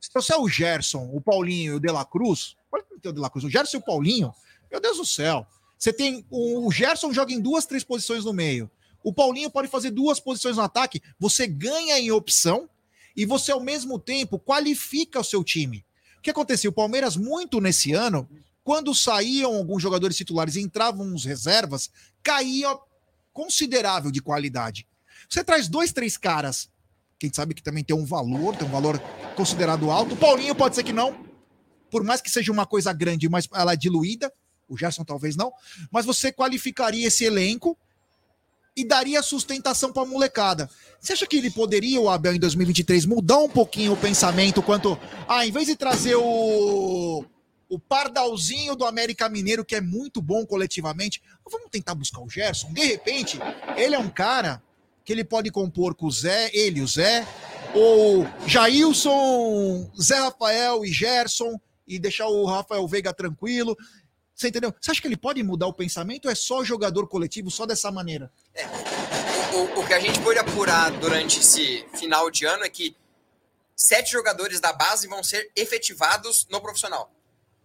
Se trouxer o Gerson, o Paulinho e o De La Cruz, pode ter o De La Cruz, o Gerson e o Paulinho, meu Deus do céu. Você tem. O Gerson joga em duas, três posições no meio. O Paulinho pode fazer duas posições no ataque. Você ganha em opção e você, ao mesmo tempo, qualifica o seu time. O que aconteceu? O Palmeiras, muito nesse ano, quando saíam alguns jogadores titulares e entravam os reservas, caía considerável de qualidade. Você traz dois, três caras, quem sabe que também tem um valor, tem um valor considerado alto. O Paulinho pode ser que não, por mais que seja uma coisa grande, mas ela é diluída. O Gerson talvez não, mas você qualificaria esse elenco e daria sustentação para a molecada. Você acha que ele poderia, o Abel, em 2023, mudar um pouquinho o pensamento quanto. Ah, em vez de trazer o. O Pardalzinho do América Mineiro, que é muito bom coletivamente, vamos tentar buscar o Gerson. De repente, ele é um cara que ele pode compor com o Zé, ele, o Zé, ou Jailson, Zé Rafael e Gerson, e deixar o Rafael Veiga tranquilo. Você entendeu? Você acha que ele pode mudar o pensamento ou é só jogador coletivo, só dessa maneira? É, o, o, que a gente pôde apurar durante esse final de ano é que sete jogadores da base vão ser efetivados no profissional.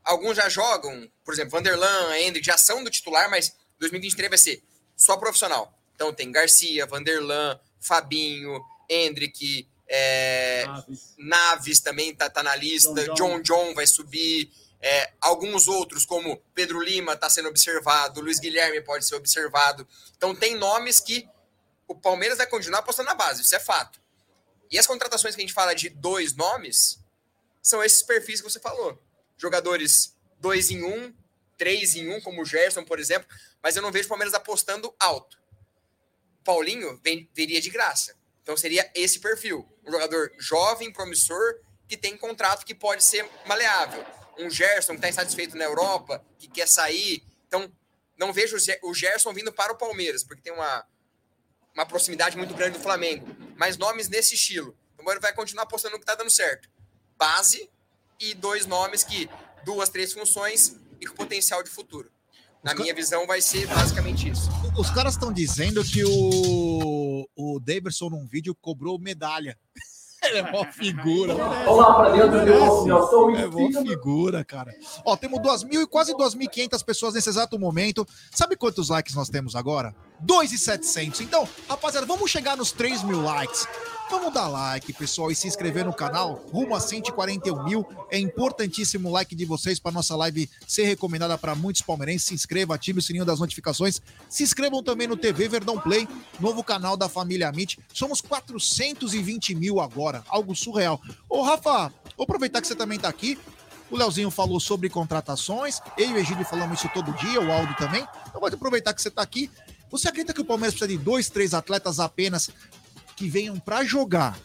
Alguns já jogam, por exemplo, Vanderlan, Hendrick, já são do titular, mas 2023 vai ser só profissional. Então tem Garcia, Vanderlan, Fabinho, Hendrick, é, Naves. Naves. também tá, tá na lista, John John. John John vai subir. É, alguns outros, como Pedro Lima, está sendo observado, Luiz Guilherme pode ser observado. Então, tem nomes que o Palmeiras vai continuar apostando na base, isso é fato. E as contratações que a gente fala de dois nomes são esses perfis que você falou. Jogadores dois em um, três em um, como o Gerson, por exemplo, mas eu não vejo o Palmeiras apostando alto. Paulinho vem, viria de graça. Então seria esse perfil. Um jogador jovem, promissor, que tem contrato que pode ser maleável um Gerson que está insatisfeito na Europa, que quer sair. Então, não vejo o Gerson vindo para o Palmeiras, porque tem uma, uma proximidade muito grande do Flamengo. Mas nomes nesse estilo. Então, ele vai continuar apostando no que está dando certo. Base e dois nomes que duas, três funções e com potencial de futuro. Na minha visão, vai ser basicamente isso. Os caras estão dizendo que o, o Davidson, num vídeo, cobrou medalha. Ele é mó figura. Vamos lá pra dentro de novo, eu sou É mó figura, cara. Ó, temos 2.000 e quase 2.500 pessoas nesse exato momento. Sabe quantos likes nós temos agora? 2.700. Então, rapaziada, vamos chegar nos 3 mil likes. Vamos dar like, pessoal, e se inscrever no canal. Rumo a 141 mil. É importantíssimo o like de vocês para nossa live ser recomendada para muitos palmeirenses. Se inscreva, ative o sininho das notificações. Se inscrevam também no TV Verdão Play, novo canal da família Amit. Somos 420 mil agora, algo surreal. Ô, Rafa, vou aproveitar que você também está aqui. O Leozinho falou sobre contratações. Eu e o Egílio falamos isso todo dia, o Aldo também. Então, vou aproveitar que você está aqui. Você acredita que o Palmeiras precisa de dois, três atletas apenas que venham para jogar,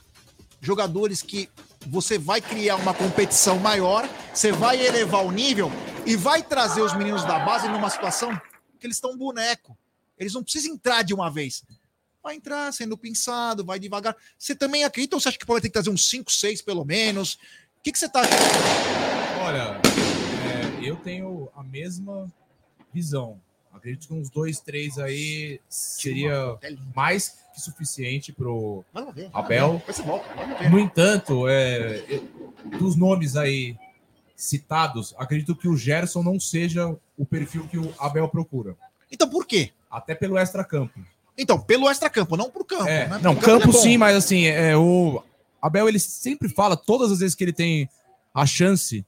jogadores que você vai criar uma competição maior, você vai elevar o nível e vai trazer os meninos da base numa situação que eles estão boneco. Eles não precisam entrar de uma vez. Vai entrar sendo pensado, vai devagar. Você também acredita ou você acha que pode ter que trazer uns 5, 6 pelo menos? O que, que você tá achando? Olha, é, eu tenho a mesma visão. Acredito que uns dois, três aí seria mais que suficiente pro Abel. No entanto, é, dos nomes aí citados, acredito que o Gerson não seja o perfil que o Abel procura. Então por quê? Até pelo extra-campo. Então, pelo extra-campo, não pro campo. É, né? Não, Porque o campo é sim, mas assim, é, o Abel ele sempre fala, todas as vezes que ele tem a chance,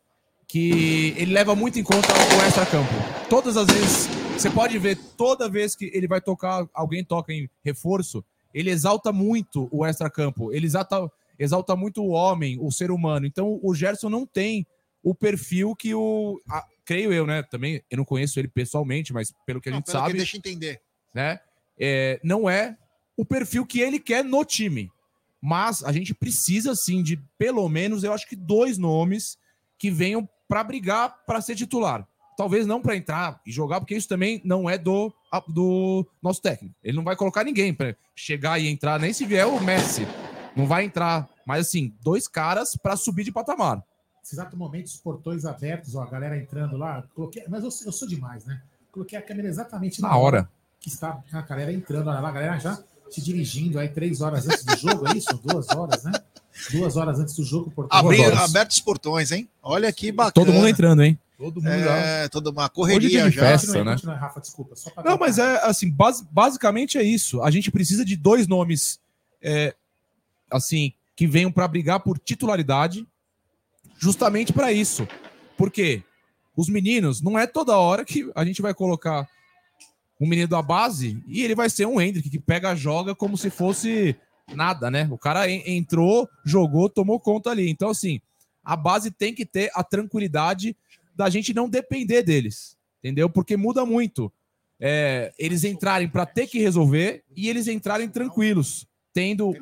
que ele leva muito em conta o extra-campo. Todas as vezes, você pode ver, toda vez que ele vai tocar, alguém toca em reforço, ele exalta muito o extracampo, ele exalta, exalta muito o homem, o ser humano. Então o Gerson não tem o perfil que o. a- creio eu, né? Também eu não conheço ele pessoalmente, mas pelo que a Não, gente pelo que sabe, deixa eu entender. né? é, não é o perfil que ele quer no time. Mas a gente precisa sim de pelo menos, eu acho que dois nomes que venham para brigar para ser titular. Talvez não para entrar e jogar, porque isso também não é do, do nosso técnico. Ele não vai colocar ninguém para chegar e entrar, nem se vier o Messi. Não vai entrar. Mas assim, dois caras para subir de patamar. Nesse exato momento, os portões abertos, ó, a galera entrando lá. Coloquei, mas eu, eu sou demais, né? Coloquei a câmera exatamente Na hora. que está a galera entrando, olha lá, a galera já se dirigindo aí três horas antes do jogo, é isso? Duas horas, né? Duas horas antes do jogo, portão Abrir, aberto os portões, hein? Olha que bacana. Todo mundo entrando, hein? Todo mundo já. É, toda uma Hoje é correria dia de já. festa. Né? continua Rafa, desculpa. Só pra Não, mas é assim, bas- basicamente é isso. A gente precisa de dois nomes, é, assim, que venham para brigar por titularidade, justamente para isso. Porque os meninos, não é toda hora que a gente vai colocar um menino da base e ele vai ser um Hendrick que pega, joga como se fosse nada, né? O cara en- entrou, jogou, tomou conta ali. Então, assim, a base tem que ter a tranquilidade da gente não depender deles, entendeu? Porque muda muito é, eles entrarem para ter que resolver e eles entrarem tranquilos, tendo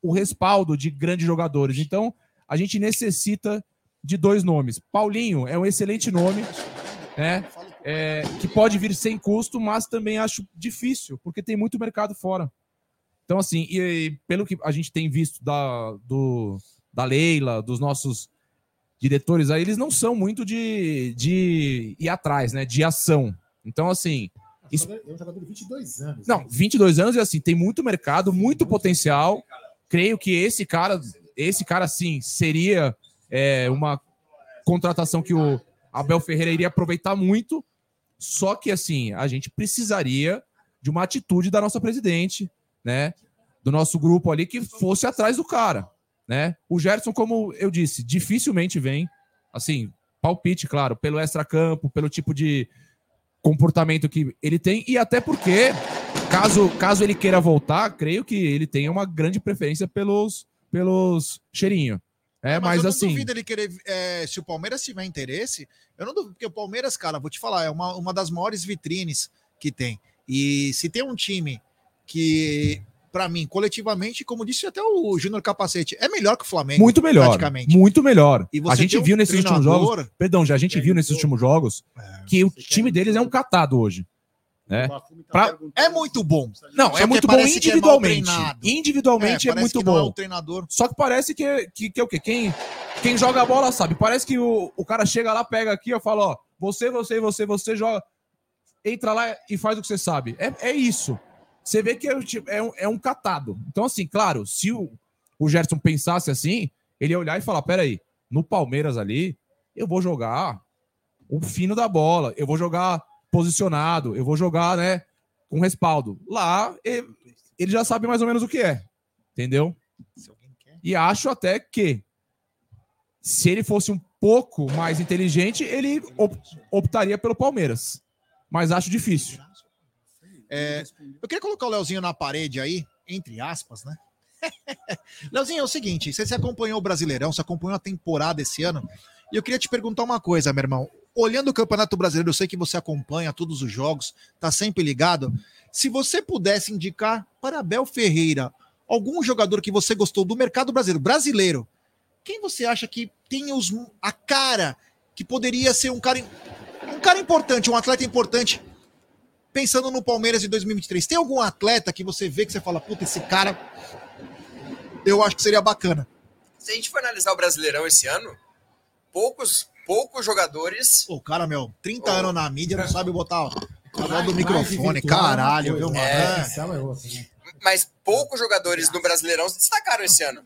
o respaldo de grandes jogadores. Então, a gente necessita de dois nomes. Paulinho é um excelente nome, né? É, que pode vir sem custo, mas também acho difícil, porque tem muito mercado fora. Então, assim, e, e pelo que a gente tem visto da, do, da Leila, dos nossos diretores aí, eles não são muito de, de ir atrás, né? De ação. Então, assim, É um jogador- é um jogador de 22 anos. não, né? 22 anos e assim, tem muito mercado, muito potencial. Creio que esse cara, esse cara sim, seria é, uma contratação que o Abel Ferreira iria aproveitar muito. Só que assim, a gente precisaria de uma atitude da nossa presidente, né? Do nosso grupo ali que fosse atrás do cara, né? O Gerson, como eu disse, dificilmente vem, assim, palpite, claro, pelo extracampo, pelo tipo de comportamento que ele tem e até porque caso caso ele queira voltar, creio que ele tenha uma grande preferência pelos pelos cheirinho. É, mas, eu não assim, duvido ele querer. é, se o Palmeiras tiver interesse, eu não duvido, porque o Palmeiras, cara, vou te falar, é uma, uma das maiores vitrines que tem. E se tem um time que, pra mim, coletivamente, como disse até o Júnior Capacete, é melhor que o Flamengo. muito melhor, praticamente. muito melhor. E A gente um viu nesses últimos jogos, perdão, já a gente viu nesses últimos jogos que o time deles é um catado hoje, né? Pra- É muito bom. Não, é muito bom é individualmente. treinado. individualmente é, muito é bom. treinador. Só que parece que, que, que é o quê? Quem, quem joga a bola sabe. Parece que o, o cara chega lá, pega aqui, eu falo, ó, você, você, você, você joga. Entra lá e faz o que você sabe. É, é isso. Você vê que é, é um, é um catado. Então, assim, claro, se o, o Gerson pensasse assim, ele ia olhar e falar: peraí, no Palmeiras ali, eu vou jogar o fino da bola, eu vou jogar posicionado, eu vou jogar, né, com respaldo. Lá, ele, ele já sabe mais ou menos o que é. Entendeu? E acho até que se ele fosse um pouco mais inteligente, ele op- optaria pelo Palmeiras. Mas acho difícil. É, eu queria colocar o Leozinho na parede aí, entre aspas, né? [laughs] Leozinho, é o seguinte: você se acompanhou o Brasileirão, você acompanhou a temporada esse ano, e eu queria te perguntar uma coisa, meu irmão. Olhando o Campeonato Brasileiro, eu sei que você acompanha todos os jogos, tá sempre ligado. Se você pudesse indicar para Abel Ferreira algum jogador que você gostou do mercado brasileiro, brasileiro, quem você acha que tem os, a cara que poderia ser um cara, um cara importante, um atleta importante pensando no Palmeiras de 2023, tem algum atleta que você vê que você fala, puta, esse cara eu acho que seria bacana? Se a gente for analisar o Brasileirão esse ano, poucos, poucos jogadores. Pô, cara, meu, 30 anos na mídia não sabe botar o do microfone, virtual é caralho, viu, mano? É. Presencial é outra, né? Mas poucos jogadores no Brasileirão se destacaram esse ano.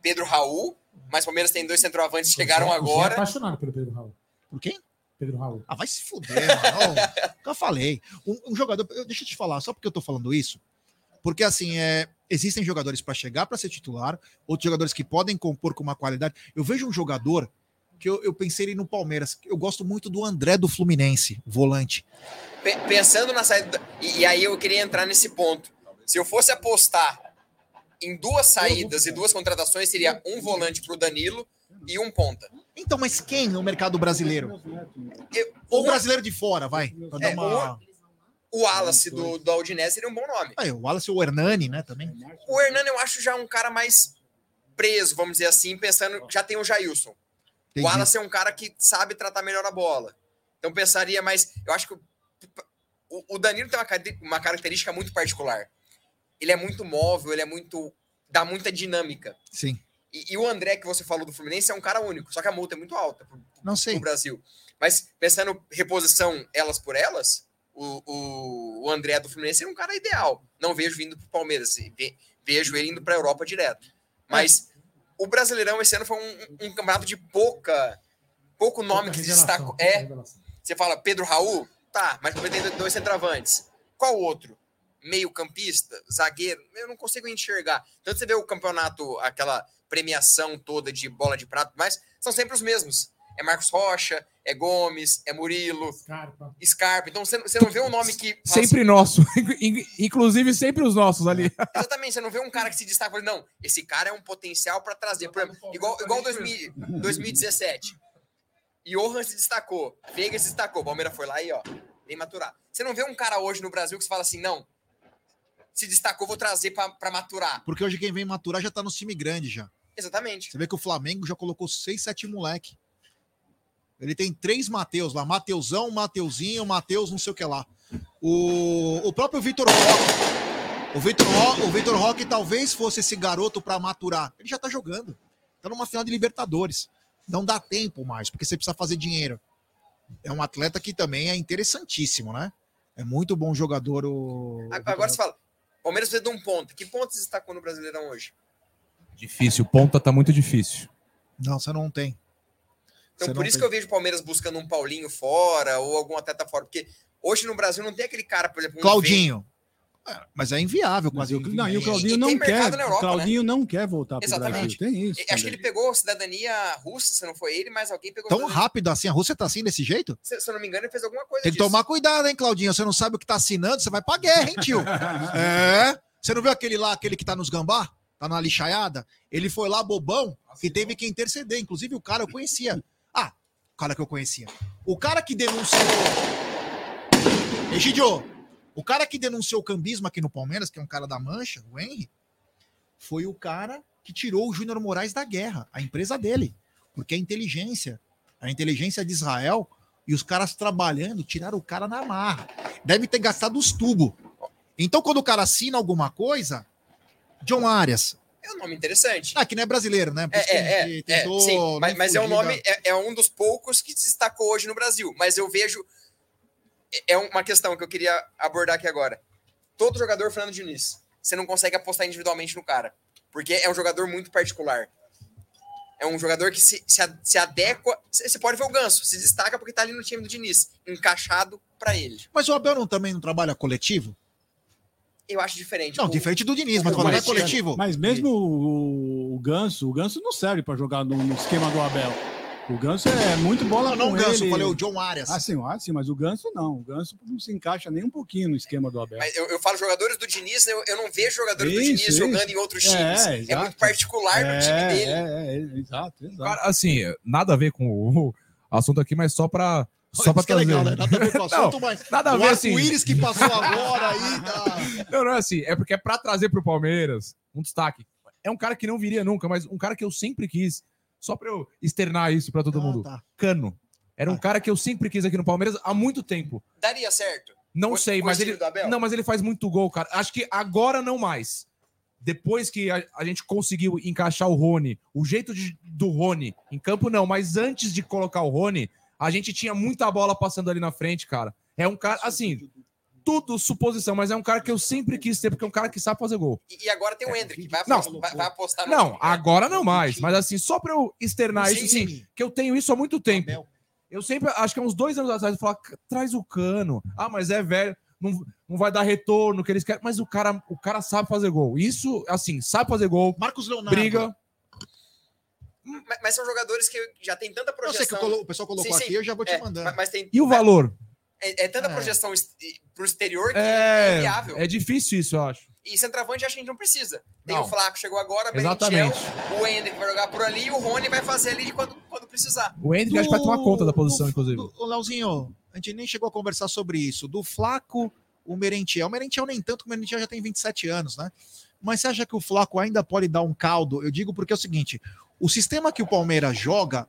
Pedro Raul, mas o Palmeiras tem dois centroavantes que chegaram O o é agora. apaixonado pelo Pedro Raul. Por quem? Pedro Raul. Ah, vai se fuder, mano. Eu falei. Um, um jogador. eu- Deixa eu te falar, só porque eu tô falando isso. Porque, assim, é, existem jogadores para chegar para ser titular, outros jogadores que podem compor com uma qualidade. Eu vejo um jogador que eu, eu pensei ele no Palmeiras. Eu gosto muito do André do Fluminense, volante. Pe- Pensando na saída. da- E, e aí eu queria entrar nesse ponto. Se eu fosse apostar em duas saídas e duas contratações, seria um volante pro Danilo e um ponta. Então, mas quem no mercado brasileiro? Eu- Ou brasileiro de fora, vai. É, uma... O Wallace do, do Aldinese seria um bom nome. Aí, o Wallace o Hernani, né, também. O Hernani eu acho já um cara mais preso, vamos dizer assim, pensando já tem o Jailson. Entendi. O Wallace é um cara que sabe tratar melhor a bola. Então pensaria mais. Eu acho que o, o- o Danilo tem uma característica muito particular. Ele é muito móvel, ele é muito. dá muita dinâmica. Sim. E, e o André, que você falou do Fluminense, é um cara único, só que a multa é muito alta pro, Não sei. pro Brasil. Mas pensando reposição elas por elas, o, o, o André do Fluminense é um cara ideal. Não vejo vindo pro Palmeiras, ve- vejo ele indo pra Europa direto. Mas o Brasileirão esse ano foi um, um campeonato de pouca pouco nome que se destacou. É, você fala Pedro Raul, tá, mas tem dois centroavantes. Qual outro? Meio campista, zagueiro, eu não consigo enxergar. Tanto você vê o campeonato, aquela premiação toda de bola de prato, mas são sempre os mesmos. É Marcos Rocha, é Gomes, é Murilo, Scarpa. Scarpa. Então você, você não vê um nome que. Sempre nosso. [laughs] In- Inclusive, sempre os nossos ali. Exatamente, você não vê um cara que se destaca, fala, não, esse cara é um potencial para trazer, por exemplo, igual, igual 2000, 2017. Johan se destacou, Veiga se destacou, o Palmeiras foi lá e ó, vem maturar. Você não vê um cara hoje no Brasil que você fala assim, não, se destacou, vou trazer para maturar. Porque hoje quem vem maturar já tá no time grande já. Exatamente. Você vê que o Flamengo já colocou seis, sete moleque. Ele tem três Mateus lá, Mateusão, Mateuzinho, Mateus, não sei o que lá. O, o próprio Vitor Roque. O Vitor Roque, o Vitor Roque talvez fosse esse garoto para maturar. Ele já tá jogando. Tá numa final de Libertadores. Não dá tempo mais, porque você precisa fazer dinheiro. É um atleta que também é interessantíssimo, né? É muito bom jogador. O... Agora você fala, Palmeiras precisa de um ponto. Que ponto se destacou no Brasileirão hoje? Difícil, ponta tá muito difícil. Não, você não tem. Então, Você por não isso tem. que eu vejo o Palmeiras buscando um Paulinho fora ou algum atleta fora. Porque hoje no Brasil não tem aquele cara, por exemplo, um Claudinho. É, mas é inviável quase. Mas o- não, e o Claudinho e não quer. Europa, o Claudinho não quer voltar para o Exatamente. Brasil. Tem isso. Acho que também. ele pegou cidadania russa, se não foi ele, mas alguém pegou. Tão cidadania- rápido assim, a Rússia tá assim desse jeito? Se, se eu não me engano, ele fez alguma coisa Tem que disso. tomar cuidado, hein, Claudinho? Você não sabe o que tá assinando, você vai pra guerra, hein, tio? [laughs] É. Você não viu aquele lá, aquele que tá nos gambá? Tá na lixaiada? Ele foi lá, bobão, e teve que interceder. Inclusive, o cara eu conhecia. Ah, o cara que eu conhecia. O cara que denunciou. Egidio, o cara que denunciou o cambismo aqui no Palmeiras, que é um cara da mancha, o Henry, foi o cara que tirou o Júnior Moraes da guerra, a empresa dele. Porque a inteligência, a inteligência de Israel e os caras trabalhando tiraram o cara na marra. Deve ter gastado os tubos. Então, quando o cara assina alguma coisa, John Arias. É um nome interessante. Ah, que não é brasileiro, né? Por isso que a É, é, é, é, sim, mas, mas é um nome, é, é um dos poucos que se destacou hoje no Brasil. Mas eu vejo. É uma questão que eu queria abordar aqui agora. Todo jogador, Fernando Diniz, você não consegue apostar individualmente no cara. Porque é um jogador muito particular. É um jogador que se, se, se adequa. Você você pode ver o Ganso, se destaca porque tá ali no time do Diniz, encaixado pra ele. Mas o Abel não, também não trabalha coletivo? Eu acho diferente. Não, O- diferente do Diniz, mas falando é coletivo. Mas mesmo o, o Ganso, o Ganso não serve para jogar no, no esquema do Abel. O Ganso é muito bola Não, não com o Ganso, ele. falei o John Arias. Ah, sim, ah, sim, mas o Ganso não. O Ganso não se encaixa nem um pouquinho no esquema do Abel. Mas eu, eu falo jogadores do Diniz, eu, eu não vejo jogadores do Isso, Diniz jogando isso. em outros É, times. É, exato. muito particular no time dele. É, é, é, exato, exato. Cara, assim, nada a ver com o [laughs] assunto aqui, mas só pra. Só pra Isso que é legal, trazer. né? Nada a ver com o [laughs] assunto, Não, mas nada a o ver, assim. arco-íris que passou agora aí, [laughs] tá... Não, não é assim. É porque é pra trazer pro Palmeiras um destaque. É um cara que não viria nunca, mas um cara que eu sempre quis. Só pra eu externar isso pra todo Ah, mundo. tá. Cano. Era um cara que eu sempre quis aqui no Palmeiras há muito tempo. Daria certo. Não Com- sei, mas o ele. Não, mas ele faz muito gol, cara. Acho que agora não mais. Depois que a, a gente conseguiu encaixar o Rony, o jeito de- do Rony, em campo não, mas antes de colocar o Rony, a gente tinha muita bola passando ali na frente, cara. É um cara, assim, tudo suposição, mas é um cara que eu sempre quis ter, porque é um cara que sabe fazer gol. E, e agora tem o Hendrick, vai, Não. apostar, vai, vai apostar no Não, time, né? agora não mais, mas assim, só pra eu externar Sim, isso, assim, sim. que eu tenho isso há muito tempo. Abel. Eu sempre, acho que há uns dois anos atrás, eu falava, traz o cano. Ah, mas é velho, não, não vai dar retorno que eles querem. Mas o cara, o cara sabe fazer gol. Isso, assim, sabe fazer gol, Marcos Leonardo. briga. Mas, são jogadores que já tem tanta Eu sei que projeção. eu colo- o pessoal colocou Sim, sim. aqui, eu já vou te É, mandando. mas- tem, E o valor? é, é tanta É. projeção pro exterior que é, É, inviável. é difícil isso, eu acho. E centroavante acho que a gente não precisa. Tem Não. o Flaco, chegou agora, Exatamente. Benchel, o Hendrick vai jogar por ali e o Rony vai fazer ali de quando, quando precisar. O Hendrick acho que vai tomar conta da posição, do- inclusive. do- Ô, Leozinho, a gente nem chegou a conversar sobre isso. Do Flaco, o Merentiel. O Merentiel nem tanto, porque o Merentiel já tem 27 anos, né? Mas você acha que o Flaco ainda pode dar um caldo? Eu digo porque é o seguinte: o sistema que o Palmeiras joga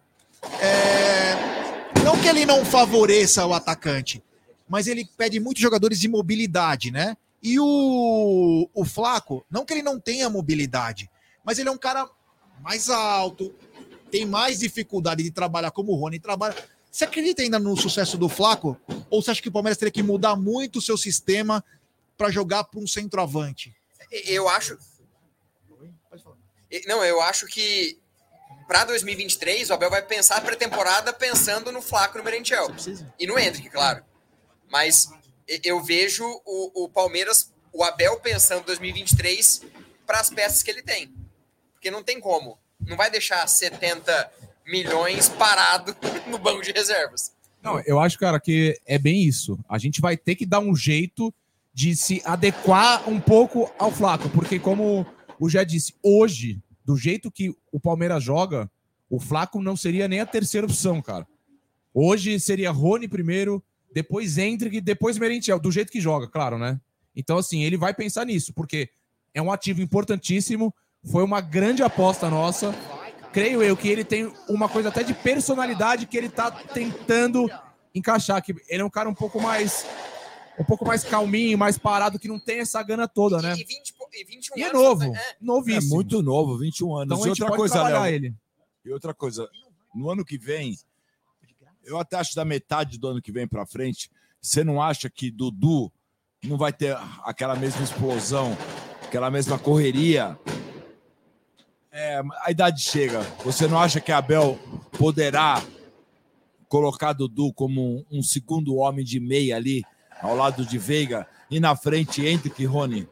é. Não que ele não favoreça o atacante, mas ele pede muitos jogadores de mobilidade, né? E o, o Flaco, não que ele não tenha mobilidade, mas ele é um cara mais alto, tem mais dificuldade de trabalhar como o Rony trabalha. Você acredita ainda no sucesso do Flaco? Ou você acha que o Palmeiras teria que mudar muito o seu sistema para jogar para um centroavante? Eu acho. Não, eu acho que para 2023 o Abel vai pensar a pré-temporada pensando no Flaco no Merentiel. E no Hendrick, claro. Mas eu vejo o, o Palmeiras, o Abel pensando 2023 para as peças que ele tem. Porque não tem como. Não vai deixar 70 milhões parado [laughs] no banco de reservas. Não, eu acho, cara, que é bem isso. A gente vai ter que dar um jeito de se adequar um pouco ao Flaco, porque como o Jé disse, hoje, do jeito que o Palmeiras joga, o Flaco não seria nem a terceira opção, cara. Hoje seria Rony primeiro, depois Hendrick, depois Merentiel, do jeito que joga, claro, né? Então, assim, ele vai pensar nisso, porque é um ativo importantíssimo, foi uma grande aposta nossa. Creio eu que ele tem uma coisa até de personalidade que ele tá tentando encaixar, que ele é um cara um pouco mais um pouco mais calminho, mais parado, que não tem essa gana toda, né? E, 20, po- e 21 E é anos, novo, né? É. É novíssimo. muito novo, 21 anos. Então a e gente outra pode coisa, Léo, ele. E outra coisa, no ano que vem, eu até acho da metade do ano que vem pra frente, você não acha que Dudu não vai ter aquela mesma explosão, aquela mesma correria? É, a idade chega. Você não acha que Abel poderá colocar Dudu como um, um segundo homem de meia ali, ao lado de Veiga, e na frente Hendrick e Rony?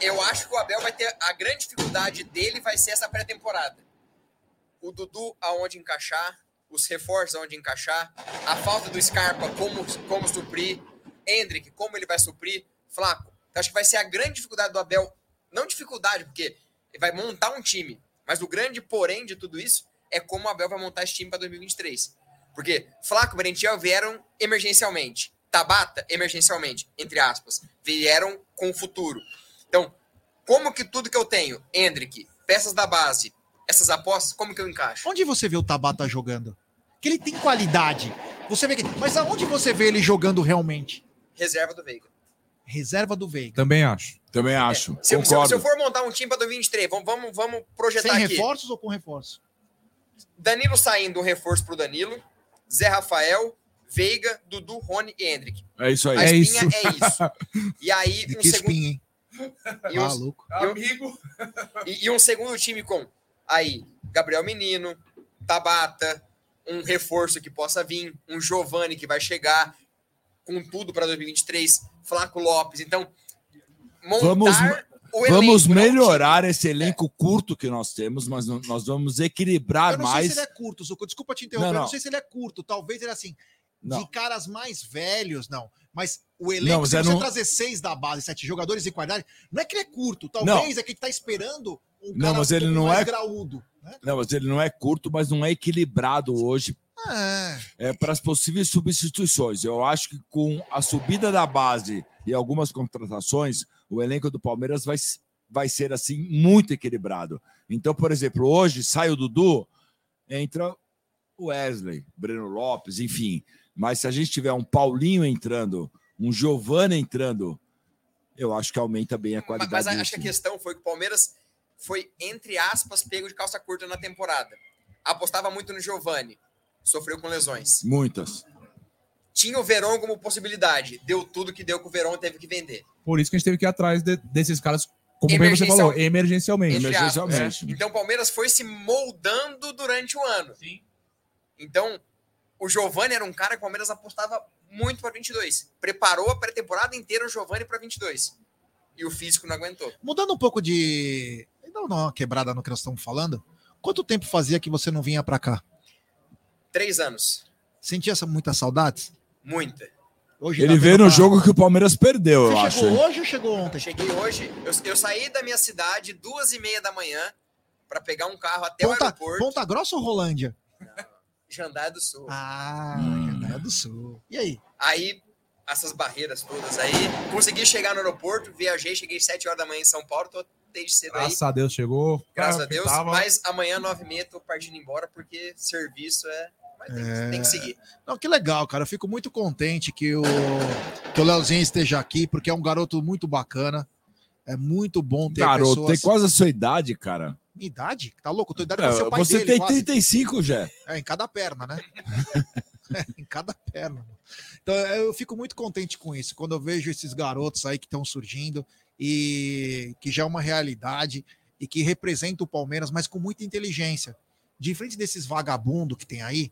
Eu acho que o Abel vai ter. A grande dificuldade dele vai ser essa pré-temporada. O Dudu aonde encaixar, os reforços aonde encaixar, a falta do Scarpa, como, como suprir, Hendrick, como ele vai suprir, Flaco. Eu acho que vai ser a grande dificuldade do Abel. Não dificuldade, porque ele vai montar um time. Mas o grande porém de tudo isso é como o Abel vai montar esse time para 2023. Porque Flaco e Merentiel vieram emergencialmente. Tabata, emergencialmente, entre aspas. Vieram com o futuro. Então, como que tudo que eu tenho, Hendrick, peças da base, essas apostas, como que eu encaixo? Onde você vê o Tabata jogando? Que ele tem qualidade. Você vê que. Mas aonde você vê ele jogando realmente? Reserva do Veiga. Reserva do Veiga. Também acho. Também acho. Se, eu- se eu- se eu for montar um time para 2023, vamos, vamos, vamos projetar Sem aqui. reforços ou com reforço? Danilo saindo, um reforço pro Danilo. Zé Rafael, Veiga, Dudu, Rony e Hendrick. É isso aí. A É espinha isso. é isso. E aí, De [laughs] um que segundo. espinha, hein? E um, Maluco. e um- e, e um segundo time com aí Gabriel Menino, Tabata, um reforço que possa vir, um Giovani que vai chegar com tudo para 2023, Flaco Lopes. Então, montar Vamos- o Vamos elenco, não o melhorar esse elenco curto que nós temos, mas não- nós vamos equilibrar Eu não sei mais. se ele é curto, Zucco. Desculpa te interromper. Não, Eu não. não sei se ele é curto. Talvez ele assim. Não. De caras mais velhos, não. Mas o elenco, Não, se é você não- trazer seis da base, sete jogadores de qualidade, não é que ele é curto. Talvez é que ele tá esperando um Não, cara mas ele não mais é- graúdo. Né? Não, mas ele não é curto, mas não é equilibrado hoje É. é, para as possíveis substituições. Eu acho que com a subida da base e algumas contratações, o elenco do Palmeiras vai, vai ser assim muito equilibrado. Então, por exemplo, hoje sai o Dudu, entra o Wesley, Breno Lopes, enfim. Mas se a gente tiver um Paulinho entrando, um Giovani entrando, eu acho que aumenta bem a Mas, qualidade. mas do acho que a questão foi que o Palmeiras foi, entre aspas, pego de calça curta na temporada. Apostava muito no Giovani, sofreu com lesões. Muitas. Tinha o Verón como possibilidade, deu tudo que deu que o Verón teve que vender. Por isso que a gente teve que ir atrás de- desses caras, como bem você falou, emergencialmente. Emergencialmente. Então o Palmeiras foi se moldando durante o ano. Então, o Giovani era um cara que o Palmeiras apostava muito para 22. Preparou a pré-temporada inteira o Giovani para 22. E o físico não aguentou. Mudando um pouco de. Dá uma quebrada no que nós estamos falando. Quanto tempo fazia que você não vinha pra cá? Três anos. Sentia essa muitas saudades? Muita. Hoje Ele dá veio no pra- jogo que o Palmeiras perdeu, eu Você acho. chegou hein? hoje ou chegou ontem? Cheguei hoje, eu, eu saí da minha cidade duas e meia da manhã para pegar um carro até o Ponta, aeroporto, Ponta Grossa ou Rolândia? Jandaia do Sul. Ah, Hum. Jandaia do Sul. E aí? Aí, essas barreiras todas aí, consegui chegar no aeroporto, viajei, cheguei sete horas da manhã em São Paulo, tô desde cedo aí. Graças a Deus chegou. Graças a Deus. tava- Mas amanhã, nove e meia, tô partindo embora, porque serviço é. Mas tem, que- tem que seguir. Não, que legal, cara. Eu fico muito contente que o, que o Leozinho esteja aqui, porque é um garoto muito bacana. É muito bom ter Garoto, pessoas... tem quase a sua idade, cara. Minha idade? Tá louco? Tua idade É, vai ser o pai você dele, tem quase. 35 já. É, em cada perna, né? É, [laughs] em cada perna. Então, eu fico muito contente com isso, quando eu vejo esses garotos aí que estão surgindo e que já é uma realidade e que representa o Palmeiras, mas com muita inteligência. Diferente desses vagabundos que tem aí,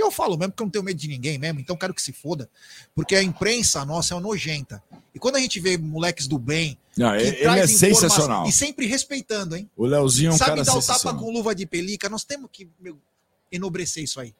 e eu falo mesmo que eu não tenho medo de ninguém mesmo, então quero que se foda, porque a imprensa nossa é nojenta. E quando a gente vê moleques do bem, Não, ele é sensacional. E sempre respeitando, hein? O Leozinho é um Sabe cara dar o tapa com luva de pelica, nós temos que meu, enobrecer isso aí.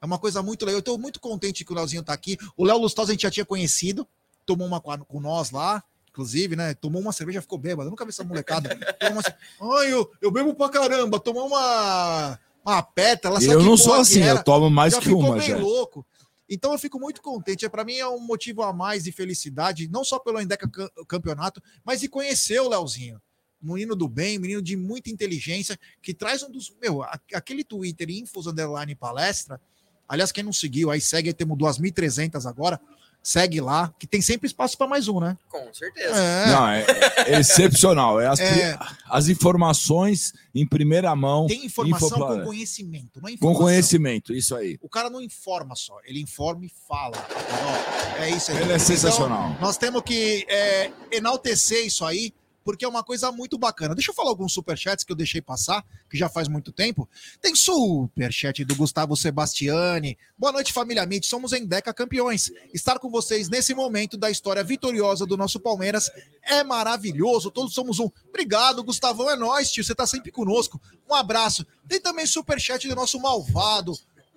É uma coisa muito legal. Eu estou muito contente que o Leozinho tá aqui. O Léo Lustosa a gente já tinha conhecido, tomou uma com nós lá, inclusive, né? Tomou uma cerveja, ficou bêbado. Eu nunca vi essa molecada. Tomou uma Ai, eu, eu bebo pra caramba. Tomou uma, uma pétala. Eu não sou assim, era? eu tomo mais que uma já. louco. Então eu fico muito contente. Para mim é um motivo a mais de felicidade, não só pelo Endeca Cam- Campeonato, mas de conhecer o Leozinho. Menino do bem, menino de muita inteligência, que traz um dos. Meu, aquele Twitter Infos Underline Palestra. Aliás, quem não seguiu, aí segue, temos 2.300 agora. Segue lá, que tem sempre espaço para mais um, né? Com certeza. É. Não, é, é excepcional. É as, É. as informações em primeira mão. Tem informação infopla- com conhecimento, não é Com informação. conhecimento, isso aí. O cara não informa só, ele informa e fala. entendeu? É isso aí. Ele é sensacional. Então, nós temos que é, enaltecer isso aí, porque é uma coisa muito bacana. Deixa eu falar alguns superchats que eu deixei passar, que já faz muito tempo. Tem superchat do Gustavo Sebastiani. Boa noite, família Mit. Somos em Deca campeões. Estar com vocês nesse momento da história vitoriosa do nosso Palmeiras é maravilhoso. Todos somos um. Obrigado, Gustavão. É nóis, tio. Você tá sempre conosco. Um abraço. Tem também superchat do nosso malvado,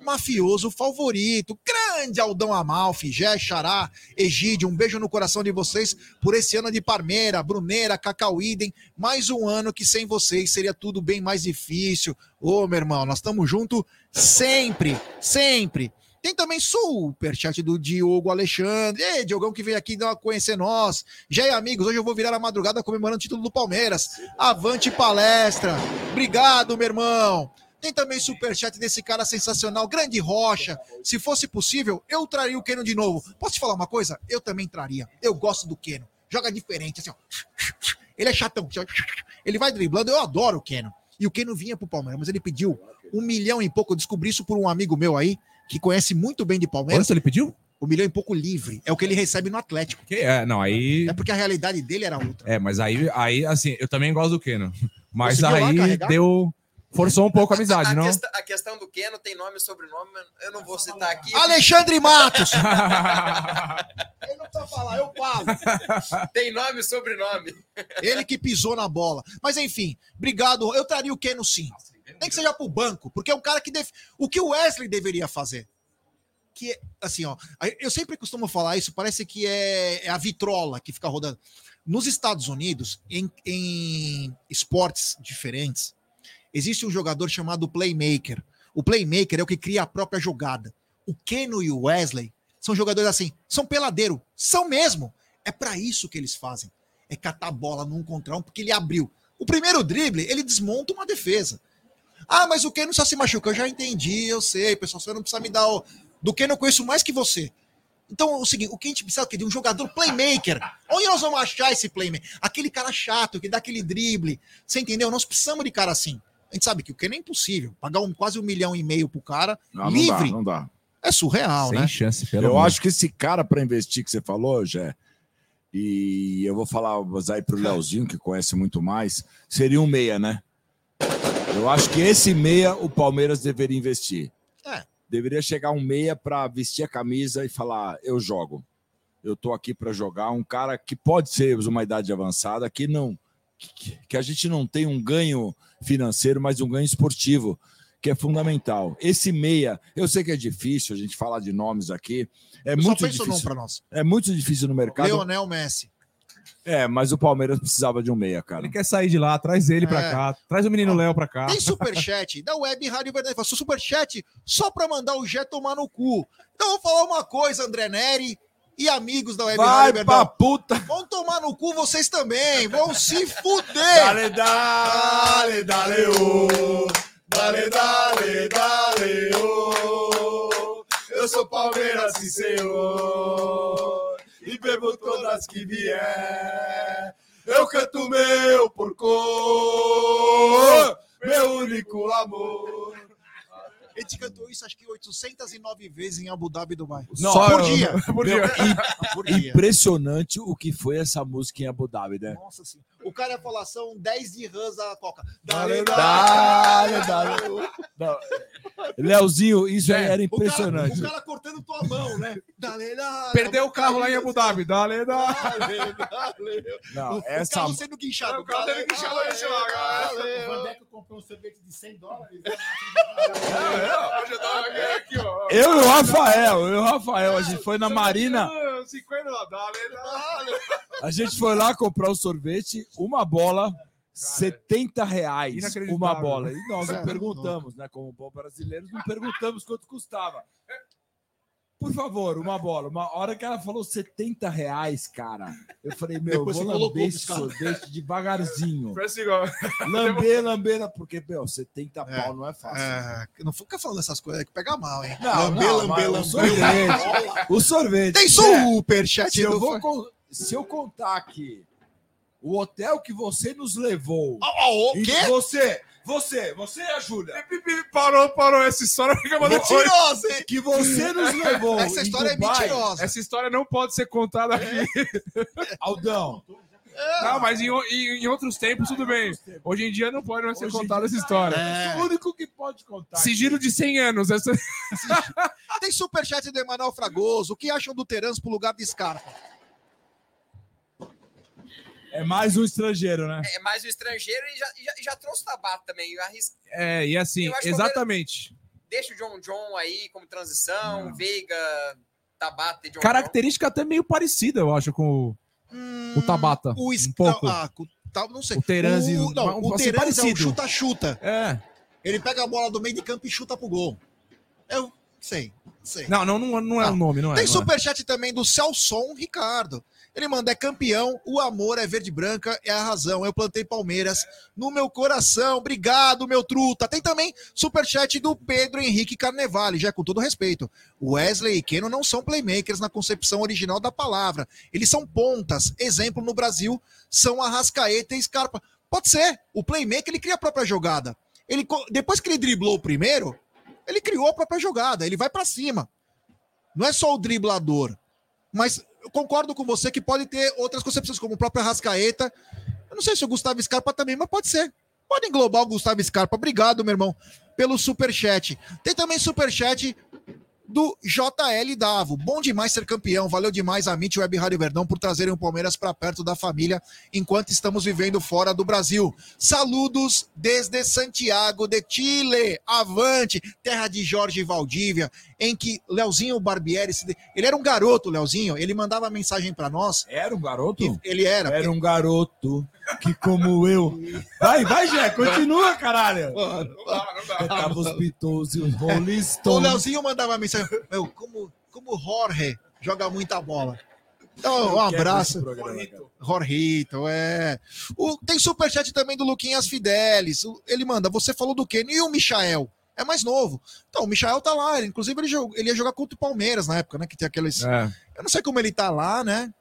mafioso favorito, grande Aldão Amalfi, Gé, Xará, Egídio, um beijo no coração de vocês por esse ano de Parmeira, Bruneira, Cacau Idem, mais um ano que sem vocês seria tudo bem mais difícil. Ô, meu irmão, nós estamos juntos sempre, sempre. Tem também superchat do Diogo Alexandre. Ei, Diogão que veio aqui dar conhecer nós. Já é amigos, hoje eu vou virar a madrugada comemorando o título do Palmeiras. Avante palestra. Obrigado, meu irmão. Tem também superchat desse cara sensacional, Grande Rocha. Se fosse possível, eu traria o Keno de novo. Posso te falar uma coisa? Eu também traria. Eu gosto do Keno. Joga diferente, assim, ó. Ele é chatão. Ele vai driblando. Eu adoro o Keno. E o Keno vinha pro Palmeiras, mas ele pediu um milhão e pouco. Eu descobri isso por um amigo meu aí, que conhece muito bem de Palmeiras. Quanto ele pediu? Um milhão e pouco livre. É o que ele recebe no Atlético. Que é, não, aí. É porque a realidade dele era outra. É, mas aí, aí assim, eu também gosto do Keno. Mas Conseguiu aí deu. Forçou um pouco a [laughs] amizade, a, não? questão, a questão do Keno tem nome e sobrenome, eu não vou citar aqui. Alexandre Matos! [laughs] Ele não precisa falar, eu falo. Tem nome e sobrenome. Ele que pisou na bola. Mas enfim, obrigado. Eu traria o Keno sim. Nem que seja pro banco, porque é um cara que deve. O que o Wesley deveria fazer? Que é, assim, ó, eu sempre costumo falar isso, parece que é, é a vitrola que fica rodando. Nos Estados Unidos, em, em esportes diferentes, existe um jogador chamado playmaker. O playmaker é o que cria a própria jogada. O Keno e o Wesley são jogadores assim, são peladeiro, são mesmo. É para isso que eles fazem. É catar bola num contra um, porque ele abriu. O primeiro drible, ele desmonta uma defesa. Ah, mas o Keno só se machuca. Eu já entendi, eu sei, pessoal. Você não precisa me dar o. Do Keno eu conheço mais que você. Então, o seguinte, o que a gente precisa é de um jogador playmaker. Onde nós vamos achar esse playmaker? Aquele cara chato, que dá aquele drible. Você entendeu? Nós precisamos de cara assim. A gente sabe que o Keno é impossível. Pagar um, quase um milhão e meio pro cara, Não, não livre, dá, não dá. é surreal, Sem né? chance, pelo Eu amor. acho que esse cara para investir que você falou, Jé, e eu vou falar aí pro Leozinho, que conhece muito mais, seria um meia, né? Eu acho que esse meia o Palmeiras deveria investir. É. Deveria chegar um meia para vestir a camisa e falar: eu jogo. Eu tô aqui para jogar. Um cara que pode ser uma idade avançada, que não. Que, a gente não tem um ganho financeiro, mas um ganho esportivo. que é fundamental. Esse meia, eu sei que é difícil a gente falar de nomes aqui. É Eu muito difícil. pra nós. É muito difícil no mercado. Leonel Messi. É, mas o Palmeiras precisava de um meia, cara. Ele quer sair de lá, traz ele pra É. cá, traz o menino Léo pra cá. Tem superchat da Web Rádio Verdade. Fala, superchat só pra mandar o Jé tomar no cu. Então eu vou falar uma coisa, André Neri e amigos da Web Vai Rádio pra Verdade. puta! Vão tomar no cu vocês também. Vão se fuder. Dale, dale, dale, oh. Dale, dale, dale, oh. Eu sou Palmeiras, sim, senhor. E bebo todas que vier. Eu canto meu porco, meu único amor. Ele te cantou isso acho que 809 vezes em Abu Dhabi, Dubai. Não, Só por dia. Por dia. e- Por dia. impressionante o que foi essa música em Abu Dhabi, né? Nossa senhora. O cara ia falar, são 10 de rãs da Coca. Dale, dale, dale. Leozinho, isso aí era O cara, impressionante. o cara cortando tua mão, né? Dale, dale. Perdeu o carro lá em Abu Dhabi. Dale, dale. Não, O essa carro sendo guinchado. O carro sendo guinchado. O. Vandeco comprou um sorvete de 100 dólares. Eu e o Rafael, eu e o Rafael, a gente foi na Marina, 50 lá, dale, dale. a gente foi lá comprar um sorvete, uma bola, 70 reais uma bola. E nós não É, perguntamos, né? Como bom brasileiros, não perguntamos quanto custava. Por favor, uma bola. Uma hora que ela falou 70 reais, cara. Eu falei, meu, Depois vou lamber esse sorvete devagarzinho. Parece igual. Lamber, lamber, porque, meu, 70 É, pau não é fácil. É, não fica falando essas coisas que pega mal, hein? Não, lamber, não, lamber, mas o lamber. sorvete. O sorvete. Tem É, superchat se eu, vou se eu contar aqui o hotel que você nos levou. Ó, ó, O e quê? Você, você, você e a Júlia. Parou, parou. Essa história [laughs] fica uma depois. Mentiroso, hein? Que você nos [laughs] levou. Essa em história é Dubai. mentirosa. Essa história não pode ser contada aqui. [laughs] Aldão, Não, mas em, em- em outros tempos tudo bem. Hoje em dia não pode mais ser Hoje em contada dia- essa história. É. o único que pode contar. Sigilo de 100 anos. Essa... Tem superchat do Emanuel Fragoso. O que acham do Terans pro lugar de Scarpa? É mais um estrangeiro, né? É mais o estrangeiro e já, já, já trouxe o Tabata também. Eu arrisco- É, e assim, exatamente. Deixa o John John aí como transição, Veiga, Tabata e John Característica até meio parecida, eu acho, com o, o Tabata. O um pouco. Ah, não sei. O Teranzi, O, não, um- o assim, Teranzi é um chuta-chuta. É. Ele pega a bola do meio de campo e chuta pro gol. Eu sei, sei. Não, não, não, não é Não. o nome, não é. Tem não é. superchat também do Celson Ricardo. Ele manda, é campeão, o amor é verde branca, é a razão. Eu plantei Palmeiras no meu coração. Obrigado, meu truta. Tem também superchat do Pedro Henrique Carnevale, já com todo respeito. Wesley e Keno não são playmakers na concepção original da palavra. Eles são pontas. Exemplo no Brasil são Arrascaeta e Scarpa. Pode ser. O playmaker ele cria a própria jogada. Ele, depois que ele driblou o primeiro, ele criou a própria jogada. Ele vai pra cima. Não é só o driblador. Mas eu concordo com você que pode ter outras concepções, como o próprio Arrascaeta. Eu não sei se o Gustavo Scarpa também, mas pode ser. Pode englobar o Gustavo Scarpa. Obrigado, meu irmão, pelo superchat. Tem também superchat do JL Davo. Bom demais ser campeão. Valeu demais a Mitch Web Rádio Verdão por trazerem o Palmeiras para perto da família enquanto estamos vivendo fora do Brasil. Saludos desde Santiago de Chile. Avante, terra de Jorge Valdívia, em que Leozinho Barbieri, ele era um garoto, Leozinho, ele mandava mensagem para nós. Era um garoto? Ele era. Era um garoto que, como eu. Vai, vai, Jé, continua, caralho. Cantava os Beatles e os Rolling O Stones. Leozinho mandava mensagem. Meu, como, como Jorge joga muita bola. Então, um abraço. Jorrito, é. O, tem superchat também do Luquinhas Fidelis. O- Ele manda, você falou do Kenny e o Michael? É mais novo. Então, o Michael tá lá. ele- inclusive, ele, jogou- ele ia jogar contra o Palmeiras na época, né? Que tem aqueles. É. Eu não sei como ele tá lá, né?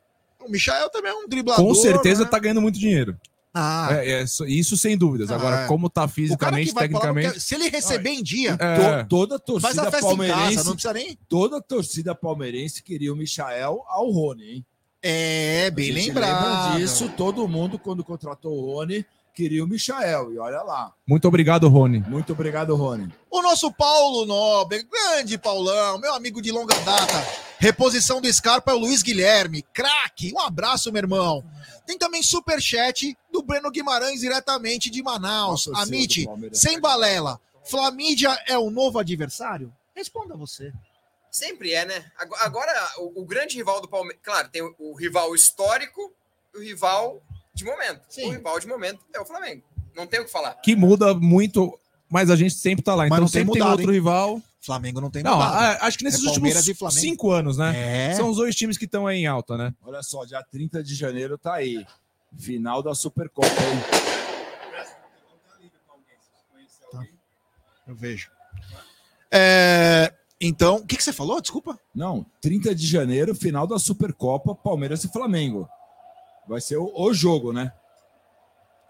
O Michael também é um driblador. Com certeza né? tá ganhando muito dinheiro. Ah, É, é, isso- sem dúvidas. Ah, Agora, é. como tá o cara que fisicamente, tecnicamente. se ele receber em dia, É. To- toda a faz torcida a festa em palmeirense. casa, não precisa nem. Toda a torcida palmeirense queria o Michael ao Rony, hein? É, bem A gente lembrado. lembra disso, todo mundo, quando contratou o Rony, queria o Michael. E olha lá. Muito obrigado, Rony. Muito obrigado, Rony. O nosso Paulo Nobre, grande Paulão, meu amigo de longa data. Reposição do Scarpa é o Luiz Guilherme. Craque, um abraço, meu irmão. Tem também superchat do Breno Guimarães, diretamente de Manaus. Nossa, Amit, sem balela. Flamídia é o novo adversário? Responda você. Sempre é, né? Ago- Agora, o, o grande rival do Palmeiras. Claro, tem o, o rival histórico e o rival de momento. O rival de momento é o Flamengo. Não tem o que falar. Que muda muito, mas a gente sempre tá lá. Mas Então não tem sempre tem, mudado, outro hein? rival. Flamengo não tem Não, mudado. a- acho que nesses É últimos cinco anos, né? É. São os dois times que estão aí em alta, né? Olha só, dia 30 de janeiro tá aí. Final da Supercopa, hein? Eu vejo. É, então, o que, que você falou? Desculpa. Não, 30 de janeiro, final da Supercopa, Palmeiras e Flamengo. Vai ser o, o jogo, né?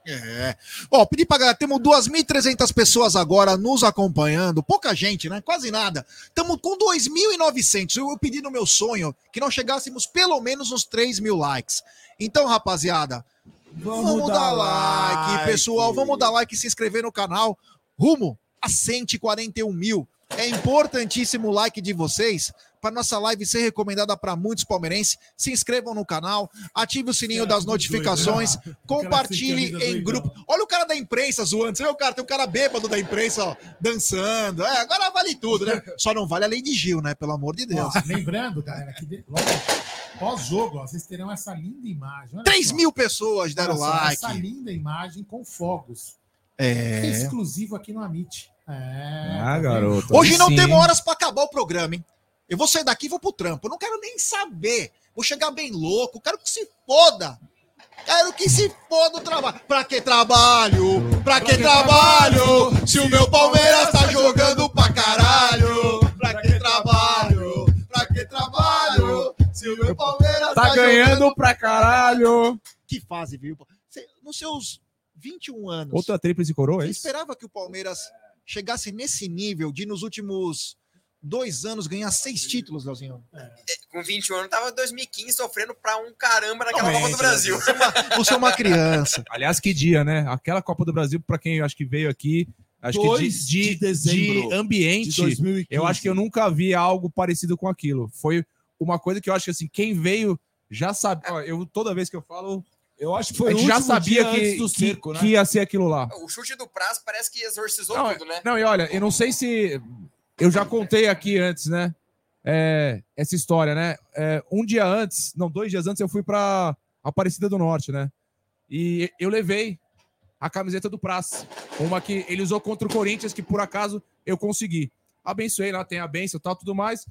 É. Ó, pedi pra galera, temos 2.300 pessoas agora nos acompanhando. Pouca gente, né? Quase nada. Estamos com 2.900. Eu, eu pedi no meu sonho que nós chegássemos pelo menos uns 3 mil likes. Então, rapaziada, vamos, dar like, pessoal. Vamos dar like e se inscrever no canal. Rumo a 141 mil. É importantíssimo o like de vocês para nossa live ser recomendada para muitos palmeirenses. Se inscrevam no canal, ative o sininho das notificações, compartilhe em grupo. Olha o cara da imprensa zoando. Você vê o cara, tem um cara bêbado da imprensa ó, dançando. É, agora vale tudo, né? Só não vale a lei de Gil, né? Pelo amor de Deus. Ó, lembrando, galera, que de- logo pós-jogo, vocês terão essa linda imagem. Olha 3 só. mil pessoas deram Olha só, like. Essa linda imagem com fogos. É. Exclusivo aqui no Amit. É, Ah, garoto. Hoje não Sim. temos horas para acabar o programa, hein? Eu vou sair daqui e vou pro trampo. Eu não quero nem saber. Vou chegar bem louco. Quero que se foda. Quero que se foda o trabalho. Pra que trabalho? Pra que trabalho? Se o meu Palmeiras tá jogando pra caralho. Pra que trabalho? Pra que trabalho? Se o meu Palmeiras Tá ganhando pra caralho. Que fase, viu? Nos seus 21 anos. Outra tríplice coroa, é isso? esperava que o Palmeiras chegasse nesse nível de, nos últimos dois anos, ganhar seis títulos, Leozinho? Com 21 anos, tava em 2015 sofrendo pra um caramba naquela Copa do Aumente, Brasil. Você é uma, você é uma criança. [laughs] Aliás, que dia, né? Aquela Copa do Brasil, pra quem eu acho que veio aqui, acho que 2 de, de, de dezembro de ambiente, de 2015. eu acho que eu nunca vi algo parecido com aquilo. Foi uma coisa que eu acho que assim, quem veio já sabe. ó, eu toda vez que eu falo, Eu acho que a foi gente já sabia dia que, antes do que, cerco, né? que ia ser aquilo lá. O chute do prazo parece que exorcizou Não, tudo, né? Não, e olha, eu não sei se. Eu já contei aqui antes, né? é, essa história, né? É, um dia antes, não, dois dias antes, eu fui pra Aparecida do Norte, né? E eu levei a camiseta do Praça, uma que ele usou contra o Corinthians, que por acaso eu consegui. Abençoei lá, tem a benção e tal, tudo mais.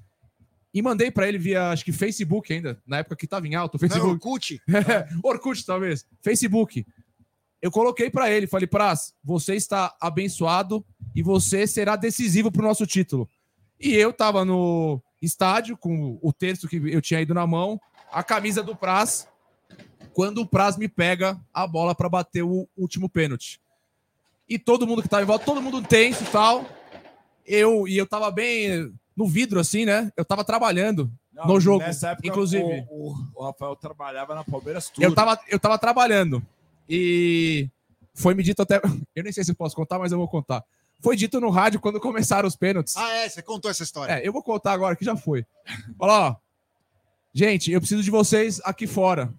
E mandei pra ele via, acho que Facebook ainda, na época que tava em alta, o Não, Facebook. Orkut. [laughs] Orkut, talvez. Facebook. Eu coloquei pra ele, falei, Praz, você está abençoado e você será decisivo pro nosso título. E eu tava no estádio com o texto que eu tinha ido na mão, a camisa do Praz, quando o Praz me pega a bola pra bater o último pênalti. E todo mundo que tava em volta, todo mundo tenso e tal. Eu, e eu tava bem no vidro, assim, né? Eu tava trabalhando Não, no jogo, Nessa época, inclusive. O, o- o Rafael trabalhava na Palmeiras tudo. Eu tava, eu tava trabalhando e foi me dito até. [laughs] Eu nem sei se eu posso contar, mas eu vou contar. Foi dito no rádio quando começaram os pênaltis. Ah, é? Você contou essa história. É, eu vou contar agora que já foi. Lá, ó. Gente, eu preciso de vocês aqui fora.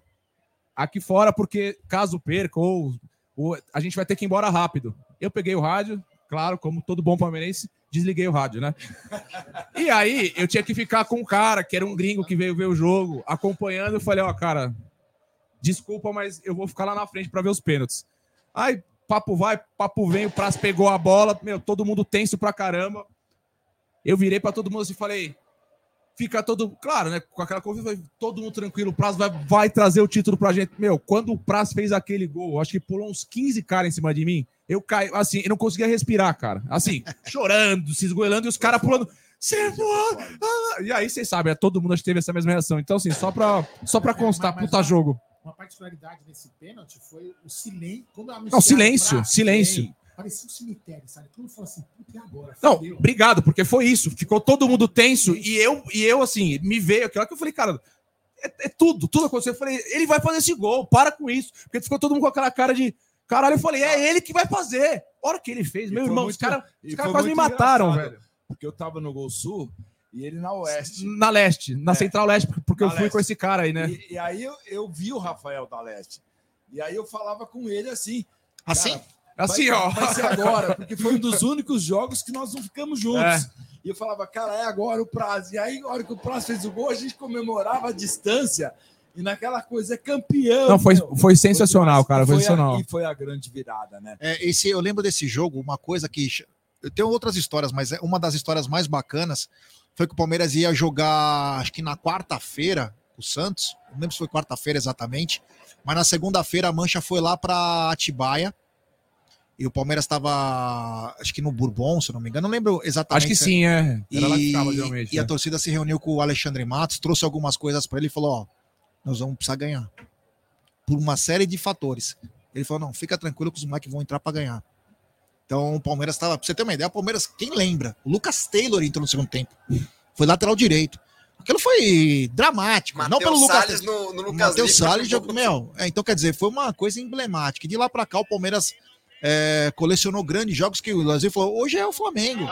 Aqui fora, porque caso perca ou, ou a gente vai ter que ir embora rápido. Eu peguei o rádio, claro, como todo bom palmeirense, desliguei o rádio, né? E aí eu tinha que ficar com um cara que era um gringo que veio ver o jogo, acompanhando. Eu falei, ó, cara, desculpa, mas eu vou ficar lá na frente para ver os pênaltis. Aí, papo vai, papo vem, o Praz pegou a bola, meu, todo mundo tenso pra caramba. Eu virei pra todo mundo assim e falei, fica todo, claro, né, com aquela falei, todo mundo tranquilo, o Praz vai, vai trazer o título pra gente. Meu, quando o Praz fez aquele gol, acho que pulou uns 15 caras em cima de mim, eu caí, assim, eu não conseguia respirar, cara. Assim, [laughs] chorando, se esgoelando e os caras pulando. Voa! Ah! E aí, vocês sabem, é, todo mundo teve essa mesma reação. Então, assim, só pra, só pra constar, Mas- mas puta jogo. Uma particularidade desse pênalti foi o silêncio. Não, silêncio, braço, silêncio. Parecia um cemitério, sabe? Todo mundo falou assim, puta, e agora? Não, Fudeu. obrigado, porque foi isso. Ficou todo mundo tenso e eu, e eu assim, me veio aquilo que eu falei, cara, é, é tudo, tudo aconteceu. Eu falei, ele vai fazer esse gol, para com isso. Porque ficou todo mundo com aquela cara de, caralho, eu falei, é ele que vai fazer. A hora que ele fez, meu irmão, muito- os caras foi quase me mataram, velho. Porque eu tava no Gol Sul e ele na Oeste. Na leste, na É. Central Leste, porque eu Na fui leste. com esse cara aí, né? E, e aí eu, eu vi o Rafael da Leste. E aí eu falava com ele assim. Assim? cara, Assim, vai, ó. Vai ser agora, [laughs] porque foi um dos únicos jogos que nós não ficamos juntos. É. E eu falava, cara, é agora o prazo. E aí, na hora que o prazo fez o gol, a gente comemorava a distância. E naquela coisa, é campeão. Não, foi, meu. foi sensacional, cara. E Foi foi, sensacional. a, e foi a grande virada, né? É, esse, eu lembro desse jogo, uma coisa que. Eu tenho outras histórias, mas é uma das histórias mais bacanas foi que o Palmeiras ia jogar, acho que na quarta-feira, o Santos. Não lembro se foi quarta-feira exatamente. Mas na segunda-feira a Mancha foi lá para Atibaia. E o Palmeiras estava, acho que no Bourbon, se não me engano. Não lembro exatamente. Acho que sim, é. Era lá que E, ficava, geralmente. e a né? torcida se reuniu com o Alexandre Matos, trouxe algumas coisas para ele e falou: Ó, nós vamos precisar ganhar. Por uma série de fatores. Ele falou: não, fica tranquilo que os moleques vão entrar para ganhar. Então o Palmeiras estava. Pra você ter uma ideia, o Palmeiras, quem lembra? O Lucas Taylor entrou no segundo tempo. Foi lateral direito. Aquilo foi dramático. não pelo Mateus Lucas Salles no, no Lucas Matheus Lima. Salles jogou, meu, é, então quer dizer, foi uma coisa emblemática. E de lá para cá o Palmeiras é, colecionou grandes jogos que o Brasil falou, hoje é o Flamengo.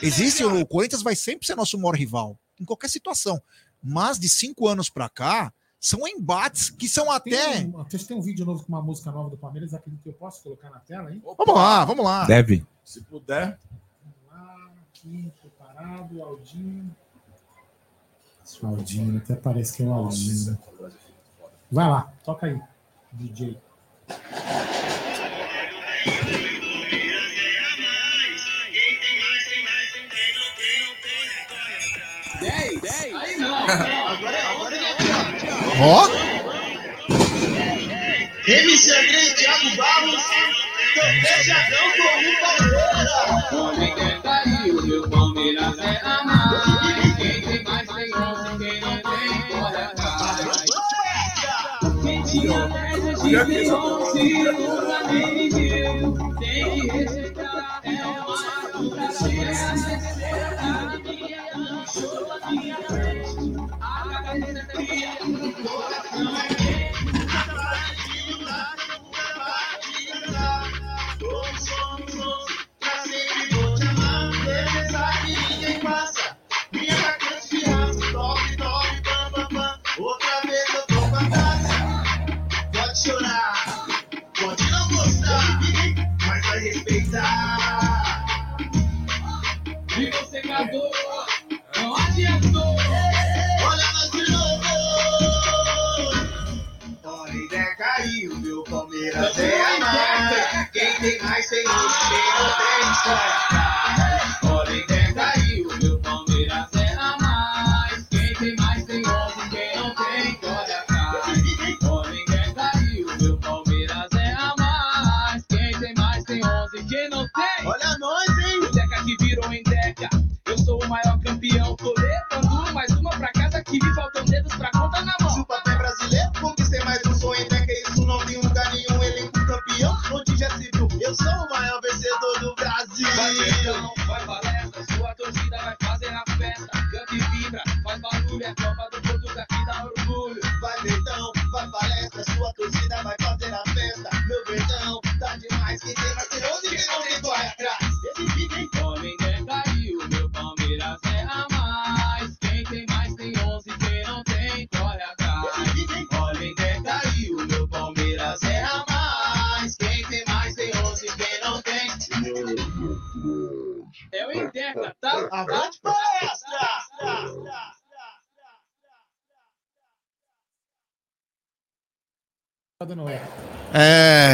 Existe, o Corinthians vai sempre ser nosso maior rival, em qualquer situação. Mas de cinco anos para cá, são embates que são até. Tem um, tem um vídeo novo com uma música nova do Palmeiras, acredito que eu posso colocar na tela aí? Vamos lá, vamos lá. Deve. Se puder. Vamos lá, aqui, preparado, Aldinho. Aldinho, até parece que é o Aldinho. Vai lá, toca aí, DJ. Ó, MC André Thiago Barros, fechadão como o Palmeiras. Homem quer cair, o meu Palmeiras é a mais. Quem tem mais tem onze, quem não tem corre atrás. Quem tinha dez, hoje tem onze, o Flamengo tem que respeitar. É uma luta cheia, a minha show, a minha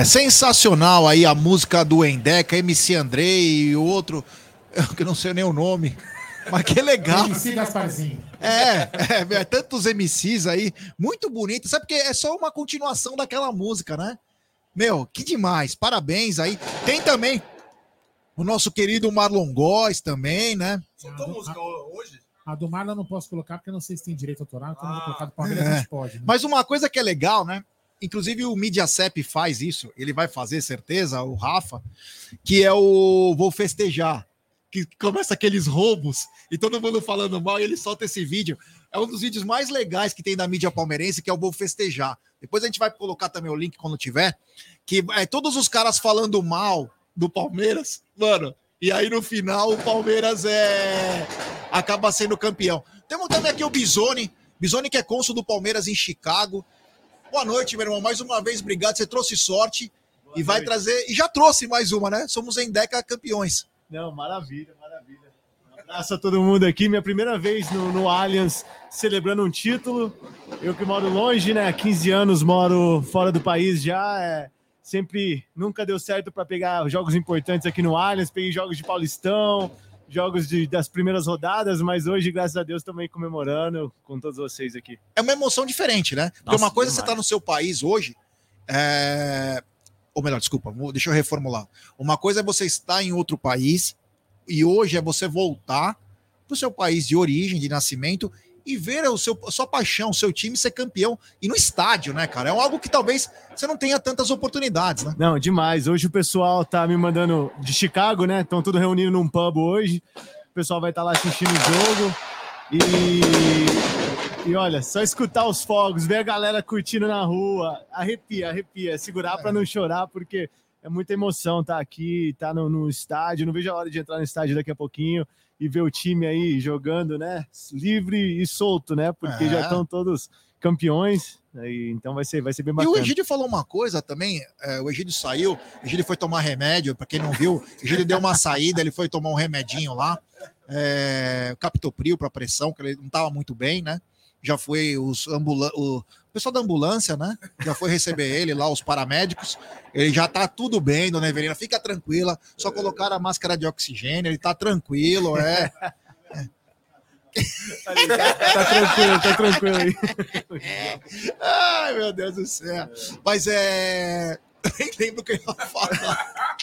sensacional aí a música do Endeca, MC Andrei e o outro, [laughs] eu que não sei nem o nome, [laughs] mas que legal. MC Gasparzinho. É, é, é, tantos MCs aí, muito bonito. Sabe porque é só uma continuação daquela música, né? Meu, que demais. Parabéns aí. Tem também o nosso querido Marlon Góes também, né? Soltou música hoje? A do Marlon eu não posso colocar porque eu não sei se tem direito autoral, então eu não vou colocar do Palmeiras, É. a gente pode. né? Mas uma coisa que é legal, né? Inclusive o Mediacep faz isso, ele vai fazer certeza, o Rafa, que é o Vou Festejar, que começa aqueles roubos e todo mundo falando mal e ele solta esse vídeo. É um dos vídeos mais legais que tem da mídia palmeirense, que é o Vou Festejar. Depois a gente vai colocar também o link quando tiver, que é todos os caras falando mal do Palmeiras, mano. E aí no final o Palmeiras é acaba sendo campeão. Temos também aqui o Bisoni, Bisoni que é cônsul do Palmeiras em Chicago. Boa noite, meu irmão. Mais uma vez, obrigado. Você trouxe sorte. e vai trazer. E já trouxe mais uma, né? Somos em Deca campeões. Não, maravilha, maravilha. Um abraço a todo mundo aqui. Minha primeira vez no, no Allianz celebrando um título. Eu que moro longe, né? Há 15 anos moro fora do país já. É, sempre nunca deu certo para pegar jogos importantes aqui no Allianz. Peguei jogos de Paulistão, jogos de- das primeiras rodadas, mas hoje, graças a Deus, também comemorando com todos vocês aqui. É uma emoção diferente, né? Porque Nossa, uma coisa é você demais. tá no seu país hoje, é... ou melhor, desculpa, deixa eu reformular. Uma coisa é você estar em outro país e hoje é você voltar para o seu país de origem, de nascimento e ver o seu, a sua paixão, o seu time ser campeão e no estádio, né, cara? É algo que talvez você não tenha tantas oportunidades, né? Não, demais. Hoje o pessoal tá me mandando de Chicago, né? Estão tudo reunido num pub hoje. O pessoal vai estar lá assistindo o jogo. E, e olha, só escutar os fogos, ver a galera curtindo na rua, arrepia, arrepia. Segurar para não chorar, porque é muita emoção estar aqui, estar no, no estádio. Não vejo a hora de entrar no estádio daqui a pouquinho e ver o time aí jogando, né? Livre e solto, né? Porque É. já estão todos campeões. então vai ser, vai ser bem E bacana. o Egídio falou uma coisa também, é, o Egídio saiu, o Egídio foi tomar remédio, para quem não viu, o Egídio deu uma saída, ele foi tomar um remedinho lá, é, captopril para pressão, que ele não estava muito bem, né? Já foi os ambula o pessoal da ambulância, né? Já foi receber ele lá, os paramédicos. Ele já tá tudo bem, dona Evelina, fica tranquila. Só colocaram a máscara de oxigênio, ele tá tranquilo, é. Tá tranquilo, tá tranquilo aí. Ai, meu Deus do céu. Mas é. [laughs] Nem lembro o que eu ia falar.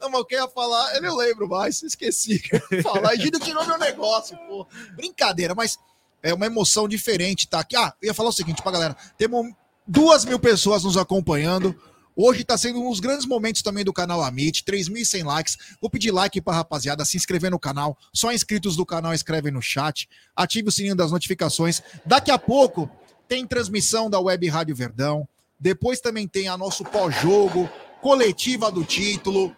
Não, mas o que eu ia falar, eu não lembro mais, esqueci o que eu ia falar. Egídio tirou meu negócio, pô. Brincadeira, mas é uma emoção diferente tá aqui. Ah, eu ia falar o seguinte pra galera: temos duas mil pessoas nos acompanhando. Hoje está sendo um dos grandes momentos também do canal Amit, 3.100 likes. Vou pedir like para rapaziada, se inscrever no canal. Só inscritos do canal escrevem no chat. Ative o sininho das notificações. Daqui a pouco tem transmissão da Web Rádio Verdão. Depois também tem a nosso pós-jogo, coletiva do título.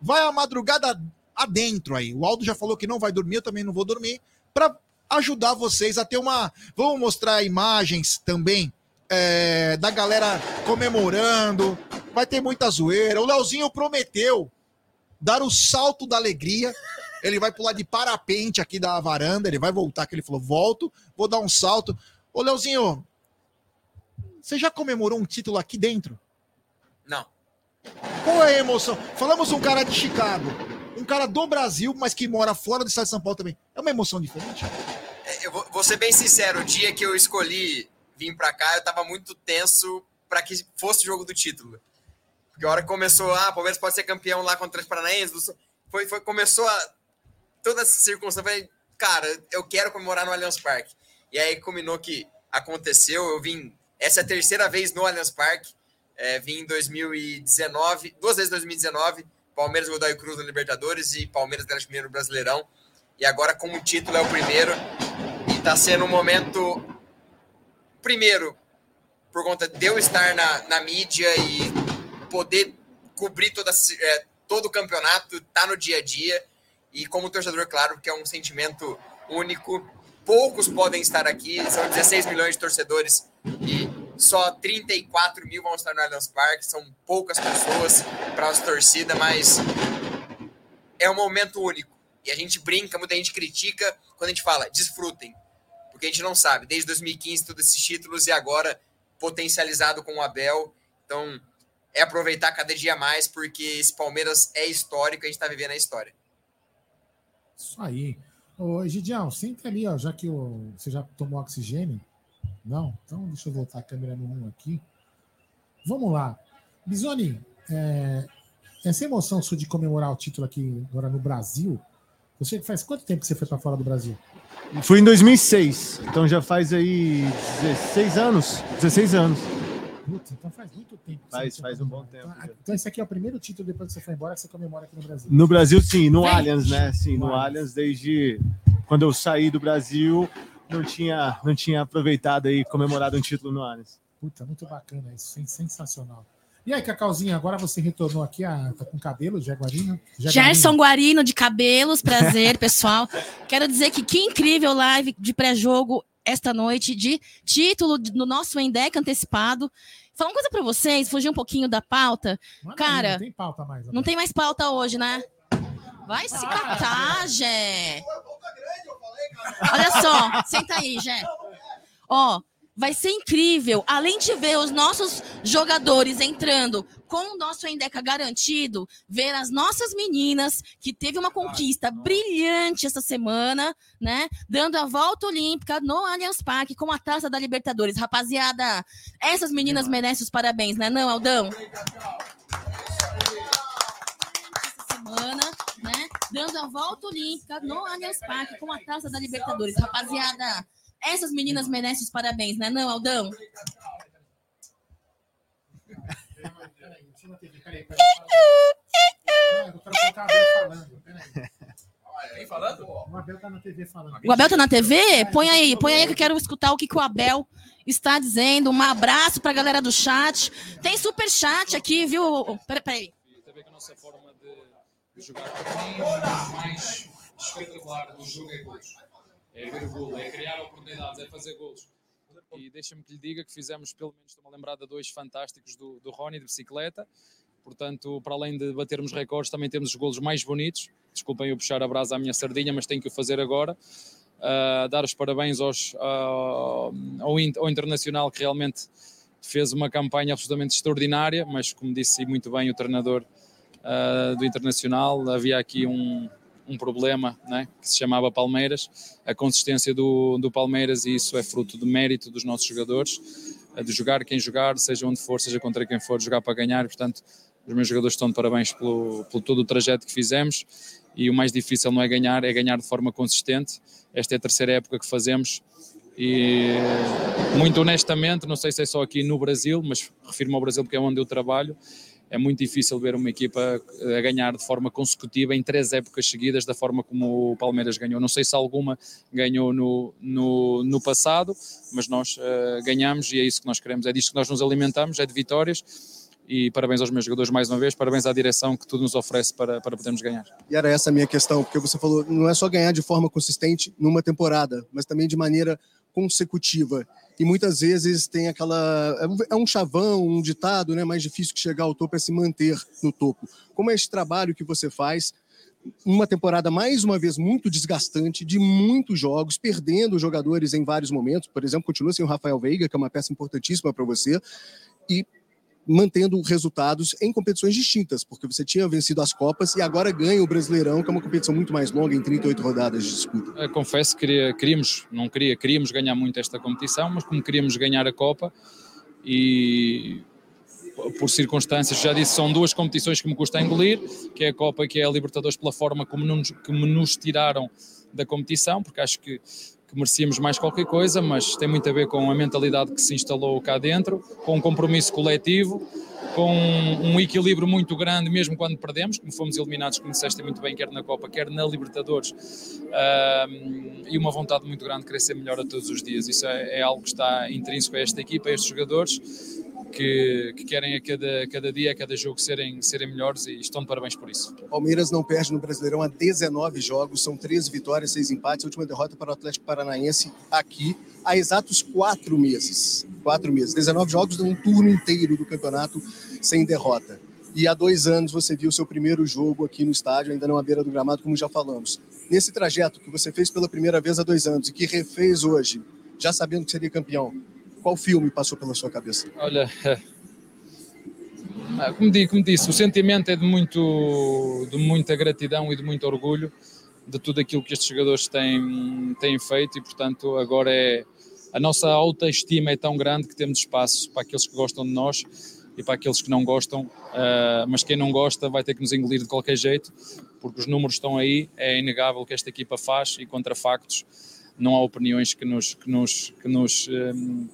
Vai a madrugada adentro aí. O Aldo já falou que não vai dormir, eu também não vou dormir. Para ajudar vocês a ter uma. Vamos mostrar imagens também é, da galera comemorando. Vai ter muita zoeira. O Leozinho prometeu dar o salto da alegria. Ele vai pular de parapente aqui da varanda. Ele vai voltar, que ele falou: volto, vou dar um salto. Ô, Leozinho, você já comemorou um título aqui dentro? Não. Qual é a emoção? Falamos um cara de Chicago, um cara do Brasil, mas que mora fora do estado de São Paulo também. É uma emoção diferente? É, Eu vou, vou ser bem sincero, o dia que eu escolhi vir pra cá, eu tava muito tenso pra que fosse o jogo do título. Porque a hora que começou, ah, o Palmeiras pode ser campeão lá contra os Paranaenses, foi, foi, começou a. Toda essa circunstância, eu falei, cara, eu quero comemorar no Allianz Parque. E aí combinou que aconteceu, eu vim. Essa é a terceira vez no Allianz Parque. É, vim em 2019, duas vezes em 2019, Palmeiras Godoy Cruz no Libertadores e Palmeiras Atlético Mineiro Brasileirão. E agora, como título é o primeiro, e tá sendo um momento. Primeiro, por conta de eu estar na, na mídia e poder cobrir toda, é, todo o campeonato, tá no dia a dia. E como torcedor, claro, que é um sentimento único. Poucos podem estar aqui, são 16 milhões de torcedores e só 34 mil vão estar no Allianz Parque. São poucas pessoas para nossa torcida, mas é um momento único. E a gente brinca, muita gente critica quando a gente fala, desfrutem. Porque a gente não sabe, desde 2015, todos esses títulos e agora potencializado com o Abel. Então, é aproveitar cada dia mais, porque esse Palmeiras é histórico, a gente está vivendo a história. Isso aí. Ô, Egidião, senta ali, ó, já que o, você já tomou oxigênio. Não? Então deixa eu voltar a câmera no 1 aqui. Vamos lá. Bisoni, é, essa emoção sua de comemorar o título aqui agora no Brasil, você faz quanto tempo que você foi para fora do Brasil? Fui em 2006, então já faz aí 16 anos. 16 anos. Putz, então faz muito tempo. Faz- faz um bom tempo, Então, então esse aqui é o primeiro título depois que você foi embora que você comemora aqui no Brasil. No Brasil, sim, no. Allianz, né? Sim, No no Allianz. Allianz, desde quando eu saí do Brasil, não tinha, não tinha aproveitado aí comemorado um título no Allianz. Puta, muito bacana isso, sen- sensacional. E aí, Cacauzinha, agora você retornou aqui, a, tá com cabelo, Jaguarino? Gerson Guarino de cabelos, prazer, [laughs] pessoal. Quero dizer que que incrível live de pré-jogo. esta noite de título no nosso Endec antecipado. Falar uma coisa para vocês, fugir um pouquinho da pauta. Aí, Cara, não tem pauta mais. não tem mais pauta hoje, né? Vai se catar, Gé. Olha só, senta aí, Gé. Ó, vai ser incrível. Além de ver os nossos jogadores entrando com o nosso Endeca garantido, ver as nossas meninas, que teve uma conquista brilhante essa semana, né? Dando a volta olímpica no Allianz Parque com a taça da Libertadores. Rapaziada, essas meninas merecem os parabéns, né, não, Aldão? Essa semana, né? Dando a volta olímpica no Allianz Parque com a taça da Libertadores. Rapaziada, essas meninas merecem os parabéns, né, não, Aldão? O Abel tá na TV falando. Abel tá na TV? Põe aí, põe aí que eu quero escutar o que, que o Abel está dizendo. Um abraço pra galera do chat. Tem super chat aqui, viu? Pera- Peraí. Tem jogar. O mais espetacular do jogo é gols. É ver gol, é criar oportunidades, é fazer gols. E deixa-me que lhe diga que fizemos, pelo menos, estou-me de dois fantásticos do, do Rony de bicicleta. Portanto, para além de batermos recordes, também temos os golos mais bonitos. Desculpem eu puxar a brasa à minha sardinha, mas tenho que o fazer agora. Ah, dar os parabéns aos, ao, ao ao Internacional, que realmente fez uma campanha absolutamente extraordinária, mas como disse muito bem o treinador ah, do Internacional, havia aqui um, um problema né, que se chamava Palmeiras, a consistência do, do Palmeiras, e isso é fruto do mérito dos nossos jogadores, ah, de jogar quem jogar, seja onde for, seja contra quem for, jogar para ganhar, portanto os meus jogadores estão de parabéns pelo, pelo todo o trajeto que fizemos e o mais difícil não é ganhar, é ganhar de forma consistente. Esta é a terceira época que fazemos e muito honestamente, não sei se é só aqui no Brasil, mas refiro-me ao Brasil porque é onde eu trabalho, é muito difícil ver uma equipa a ganhar de forma consecutiva em três épocas seguidas da forma como o Palmeiras ganhou. Não sei se alguma ganhou no, no, no passado, mas nós eh, ganhamos e é isso que nós queremos, é disto que nós nos alimentamos, é de vitórias e parabéns aos meus jogadores mais uma vez, parabéns à direção que tudo nos oferece para, para podermos ganhar. E era essa a minha questão, porque você falou, não é só ganhar de forma consistente numa temporada, mas também de maneira consecutiva. E muitas vezes tem aquela. é um- É um chavão, um ditado, né? Mais difícil que chegar ao topo é se manter no topo. Como é esse trabalho que você faz? Uma temporada, mais uma vez, muito desgastante, de muitos jogos, perdendo jogadores em vários momentos. Por exemplo, continua sem o Rafael Veiga, que é uma peça importantíssima para você, e mantendo resultados em competições distintas, porque você tinha vencido as Copas e agora ganha o Brasileirão, que é uma competição muito mais longa, em 38 rodadas de disputa. Eu confesso que queria, queríamos, não queria, queríamos ganhar muito esta competição, mas como queríamos ganhar a Copa e por circunstâncias, já disse, são duas competições que me custa engolir, que é a Copa e que é a Libertadores pela forma como nos, que nos tiraram da competição, porque acho que, que merecíamos mais qualquer coisa, mas tem muito a ver com a mentalidade que se instalou cá dentro, com um compromisso coletivo, com um equilíbrio muito grande, mesmo quando perdemos, como fomos eliminados, como disseste muito bem, quer na Copa, quer na Libertadores, Ahm, e uma vontade muito grande de ser melhor a todos os dias. Isso é, é algo que está intrínseco a esta equipa, a estes jogadores, que, que querem a cada, cada dia, a cada jogo serem, serem melhores e estão de parabéns por isso. Palmeiras não perde no Brasileirão há 19 jogos, são 13 vitórias, 6 empates. Última derrota para o Atlético Paranaense aqui há exatos quatro meses. Quatro meses. 19 jogos, um turno inteiro do campeonato sem derrota. E há dois anos você viu o seu primeiro jogo aqui no estádio, ainda não à beira do gramado, como já falamos. Nesse trajeto que você fez pela primeira vez há dois anos e que refez hoje, já sabendo que seria campeão, qual filme passou pela sua cabeça? Olha, ah, como, di- como disse, o sentimento é de, muito, de muita gratidão e de muito orgulho de tudo aquilo que estes jogadores têm, têm feito e, portanto, agora é a nossa autoestima é tão grande que temos espaço para aqueles que gostam de nós e para aqueles que não gostam, ah, mas quem não gosta vai ter que nos engolir de qualquer jeito, porque os números estão aí, é inegável o que esta equipa faz e contra factos não há opiniões que nos, que nos, que nos, hum,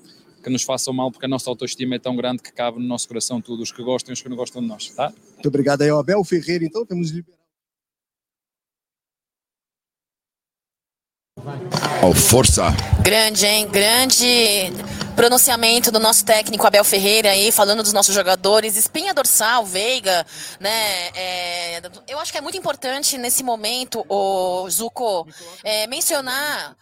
que nos façam mal, porque a nossa autoestima é tão grande que cabe no nosso coração tudo, os que gostam e os que não gostam de nós, tá? Muito obrigado aí, ao Abel Ferreira. Então, temos liberado. Ó, força! Grande, hein? Grande pronunciamento do nosso técnico Abel Ferreira aí, falando dos nossos jogadores. Espinha dorsal, Veiga, né? É, eu acho que é muito importante nesse momento, o Zuko, é, mencionar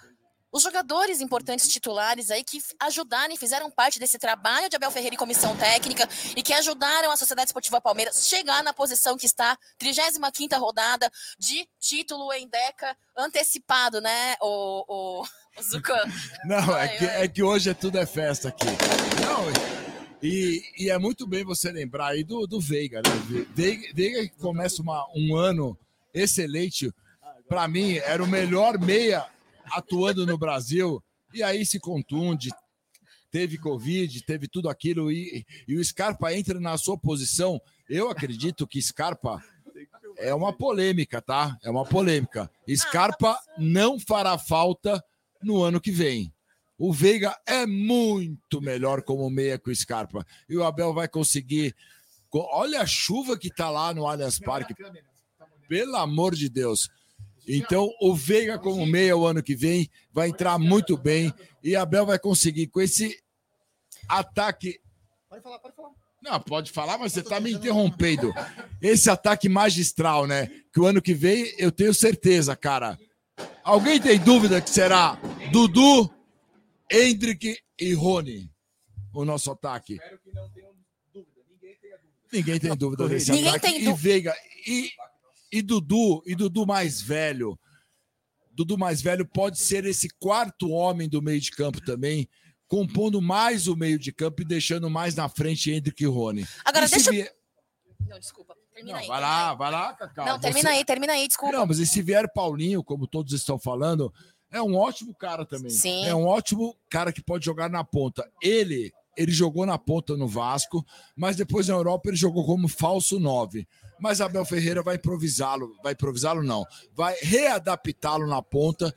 os jogadores importantes titulares aí que ajudaram e fizeram parte desse trabalho de Abel Ferreira e comissão técnica e que ajudaram a Sociedade Esportiva Palmeiras chegar na posição que está, 35ª rodada de título em Deca antecipado, né, o, o, o Zucan? [laughs] Não, é que, é que hoje é tudo é festa aqui. Não, e, e é muito bem você lembrar aí do, do Veiga, né? Ve- Veiga, Veiga que começa uma- um ano excelente. Para mim, era o melhor meia atuando no Brasil. E aí se contunde, teve Covid, teve tudo aquilo. E, e o Scarpa entra na sua posição. Eu acredito que Scarpa é uma polêmica, tá? É uma polêmica. Scarpa não fará falta no ano que vem. O Veiga é muito melhor como meia que o Scarpa. E o Abel vai conseguir. Co- Olha a chuva que tá lá no Allianz Parque. Pelo amor de Deus. Então, o Veiga como meia o ano que vem vai entrar muito bem. E Abel vai conseguir com esse ataque. Pode falar, pode falar. Não, pode falar, mas você está me interrompendo. Esse ataque magistral, né? Que o ano que vem eu tenho certeza, cara. Alguém tem dúvida que será Dudu, Hendrick e Rony o nosso ataque? Ninguém tem dúvida desse Ninguém ataque. tem e Veiga e, e Dudu, e Dudu mais velho. Dudu mais velho pode ser esse quarto homem do meio de campo também, compondo mais o meio de campo e deixando mais na frente Hendrick e Rony. Agora, E deixa vier- Não, desculpa. Termina aí. Vai lá, vai lá, Cacau. Não, termina Você- aí, termina aí, desculpa. Não, mas e se vier Paulinho, como todos estão falando, é um ótimo cara também. Sim. É um ótimo cara que pode jogar na ponta. Ele, ele jogou na ponta no Vasco, mas depois na Europa ele jogou como falso 9. Mas Abel Ferreira vai improvisá-lo, vai improvisá-lo não, vai readaptá-lo na ponta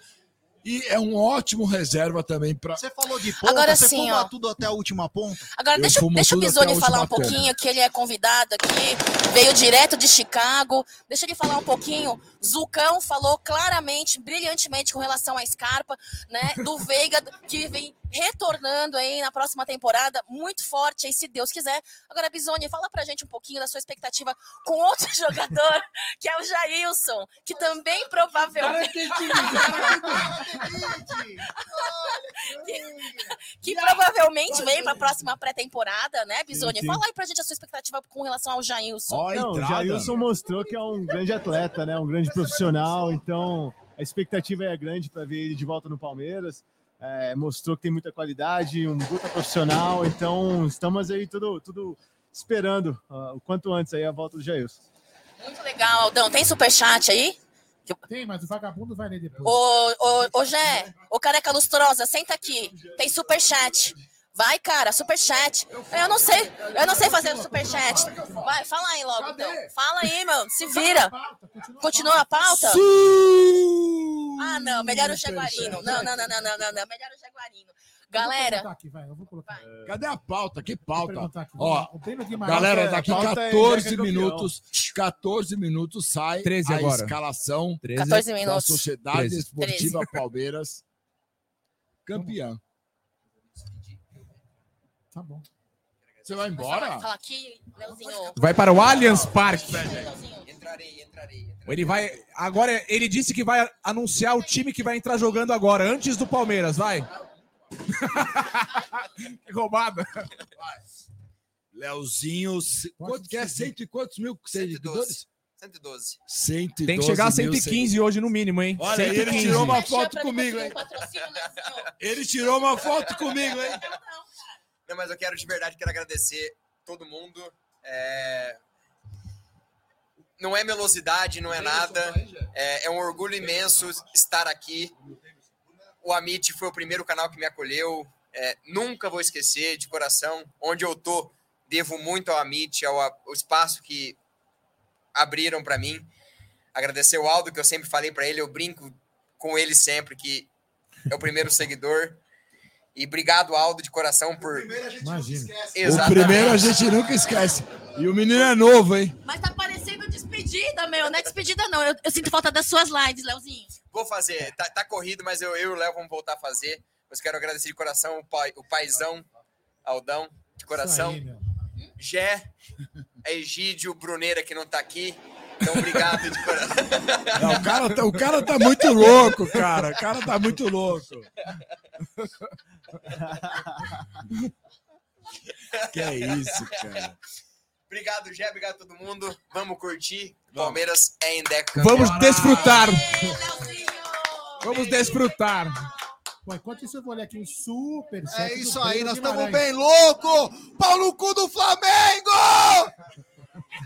e é um ótimo reserva também para Você falou de ponta, Agora você sim, fuma ó. tudo até a última ponta? Agora, Eu deixa, deixa o Bisoni falar um pouquinho, que ele é convidado aqui, veio direto de Chicago. Deixa ele falar um pouquinho. Zucão falou claramente, brilhantemente com relação à Scarpa, né? Do [laughs] Veiga, que vem retornando aí na próxima temporada, muito forte aí, se Deus quiser. Agora, Bisoni, fala pra gente um pouquinho da sua expectativa com outro [laughs] jogador, que é o Jailson, que também provavelmente. que, que provavelmente vem para a próxima pré-temporada, né, Bisoni? Fala aí pra gente a sua expectativa com relação ao Jailson. Não, o Jailson mostrou que é um grande atleta, né? Um grande profissional. Então, a expectativa é grande para ver ele de volta no Palmeiras. É, mostrou que tem muita qualidade, um puta profissional. Então, estamos aí tudo, tudo esperando ah, o quanto antes aí a volta do Jailson. Muito legal, Aldão. Tem superchat aí? Tem, mas o vagabundo vai ler depois. Ô, ô, ô, Jé, ô careca lustrosa, senta aqui. Tem superchat. Vai, cara, superchat. Eu não sei, eu não sei fazer superchat. Vai, fala aí logo, então. Fala aí, meu, se vira. Continua a pauta? Ah, não, melhor o Jaguarino. Não, não, não, não, não, não, não, melhor o Jaguarino. Galera, Aqui, eu. Cadê a pauta? Que pauta? aqui. Ó, galera, daqui pauta é 14 Zeca campeão. minutos, 14 minutos sai 13 a agora. escalação 13. 14 da minutos. Sociedade 13. Esportiva Palmeiras campeã. Tá bom. Você vai embora? fala aqui, Leozinho. Vai para o Allianz Parque. Entrarei, entrarei. Ele vai. Agora, ele disse que vai anunciar o time que vai entrar jogando agora, antes do Palmeiras, vai. [laughs] que roubada. Leozinho, se- quanto que é? Cento e quantos mil seguidores? 112. 112 Tem que chegar a mil 115 hoje no mínimo, hein? Olha, ele 115. tirou uma foto comigo, hein? Ele tirou uma foto comigo, hein? Não, mas eu quero de verdade, quero agradecer todo mundo. É, Não é melosidade, não é nada. É, é um orgulho imenso estar aqui. O Amit foi o primeiro canal que me acolheu. É, nunca vou esquecer, de coração. Onde eu tô, devo muito ao Amit, ao, ao espaço que abriram para mim. Agradecer o Aldo, que eu sempre falei para ele, eu brinco com ele sempre, que é o primeiro seguidor. E obrigado, Aldo, de coração, por. Imagina. O primeiro a gente nunca esquece. E o menino é novo, hein? Mas tá parecendo despedida, meu. Não é despedida, não. Eu, eu sinto falta das suas lives, Leozinho. Vou fazer, tá, tá corrido, mas eu, eu e o Léo vamos voltar a fazer. Mas quero agradecer de coração o, pai, o paizão, Aldão, de coração. Aí. Gé, Egídio, Bruneira, que não tá aqui. Então, obrigado de coração. Não, o, cara tá, o cara tá muito louco, cara. O cara tá muito louco. [laughs] Que é isso, cara. Obrigado, Gé. Obrigado a todo mundo. Vamos curtir. Palmeiras é em Deco. Vamos desfrutar. Vamos desfrutar. Bom, enquanto isso, eu vou ler aqui um super. É isso aí, nós estamos bem louco! Pau no cu do Flamengo!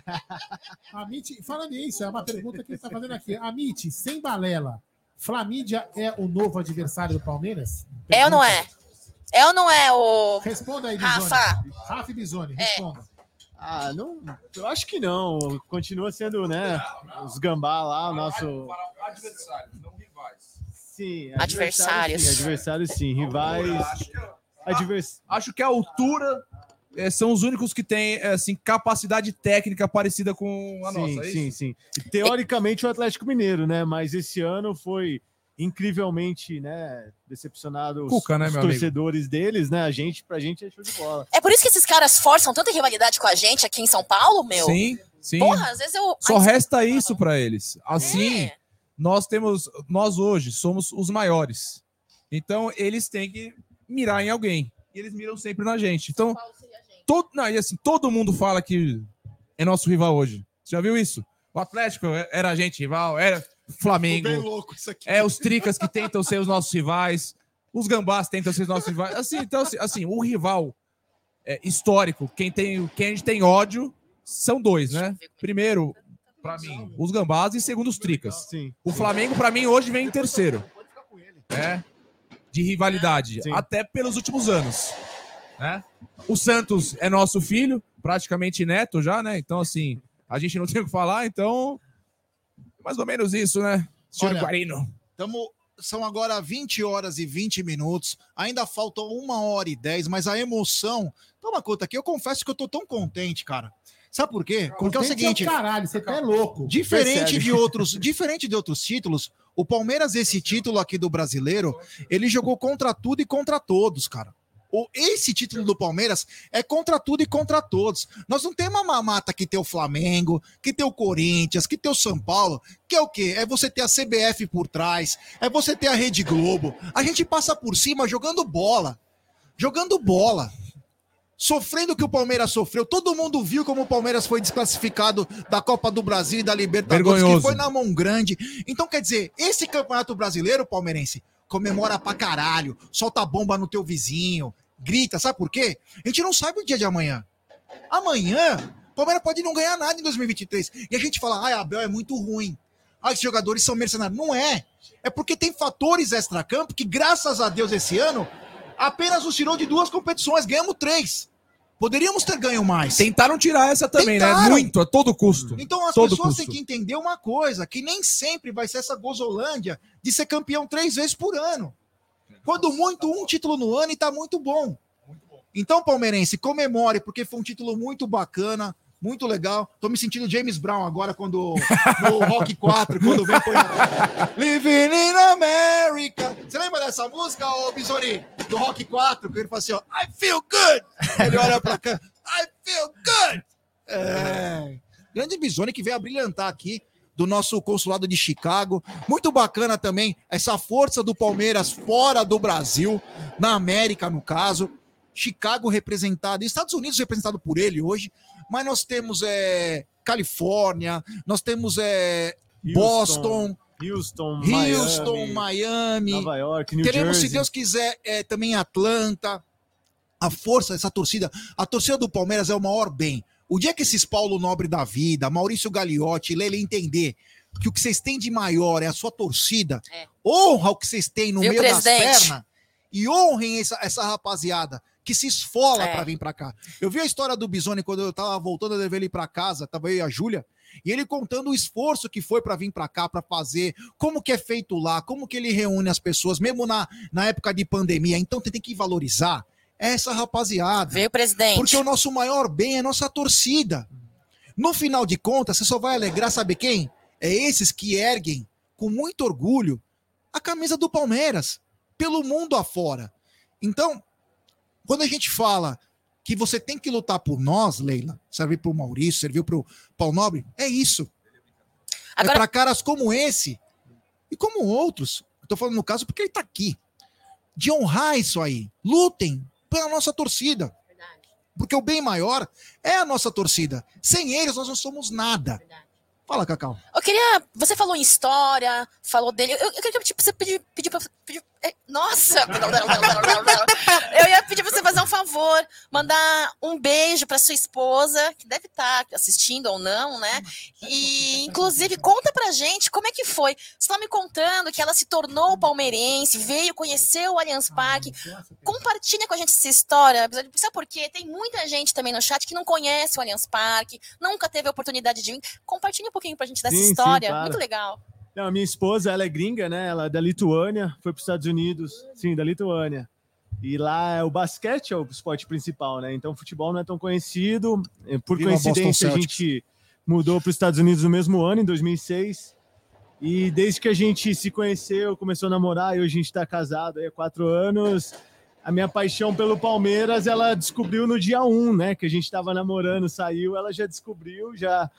[laughs] Amit, falando nisso, é uma pergunta que ele está fazendo aqui. Amit, sem balela, Flamídia é o novo adversário do Palmeiras? É ou não é? É ou não é o. Responda aí, Bisoni. Rafa. Rafa e Bisoni, É. responda. Ah, não, eu acho que não. Continua sendo, né? Os gambá lá, o nosso. Adversários, não rivais. Sim, Adversários. Sim, adversários sim, rivais. Advers... Acho que a altura é, são os únicos que têm é, assim, capacidade técnica parecida com a sim, nossa. é sim, sim. E, teoricamente o Atlético Mineiro, né? Mas esse ano foi incrivelmente, né, decepcionado os, Cuca, né, os meu amigo? torcedores deles, né? A gente, pra gente é show de bola. É por isso que esses caras forçam tanta rivalidade com a gente aqui em São Paulo, meu? Sim, sim. Porra, às vezes eu. Só Ai, resta isso para eles. Assim, É. nós temos, nós hoje somos os maiores. Então eles têm que mirar em alguém. E eles miram sempre na gente. Então, todo, não, e assim, todo mundo fala que é nosso rival hoje. Você já viu isso? O Atlético era a gente rival, era Flamengo. Tô bem louco isso aqui. É os tricas que tentam ser os nossos rivais, os gambás tentam ser os nossos rivais. Assim, então, assim, assim, o rival é, histórico, quem tem, quem a gente tem ódio, são dois, né? Primeiro, pra mim, os gambás e segundo, os tricas. Sim. O Flamengo, pra mim, hoje vem em terceiro. É, de rivalidade, até pelos últimos anos. Né? O Santos é nosso filho, praticamente neto já, né? Então, assim, a gente não tem o que falar, então. Mais ou menos isso, né? Senhor Olha, Guarino. Tamo, são agora 20 horas e 20 minutos. Ainda falta uma hora e 10, mas a emoção. Toma conta aqui, eu confesso que eu tô tão contente, cara. Sabe por quê? Porque é o Contente seguinte. caralho, você tá louco. Diferente Percebe? de outros, diferente de outros títulos, o Palmeiras esse título aqui do Brasileiro, ele jogou contra tudo e contra todos, cara. O, esse título do Palmeiras é contra tudo e contra todos. Nós não temos uma mamata que tem o Flamengo, que tem o Corinthians, que tem o São Paulo, que é o quê? É você ter a CBF por trás, é você ter a Rede Globo. A gente passa por cima jogando bola. Jogando bola sofrendo o que o Palmeiras sofreu. Todo mundo viu como o Palmeiras foi desclassificado da Copa do Brasil e da Libertadores, Vergonhoso. que foi na mão grande. Então, quer dizer, esse campeonato brasileiro, palmeirense, comemora pra caralho, solta bomba no teu vizinho, grita, sabe por quê? A gente não sabe o dia de amanhã. Amanhã, o Palmeiras pode não ganhar nada em 2023. E a gente fala, ai, Abel é muito ruim. Ah, esses jogadores são mercenários. Não é. É porque tem fatores extra-campo que, graças a Deus, esse ano, apenas nos tirou de duas competições. Ganhamos três. Poderíamos ter ganho mais. Tentaram tirar essa também, né? Tentaram. Muito, a todo custo. Então as todo pessoas custo. têm que entender uma coisa, que nem sempre vai ser essa gozolândia de ser campeão três vezes por ano. Quando muito, um título no ano e tá muito bom. Então, palmeirense, comemore, porque foi um título muito bacana, muito legal. Tô me sentindo James Brown agora, quando no Rock 4, quando vem põe Living in America. Você lembra dessa música, ô Bisoni? Do Rock 4, que ele fala assim, ó, I feel good. Ele olha pra cá, I feel good. É. Grande Bisoni que veio a brilhantar aqui do nosso consulado de Chicago. Muito bacana também essa força do Palmeiras fora do Brasil, na América, no caso. Chicago representado, Estados Unidos representado por ele hoje, mas nós temos é, Califórnia, nós temos é, Boston, Houston, Houston, Miami, Nova York, New Teremos, Jersey. se Deus quiser, é, também Atlanta. A força dessa torcida, a torcida do Palmeiras é o maior bem. O dia que esses Paulo Nobre da vida, Maurício Gagliotti, Lele entender que o que vocês têm de maior é a sua torcida, honra o que vocês têm no Viu, meio das presidente? pernas e honrem essa, essa rapaziada que se esfola É. pra vir pra cá. Eu vi a história do Bisoni quando eu tava voltando a levar ele pra casa, tava eu e a Júlia, e ele contando o esforço que foi pra vir pra cá, pra fazer, como que é feito lá, como que ele reúne as pessoas, mesmo na, na época de pandemia. Então tem que valorizar essa rapaziada. Veio, presidente. Porque o nosso maior bem é a nossa torcida. No final de contas, você só vai alegrar, sabe quem? É esses que erguem com muito orgulho a camisa do Palmeiras pelo mundo afora. Então, quando a gente fala que você tem que lutar por nós, Leila, servir para o Maurício, serviu para o Paulo Nobre, é isso. Agora- É para caras como esse e como outros. Estou falando no caso porque ele tá aqui. De honrar isso aí. Lutem pela nossa torcida. Porque o bem maior é a nossa torcida. Sem eles, nós não somos nada. Fala, Cacau. Eu queria. Você falou em história, falou dele. Eu, eu queria tipo, você pedir, pedir pra. Pedir, é, nossa! [laughs] Eu ia pedir pra você fazer um favor, mandar um beijo pra sua esposa, que deve estar assistindo ou não, né? E, inclusive, conta pra gente como é que foi. Você tá me contando que ela se tornou palmeirense, veio conhecer o Allianz Parque. Compartilha com a gente essa história. Sabe por quê? Tem muita gente também no chat que não conhece o Allianz Parque, nunca teve a oportunidade de vir. Compartilha um pouquinho pra gente dessa Sim, sim, história. claro. Muito legal. Não, a minha esposa, ela é gringa, né? Ela é da Lituânia, foi para os Estados Unidos, sim, da Lituânia. E lá é o basquete é o esporte principal, né? Então o futebol não é tão conhecido. Eh, Por Viva coincidência, a gente mudou para os Estados Unidos no mesmo ano, em 2006. E desde que a gente se conheceu, começou a namorar e hoje a gente está casado aí há quatro anos. A minha paixão pelo Palmeiras, ela descobriu no dia um, né? Que a gente estava namorando, saiu, ela já descobriu, já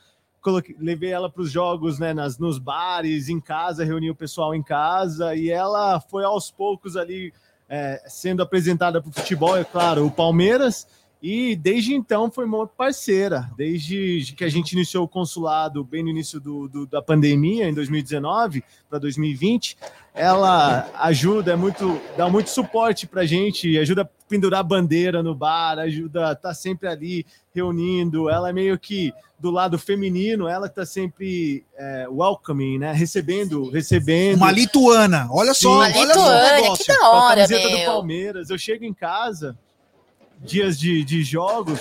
coloquei, levei ela para os jogos, né? Nas, nos bares, em casa, reuni o pessoal em casa e ela foi aos poucos ali é, sendo apresentada para o futebol, é claro, o Palmeiras. E desde então foi uma parceira. Desde que a gente iniciou o consulado bem no início do, do- da pandemia, em 2019 para 2020, ela ajuda, é muito, dá muito suporte para a gente, ajuda a pendurar bandeira no bar, ajuda, tá sempre ali reunindo. Ela é meio que do lado feminino, ela que tá sempre é, welcoming, né? Recebendo, recebendo. Uma lituana, olha só, Uma olha só lituânia, negócio. que da hora, camiseta do meu. Palmeiras. Eu chego em casa, dias de, de jogos,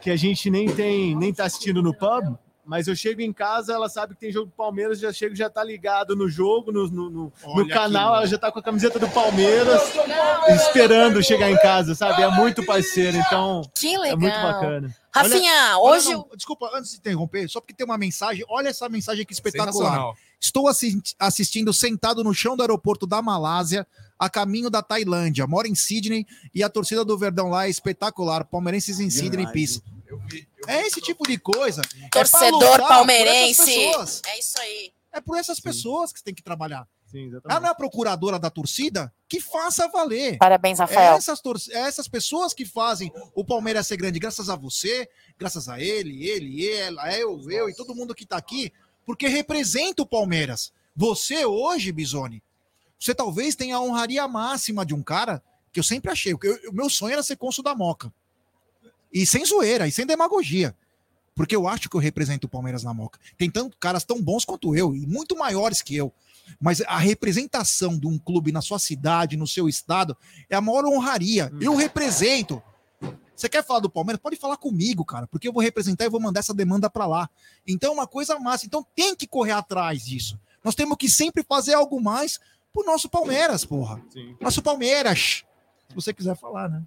que a gente nem tem, nem tá assistindo no pub, mas eu chego em casa, ela sabe que tem jogo do Palmeiras, já chego, já tá ligado no jogo, no, no, no- no Olha canal, ela já tá com a camiseta do Palmeiras, esperando chegar em casa, sabe? É muito parceiro, então Que é legal. muito bacana. Rafinha, Olha, hoje. não, desculpa, antes de interromper, só porque tem uma mensagem. Olha essa mensagem aqui espetacular. Sensacional. Estou assi- assistindo sentado no chão do aeroporto da Malásia, a caminho da Tailândia. Moro em Sydney e a torcida do Verdão lá é espetacular. Palmeirenses em Sydney, peace. É esse tipo de coisa. É Torcedor essas palmeirense. pessoas. É isso aí. É por essas pessoas que você tem que trabalhar. Sim, Ela não é a procuradora da torcida? Que faça valer. Parabéns, Rafael. Essas, tor- essas pessoas que fazem o Palmeiras ser grande, graças a você, graças a ele, ele, ela, eu, eu e todo mundo que tá aqui, porque representa o Palmeiras. Você hoje, Bisoni, você talvez tenha a honraria máxima de um cara que eu sempre achei. O meu sonho era ser cônsul da Moca. E sem zoeira, e sem demagogia. Porque eu acho que eu represento o Palmeiras na Moca. Tem tanto caras tão bons quanto eu, e muito maiores que eu. Mas a representação de um clube na sua cidade, no seu estado, é a maior honraria. Eu represento. Você quer falar do Palmeiras? Pode falar comigo, cara, porque eu vou representar e vou mandar essa demanda para lá. Então é uma coisa massa. Então tem que correr atrás disso. Nós temos que sempre fazer algo mais pro nosso Palmeiras, porra. Nosso Palmeiras. Se você quiser falar, né?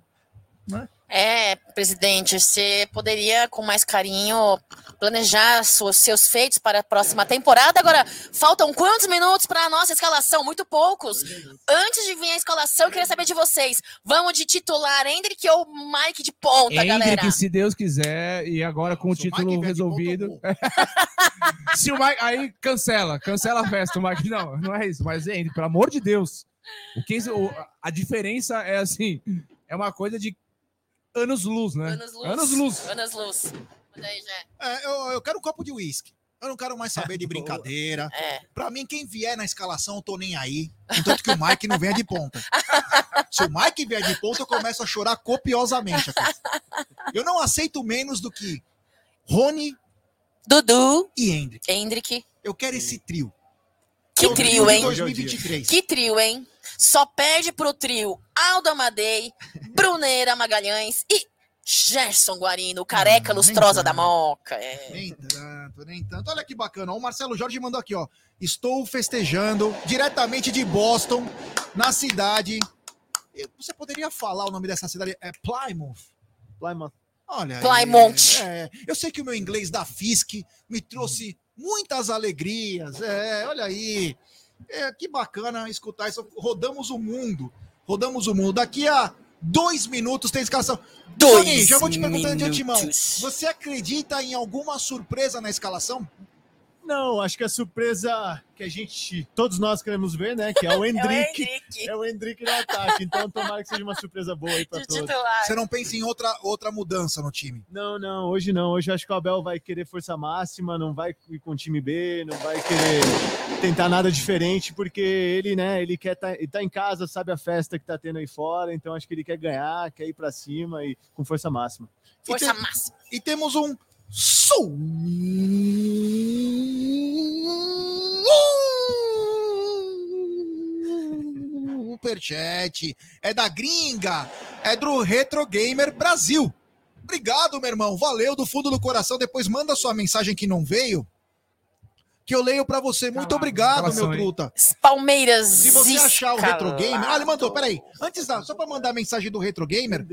Né? É, presidente, você poderia, com mais carinho, planejar suas- seus feitos para a próxima temporada. Agora, faltam quantos minutos para a nossa escalação? Muito poucos. Antes de vir a escalação, eu queria saber de vocês. Vamos de titular Hendrick ou Mike de ponta, galera? Hendrick, se Deus quiser, e agora com o título resolvido. [laughs] se o Mike. Aí cancela, cancela a festa, o Mike. Não, não é isso, mas Hendrick, pelo amor de Deus. O que, o- a diferença é assim: é uma coisa de anos luz, né? Anos luz. Anos luz. Anos luz. É, eu, eu quero um copo de uísque. Eu não quero mais saber de [laughs] brincadeira. É. Pra mim, quem vier na escalação, eu tô nem aí. Contanto que o Mike não venha de ponta. [laughs] Se o Mike vier de ponta, eu começo a chorar copiosamente. aqui. Eu não aceito menos do que Rony, Dudu e Hendrick. Hendrick. Eu quero esse trio. Que o trio, hein? 2023. Que trio, hein? Só perde pro trio Aldo Amadei, Brunera Magalhães e Gerson Guarino, o careca lustrosa da Moca. É. Nem tanto, nem tanto. Olha que bacana. ó, O Marcelo Jorge mandou aqui, ó. Estou festejando diretamente de Boston, na cidade. Você poderia falar o nome dessa cidade? É Plymouth. Plymouth. Olha aí, Plymouth. é, eu sei que o meu inglês da FISC me trouxe muitas alegrias. É, olha aí. É, que bacana escutar isso. Rodamos o mundo. Rodamos o mundo. Daqui a dois minutos tem escalação. Dois Tony, já vou te perguntar de antemão. minutos. Você acredita em alguma surpresa na escalação? Não, acho que a surpresa que a gente, todos nós queremos ver, né? Que [laughs] é o Hendrick. Hendrick. É o Hendrick no ataque. Então, tomara que seja uma surpresa boa aí pra todos. Você não pensa em outra, outra mudança no time? Não, não, hoje não. Hoje eu acho que o Abel vai querer força máxima, não vai ir com o time B, não vai querer tentar nada diferente, porque ele, né, ele quer tá, ele tá em casa, sabe a festa que tá tendo aí fora, então acho que ele quer ganhar, quer ir pra cima e com força máxima. Força máxima. E temos um Superchat. É da gringa. É do Retro Gamer Brasil. Obrigado, meu irmão. Valeu do fundo do coração. Depois manda sua mensagem que não veio. Que eu leio pra você. Muito obrigado, meu truta. Palmeiras. Se você achar o Retro Gamer. Ah, ele mandou, peraí. Antes da. Só pra mandar a mensagem do Retro Gamer.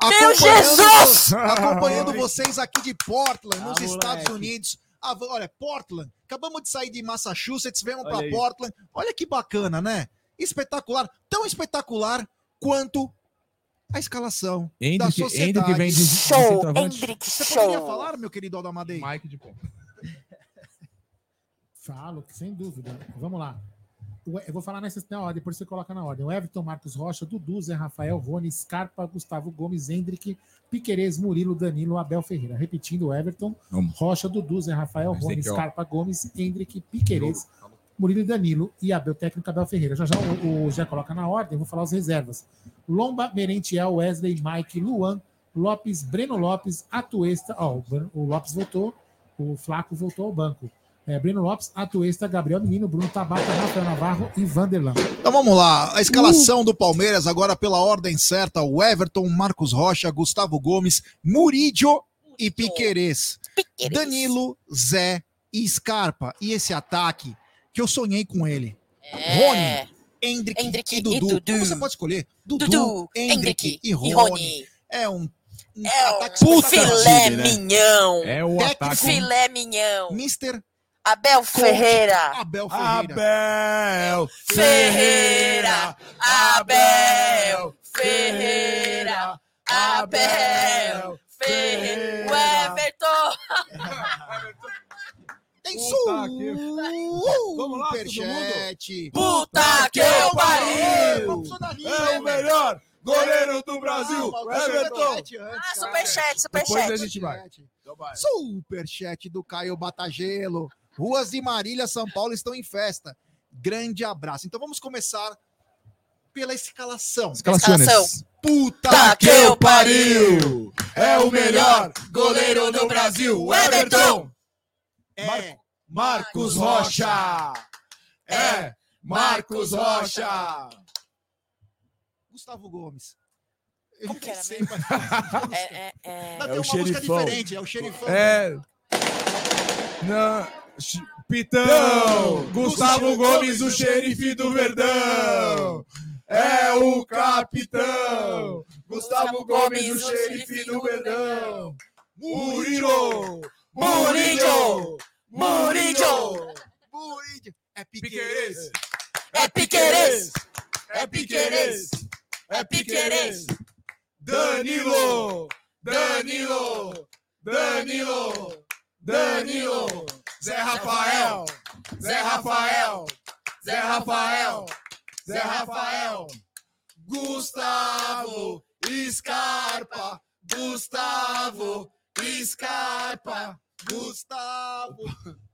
Meu Jesus! Acompanhando vocês aqui de Portland, nos Ah, Estados moleque. Unidos. Ah, olha, Portland. Acabamos de sair de Massachusetts, viemos para. Portland. Olha que bacana, né? Espetacular. Tão espetacular quanto a escalação da Hendrick- sociedade. Hendrick vem de- de Show. Hendrick, Você show. poderia falar, meu querido Aldamadei? Mike de ponta. Falo, sem dúvida. Vamos lá. Eu vou falar nessa na ordem, depois você coloca na ordem. O Everton, Marcos Rocha, Dudu, Zé Rafael, Rony, Scarpa, Gustavo Gomes, Hendrick, Piquerez, Murilo, Danilo, Abel Ferreira. Repetindo, o Everton, Vamos. Rocha, Dudu, Zé Rafael, Mas Rony. Scarpa, Gomes, Hendrick, Piquerez, Murilo e Danilo e Abel, técnico Abel Ferreira. Já já o, o já coloca na ordem, vou falar as reservas. Lomba, Merentiel, Wesley, Mike, Luan, Lopes, Breno Lopes, Atuesta. Ó, o Lopes voltou, o Flaco voltou ao banco. É, Breno Lopes, Atuesta, Gabriel Menino, Bruno Tabata, Rafael Navarro e Vanderlan. Então vamos lá, a Uh. escalação do Palmeiras agora pela ordem certa: o Everton, Marcos Rocha, Gustavo Gomes, Murídio e Piquerez. Danilo, Zé e Scarpa. E esse ataque que eu sonhei com ele. Rony, Hendrick, Hendrick e Dudu. e Dudu. Você pode escolher Dudu, Dudu, Hendrick, Hendrick e e Rony. Rony. É um, É um filé minhão. É o Técnico- ataque. Filé minhão. Mister Abel Ferreira. Abel Ferreira. Abel Ferreira. Abel Ferreira. Abel Ferreira. O Everton. [laughs] Tem Superchat. Puta que eu pariu. É o melhor goleiro do Brasil, Everton. Ah, superchat, Depois superchat. a gente vai. Superchat do Caio Batagelo. Ruas de Marília, São Paulo estão em festa. Grande abraço. Então vamos começar pela escalação. Escalações. Puta Tá que eu pariu! É o melhor goleiro do Brasil, Everton. É Marcos Rocha. É Marcos Rocha. Gustavo Gomes. Como que era Sei, mesmo? mas- [laughs] É, é, é. Não, É uma música diferente, é o xerifão. É. Não. Pitão! Gustavo Gomes, o xerife do Verdão! É o capitão! Gustavo Gomes, o xerife do Verdão! Murilo! Murilo! Murilo! Murídio. É Piqueires. É Piqueires. É Piqueires! É Piqueires! Danilo! Danilo! Danilo! Danilo! Zé Rafael! Zé Rafael! Zé Rafael! Zé Rafael! Gustavo Scarpa! Gustavo Scarpa! Gustavo.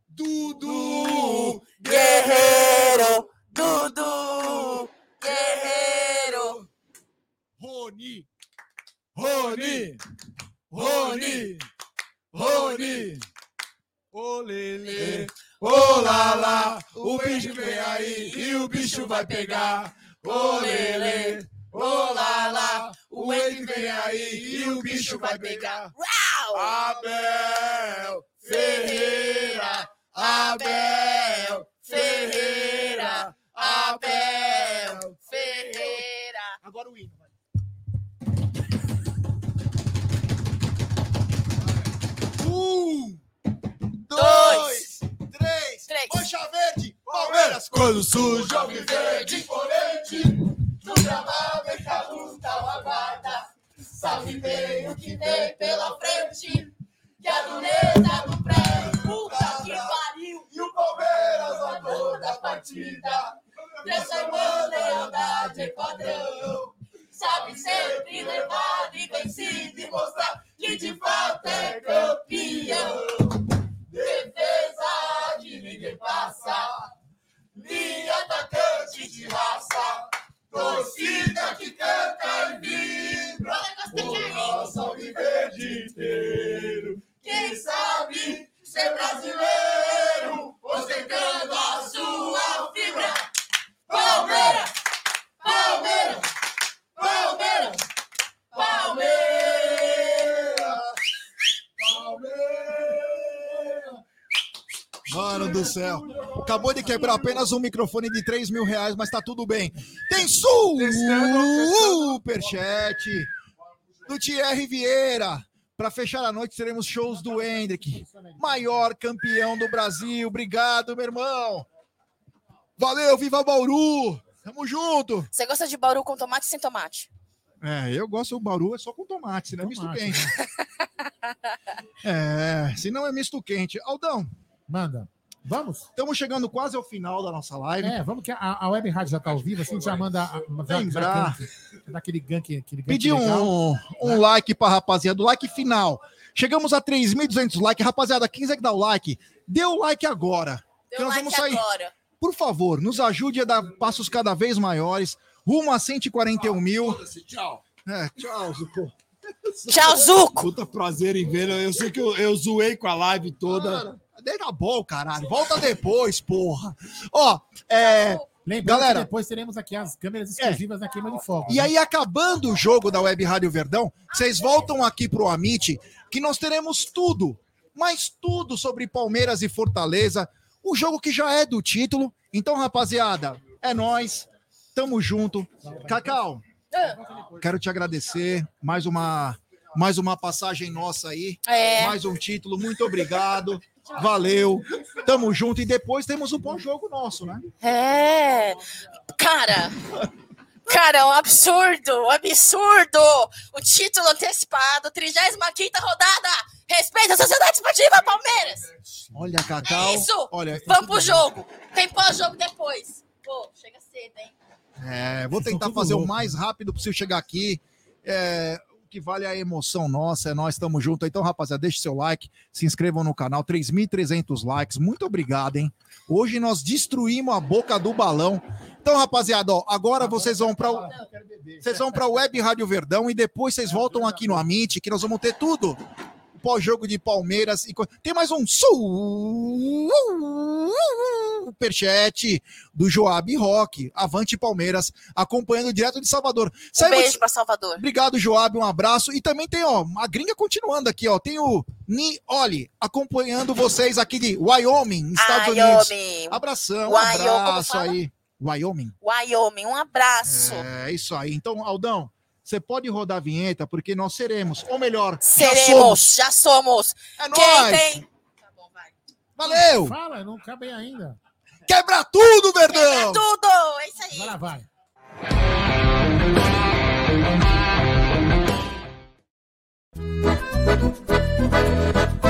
Dudu! Guerreiro. Dudu. Guerreiro. Rony. Rony! Rony! Rony! Ô Lele! Ô Lala! O bicho vem aí e o bicho vai pegar! Ô Lele! Ô Lala! O Henrique vem aí e o bicho vai pegar! Uau. Abel Ferreira! Abel Ferreira! Abel Ferreira. Agora o hino. vai. Dois, três, Três. Mancha Verde, Palmeiras, Quando suja o Verde, imponente, no gramado em a luta aguarda. Sabe bem o que vem pela frente. Que a dureza do prédio. Puta que pariu. partida. Dessa irmã lealdade é padrão. Sabe sempre levar e vencido e mostrar que de fato é campeão. Defesa que ninguém passa. Linha atacante de raça. Torcida que canta e vibra. O nosso alviverde inteiro. Quem sabe ser brasileiro, ostentando a sua fibra. Palmeiras! Palmeiras! Palmeiras! Palmeiras! Mano do céu. Acabou de quebrar apenas um microfone de 3 mil reais, mas tá tudo bem. Tem superchat do Thierry Vieira. Para fechar a noite, teremos shows do Hendrick, maior campeão do Brasil. Obrigado, meu irmão. Valeu, viva Bauru. Tamo junto. Você gosta de bauru com tomate sem tomate? É, eu gosto do Bauru, é só com tomate, senão é misto quente. [laughs] É, se não é misto quente. Aldão. Manda. Vamos? Estamos chegando quase ao final da nossa live. É, vamos que a, a web rádio já tá ao vivo, assim, já manda. a- já- Lembrar. já gank, Dá aquele gank, aquele gank Pedir um, um like pra rapaziada, o like final. Chegamos a 3.200 likes. Rapaziada, quem quiser dar o like, dê o like agora. que nós vamos sair. Por favor, nos ajude a dar passos cada vez maiores, rumo a 141 mil. Tchau. É, tchau, Zuko. Tchau, Zuco. Puta prazer em ver. Eu sei que eu, eu zoei com a live toda. Deixa bom, caralho. Volta depois, porra. Ó, é. Lembrando Galera, que depois teremos aqui as câmeras exclusivas na queima de fogo. E né? aí, acabando o jogo da Web Rádio Verdão, vocês voltam aqui pro Amit, que nós teremos tudo, mas tudo sobre Palmeiras e Fortaleza, o jogo que já é do título. Então, rapaziada, é nós, tamo junto. Cacau, quero te agradecer, mais uma mais uma passagem nossa aí, É. mais um título, muito obrigado. Valeu, tamo junto e depois temos o bom jogo nosso, né? É. Cara. Cara, um absurdo, um absurdo! O título antecipado, 35 rodada! Respeita a Sociedade Esportiva Palmeiras! Olha, Cacau. É isso! Olha, Vamos pro jogo! Tem pós-jogo depois! Pô, chega cedo, hein? É, vou tentar fazer o mais rápido possível chegar aqui. É, que vale a emoção nossa, é nós estamos juntos. Então, rapaziada, deixe seu like, se inscrevam no canal, 3.300 likes. Muito obrigado, hein? Hoje nós destruímos a boca do balão. Então, rapaziada, ó, agora vocês vão para vocês vão para Web Rádio Verdão e depois vocês voltam aqui no Amit, que nós vamos ter tudo. Pós-jogo de Palmeiras e tem mais um superchat do Joab Rock, Avante Palmeiras, acompanhando direto de Salvador. Um beijo pra Salvador. Obrigado, Joab, um abraço. E também tem, ó, a gringa continuando aqui, ó. Tem o Ni Oli acompanhando vocês aqui de Wyoming, Estados Unidos. Abração, um abraço aí. Wyoming. Wyoming, um abraço. É isso aí. Então, Aldão, você pode rodar a vinheta, porque nós seremos, ou melhor, já Seremos, somos. já somos. É Quem nóis. tem? Valeu! Fala, não acabei ainda. Quebra tudo, Verdão! Quebra tudo! É isso aí. Agora vai. Thank